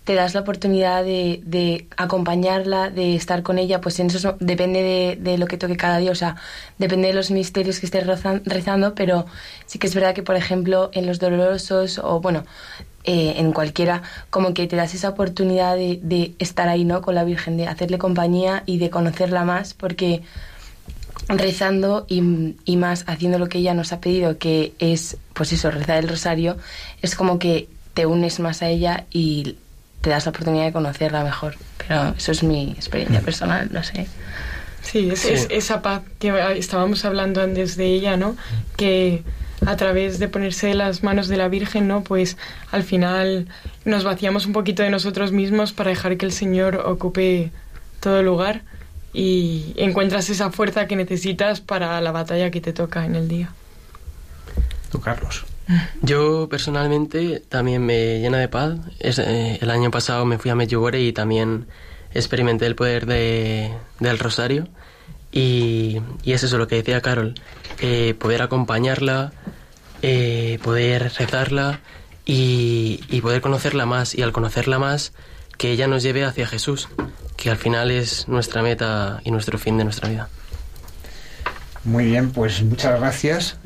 te das la oportunidad de, acompañarla, de estar con ella, pues eso depende de, de, lo que toque cada día, o sea, depende de los misterios que estés rezando, pero sí que es verdad que, por ejemplo, en los dolorosos o, bueno, eh, en cualquiera, como que te das esa oportunidad de, estar ahí, ¿no? Con la Virgen, de hacerle compañía y de conocerla más, porque rezando y, más haciendo lo que ella nos ha pedido, que es, pues eso, rezar el rosario, es como que te unes más a ella y te das la oportunidad de conocerla mejor. Pero eso es mi experiencia personal, no sé. Sí, es, es esa paz que estábamos hablando antes de ella, ¿no? Que a través de ponerse las manos de la Virgen, ¿no? Pues al final nos vaciamos un poquito de nosotros mismos para dejar que el Señor ocupe todo el lugar y encuentras esa fuerza que necesitas para la batalla que te toca en el día. Tú, Carlos. Yo personalmente también me llena de paz. Eh, el año pasado me fui a Medjugorje y también experimenté el poder de, del rosario. Y, y, es eso lo que decía Carol, eh, poder acompañarla, eh, poder rezarla y, poder conocerla más. Y al conocerla más, que ella nos lleve hacia Jesús, que al final es nuestra meta y nuestro fin de nuestra vida. Muy bien, pues muchas gracias.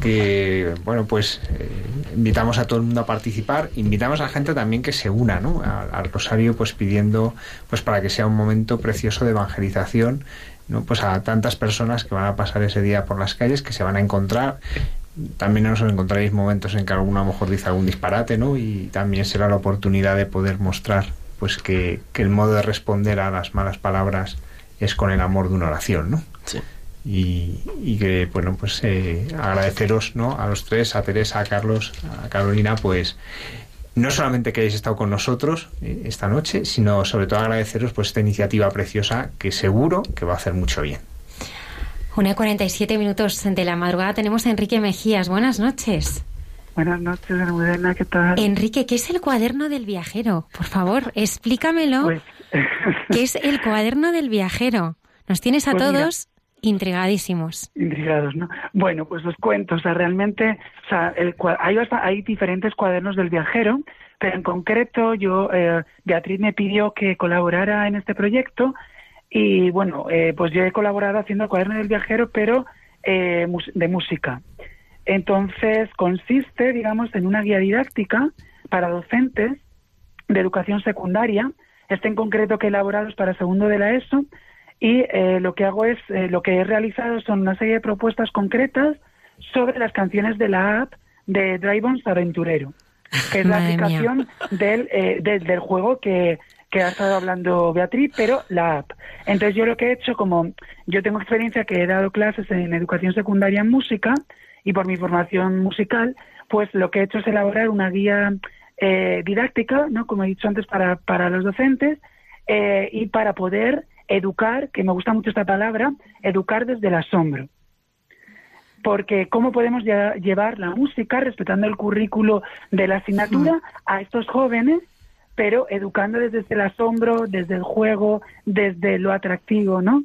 Que bueno, pues eh, invitamos a todo el mundo a participar, invitamos a la gente también que se una, ¿no? Al, rosario, pues pidiendo, pues para que sea un momento precioso de evangelización ¿no? pues a tantas personas que van a pasar ese día por las calles, que se van a encontrar. También os encontraréis momentos en que alguno a lo mejor dice algún disparate, ¿no? Y también será la oportunidad de poder mostrar pues que, el modo de responder a las malas palabras es con el amor de una oración, ¿no? Sí. Y, y, que bueno pues eh, agradeceros no a los tres a Teresa a Carlos a Carolina pues no solamente que hayáis estado con nosotros eh, esta noche, sino sobre todo agradeceros pues esta iniciativa preciosa que seguro que va a hacer mucho bien. Una y 47 minutos de la madrugada tenemos a Enrique Mejías. Buenas noches. Buenas noches, Almudena, ¿qué tal? Enrique, ¿qué es el cuaderno del viajero? Por favor, explícamelo. Pues... ¿Qué es el cuaderno del viajero? Nos tienes a pues todos Intrigadísimos. Intrigados, ¿no? Bueno, pues os cuento, o sea, realmente, o sea, el, hay, hay diferentes cuadernos del viajero, pero en concreto yo, eh, Beatriz me pidió que colaborara en este proyecto y bueno, eh, pues yo he colaborado haciendo el cuaderno del viajero, pero eh, de música. Entonces consiste, digamos, en una guía didáctica para docentes de educación secundaria, este en concreto que he elaborado es para segundo de la ESO, y eh, lo que hago es, eh, lo que he realizado son una serie de propuestas concretas sobre las canciones de la app de Drivons Aventurero, que es la aplicación del, eh, del juego que, que ha estado hablando Beatriz, pero la app. Entonces yo lo que he hecho, como yo tengo experiencia que he dado clases en educación secundaria en música y por mi formación musical, pues lo que he hecho es elaborar una guía eh, didáctica, ¿no? como he dicho antes, para, para los docentes eh, y para poder educar, que me gusta mucho esta palabra, educar desde el asombro porque cómo podemos llevar la música respetando el currículo de la asignatura a estos jóvenes pero educando desde el asombro, desde el juego, desde lo atractivo, ¿no?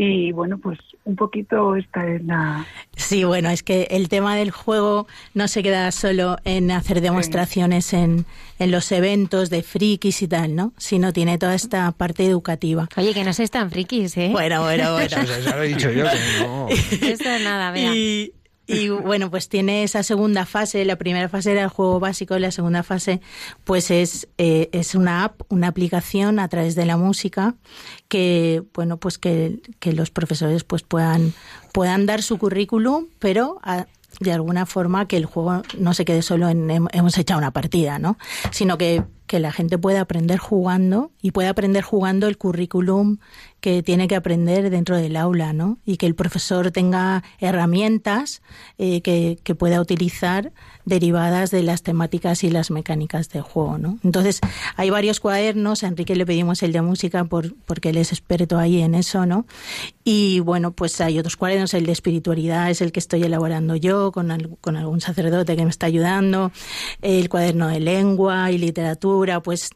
Y bueno, pues un poquito esta es la... Sí, bueno, es que el tema del juego no se queda solo en hacer demostraciones en, en, los eventos de frikis y tal, ¿no? Sino tiene toda esta parte educativa. Oye, que no sois tan frikis, ¿eh? Bueno, bueno, bueno. Eso, lo he dicho yo, que no. Esto es nada, vea. Y, y bueno, pues tiene esa segunda fase. La primera fase era el juego básico, la segunda fase, pues es, eh, es una app, una aplicación a través de la música que, bueno, pues que, que los profesores pues puedan, puedan dar su currículum, pero de alguna forma que el juego no se quede solo en hemos echado una partida, ¿no? Sino que, que la gente pueda aprender jugando y pueda aprender jugando el currículum que tiene que aprender dentro del aula, ¿no? Y que el profesor tenga herramientas eh, que, que, pueda utilizar derivadas de las temáticas y las mecánicas del juego, ¿no? Entonces, hay varios cuadernos, a Enrique le pedimos el de música por, porque él es experto ahí en eso, ¿no? Y bueno, pues hay otros cuadernos, el de espiritualidad es el que estoy elaborando yo con, algún sacerdote que me está ayudando, el cuaderno de lengua y literatura, pues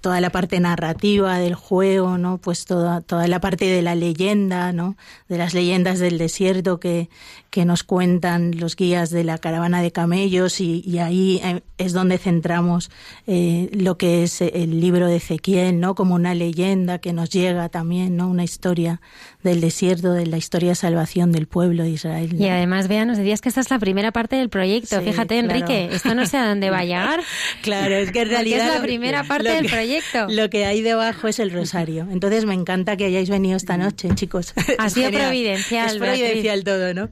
toda la parte narrativa del juego, ¿no? Pues toda la parte de la leyenda, ¿no? De las leyendas del desierto que, que nos cuentan los guías de la caravana de camellos y, ahí eh, es donde centramos eh, lo que es el libro de Ezequiel, ¿no? Como una leyenda que nos llega también, ¿no? Una historia del desierto, de la historia de salvación del pueblo de Israel. Y además, vean, nos decías que esta es la primera parte del proyecto. Fíjate, Enrique, esto no sé a dónde va a llegar. claro, es que en realidad... es la primera parte del proyecto. Lo que hay debajo es el rosario. Entonces me encanta que hayáis venido esta noche, chicos. Ha sido providencial. Es providencial todo, ¿no?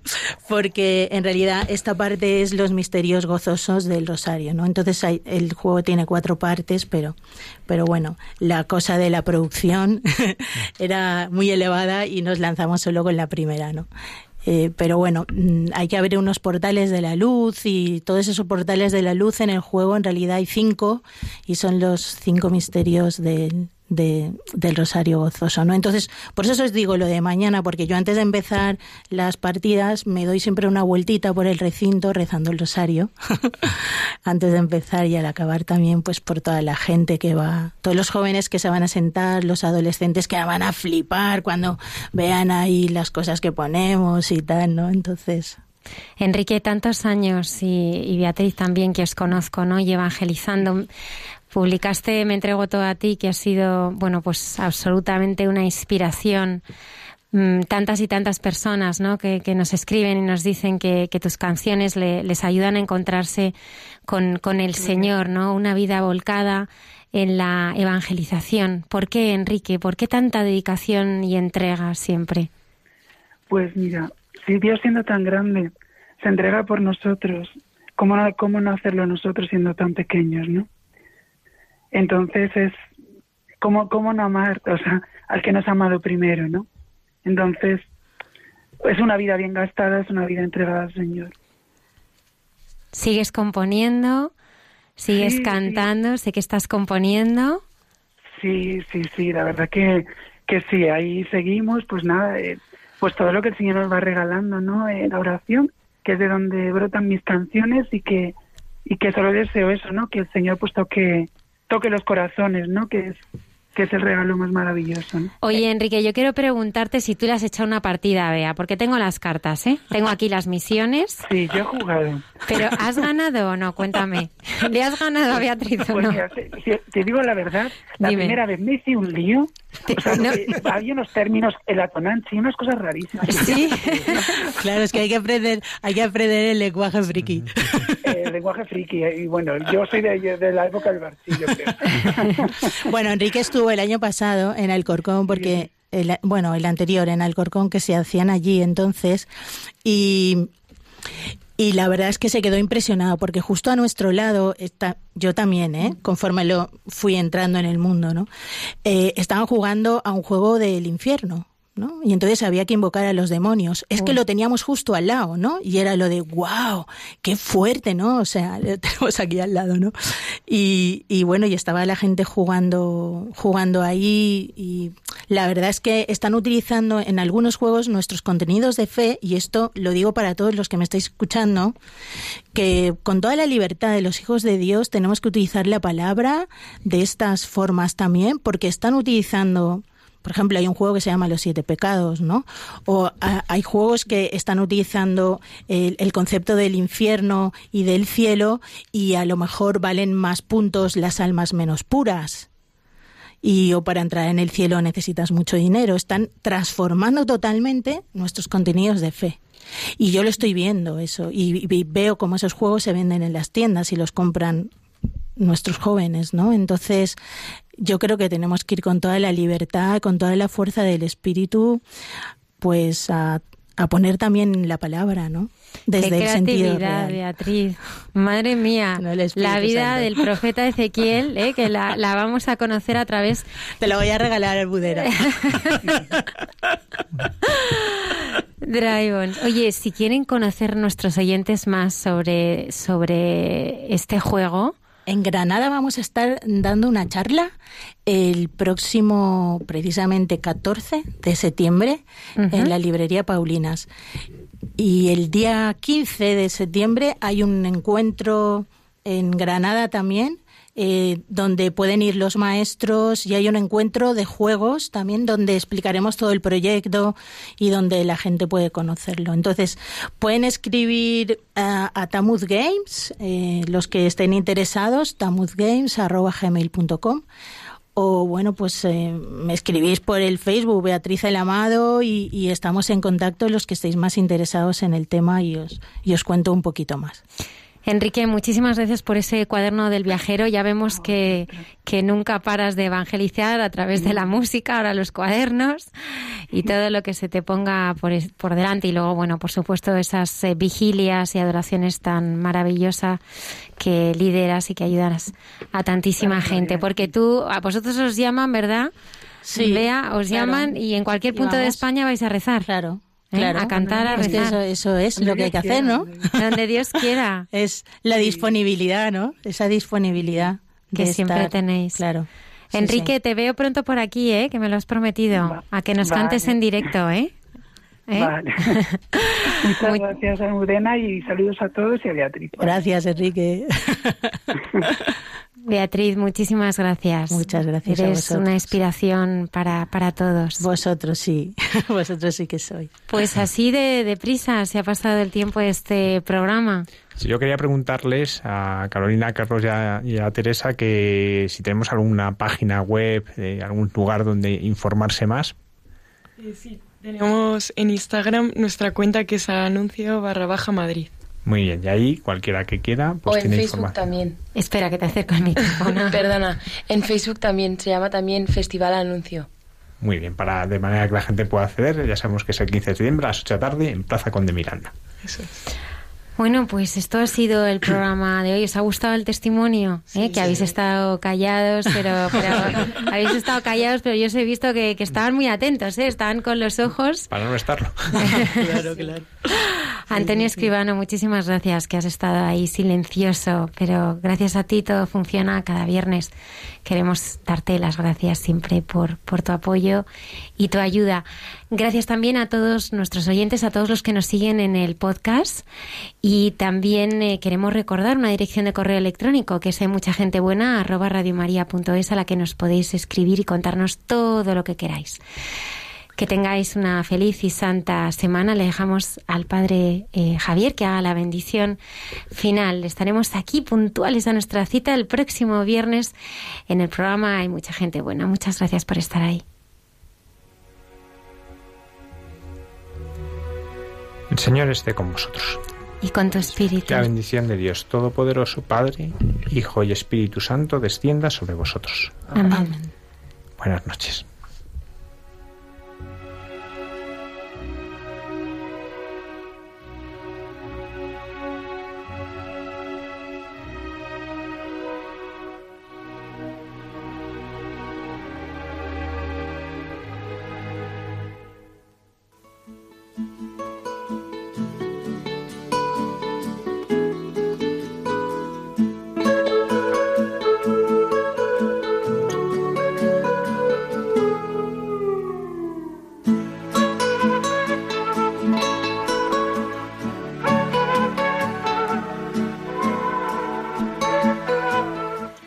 Porque en realidad esta parte es los misterios gozosos del rosario, ¿no? Entonces hay, el juego tiene cuatro partes, pero, pero bueno, la cosa de la producción era muy elevada y nos lanzamos solo con la primera, ¿no? Eh, pero bueno, mm, hay que abrir unos portales de la luz y todos esos portales de la luz en el juego en realidad hay cinco y son los cinco misterios del, del Rosario Gozoso, ¿no? Entonces, por eso os digo lo de mañana, porque yo antes de empezar las partidas me doy siempre una vueltita por el recinto rezando el Rosario, antes de empezar y al acabar también, pues por toda la gente que va, todos los jóvenes que se van a sentar, los adolescentes que van a flipar cuando vean ahí las cosas que ponemos y tal, ¿no? Entonces, Enrique, tantos años y, y, Beatriz también que os conozco, ¿no? Y evangelizando. Publicaste Me entrego todo a ti, que ha sido, bueno, pues absolutamente una inspiración. Mm, tantas y tantas personas ¿no? que, nos escriben y nos dicen que, tus canciones les ayudan a encontrarse con, con el Señor, ¿no? Una vida volcada en la evangelización. ¿Por qué, Enrique? ¿Por qué tanta dedicación y entrega siempre? Pues mira, si Dios siendo tan grande se entrega por nosotros, ¿cómo no, cómo no hacerlo nosotros siendo tan pequeños, no? Entonces es como cómo no amar, o sea, al que nos ha amado primero, ¿no? Entonces, es una vida bien gastada, es una vida entregada al Señor. ¿Sigues componiendo? ¿Sigues cantando? Sé que estás componiendo. Sí, sí, sí, la verdad que, que sí, ahí seguimos, pues nada, eh, pues todo lo que el Señor nos va regalando, ¿no? En la oración, que es de donde brotan mis canciones y que, y que solo deseo eso, ¿no? Que el Señor pues toque, toque los corazones, ¿no? Que es que es el regalo más maravilloso. ¿no? Oye, Enrique, yo quiero preguntarte si tú le has echado una partida, Bea, porque tengo las cartas, ¿eh? Tengo aquí las misiones. Sí, yo he jugado. Pero ¿has ganado o no? Cuéntame. ¿Le has ganado a Beatriz o pues no? Mira, te, digo la verdad, la primera vez me hice un lío. O sea, Había unos términos, el atonanchi, unas cosas rarísimas. Sí, claro, es que hay que aprender, hay que aprender el lenguaje friki. El lenguaje friki, y bueno, yo soy de, de la época del barcillo, creo. Bueno, Enrique estuvo el año pasado en Alcorcón porque, el, bueno, el anterior en Alcorcón que se hacían allí entonces y Y la verdad es que se quedó impresionado porque justo a nuestro lado está, yo también, ¿eh? conforme lo fui entrando en el mundo, ¿no? Eh, estaban jugando a un juego del infierno. ¿No? Y entonces había que invocar a los demonios. Es que lo teníamos justo al lado, ¿no? Y era lo de, wow, qué fuerte, ¿no? O sea, lo tenemos aquí al lado, ¿no? Y, y bueno, y estaba la gente jugando, jugando ahí y la verdad es que están utilizando en algunos juegos nuestros contenidos de fe y esto lo digo para todos los que me estáis escuchando, que con toda la libertad de los hijos de Dios tenemos que utilizar la palabra de estas formas también porque están utilizando por ejemplo, hay un juego que se llama Los Siete Pecados, ¿no? O hay juegos que están utilizando el, el, concepto del infierno y del cielo y a lo mejor valen más puntos las almas menos puras. Y o para entrar en el cielo necesitas mucho dinero. Están transformando totalmente nuestros contenidos de fe. Y yo lo estoy viendo eso. Y, y veo cómo esos juegos se venden en las tiendas y los compran nuestros jóvenes, ¿no? Entonces, yo creo que tenemos que ir con toda la libertad, con toda la fuerza del espíritu, pues a, a poner también la palabra, ¿no? Desde Qué el sentido real. Beatriz. Madre mía, no la vida Santo. del profeta Ezequiel, ¿eh? que la, la, vamos a conocer a través. Te lo voy a regalar al Budera. Dragon. Oye, si quieren conocer nuestros oyentes más sobre, sobre este juego, en Granada vamos a estar dando una charla el próximo, precisamente 14 de septiembre, uh -huh. en la librería Paulinas. Y el día 15 de septiembre hay un encuentro en Granada también, eh, donde pueden ir los maestros y hay un encuentro de juegos también donde explicaremos todo el proyecto y donde la gente puede conocerlo. Entonces, pueden escribir a, a Games, eh, los que estén interesados, tamuzgames.gmail.com o bueno, pues eh, me escribís por el Facebook Beatriz El Amado y, y, estamos en contacto los que estéis más interesados en el tema y os, y os cuento un poquito más. Enrique, muchísimas gracias por ese cuaderno del viajero. Ya vemos que, que nunca paras de evangelizar a través de la música, ahora los cuadernos y todo lo que se te ponga por, por delante. Y luego, bueno, por supuesto, esas eh, vigilias y adoraciones tan maravillosas que lideras y que ayudas a tantísima gente. Porque tú, a vosotros os llaman, ¿verdad? Sí. Vea, os claro. llaman y en cualquier punto de España vais a rezar. Claro. ¿Eh? Claro, a cantar, a rezar. Eso, eso es lo que hay que hacer, ¿no? Donde Dios quiera. Es la disponibilidad, ¿no? Esa disponibilidad que siempre estar, tenéis. Claro. Sí, Enrique, sí. te veo pronto por aquí, ¿eh? Que me lo has prometido. Va, a que nos vale. cantes en directo, ¿eh? ¿Eh? Vale. Muchas Muy... gracias, Almudena, y saludos a todos y a Beatriz. Gracias, Enrique. Beatriz, muchísimas gracias. Muchas gracias. Eres una inspiración para, para todos. Vosotros sí, vosotros sí que soy. Pues así de, de prisa se ha pasado el tiempo de este programa. Sí, yo quería preguntarles a Carolina, a Carlos y a, y a, Teresa que si tenemos alguna página web, eh, algún lugar donde informarse más. Eh, sí, tenemos en Instagram nuestra cuenta que es anuncio barra baja Madrid. Muy bien, y ahí cualquiera que quiera, pues o en tiene Facebook información. también. Espera, que te acerco al micrófono. Perdona, en Facebook también, se llama también Festival Anuncio. Muy bien, para de manera que la gente pueda acceder, ya sabemos que es el 15 de septiembre a las 8 de la tarde en Plaza Conde Miranda. Eso es. Bueno, pues esto ha sido el programa de hoy. ¿Os ha gustado el testimonio? Sí, ¿Eh? Que sí. habéis estado callados, pero, pero habéis estado callados, pero yo os he visto que, que estaban muy atentos, ¿eh? Estaban con los ojos. Para no estarlo. claro, claro. Antonio Escribano, muchísimas gracias que has estado ahí silencioso, pero gracias a ti todo funciona cada viernes. Queremos darte las gracias siempre por, por tu apoyo y tu ayuda. Gracias también a todos nuestros oyentes, a todos los que nos siguen en el podcast y también eh, queremos recordar una dirección de correo electrónico que es mucha gente buena arroba radiomaria.es a la que nos podéis escribir y contarnos todo lo que queráis. Que tengáis una feliz y santa semana. Le dejamos al Padre eh, Javier que haga la bendición final. Estaremos aquí puntuales a nuestra cita el próximo viernes en el programa. Hay mucha gente buena. Muchas gracias por estar ahí. El Señor esté con vosotros. Y con tu espíritu. Que la bendición de Dios Todopoderoso, Padre, Hijo y Espíritu Santo descienda sobre vosotros. Amén. Buenas noches.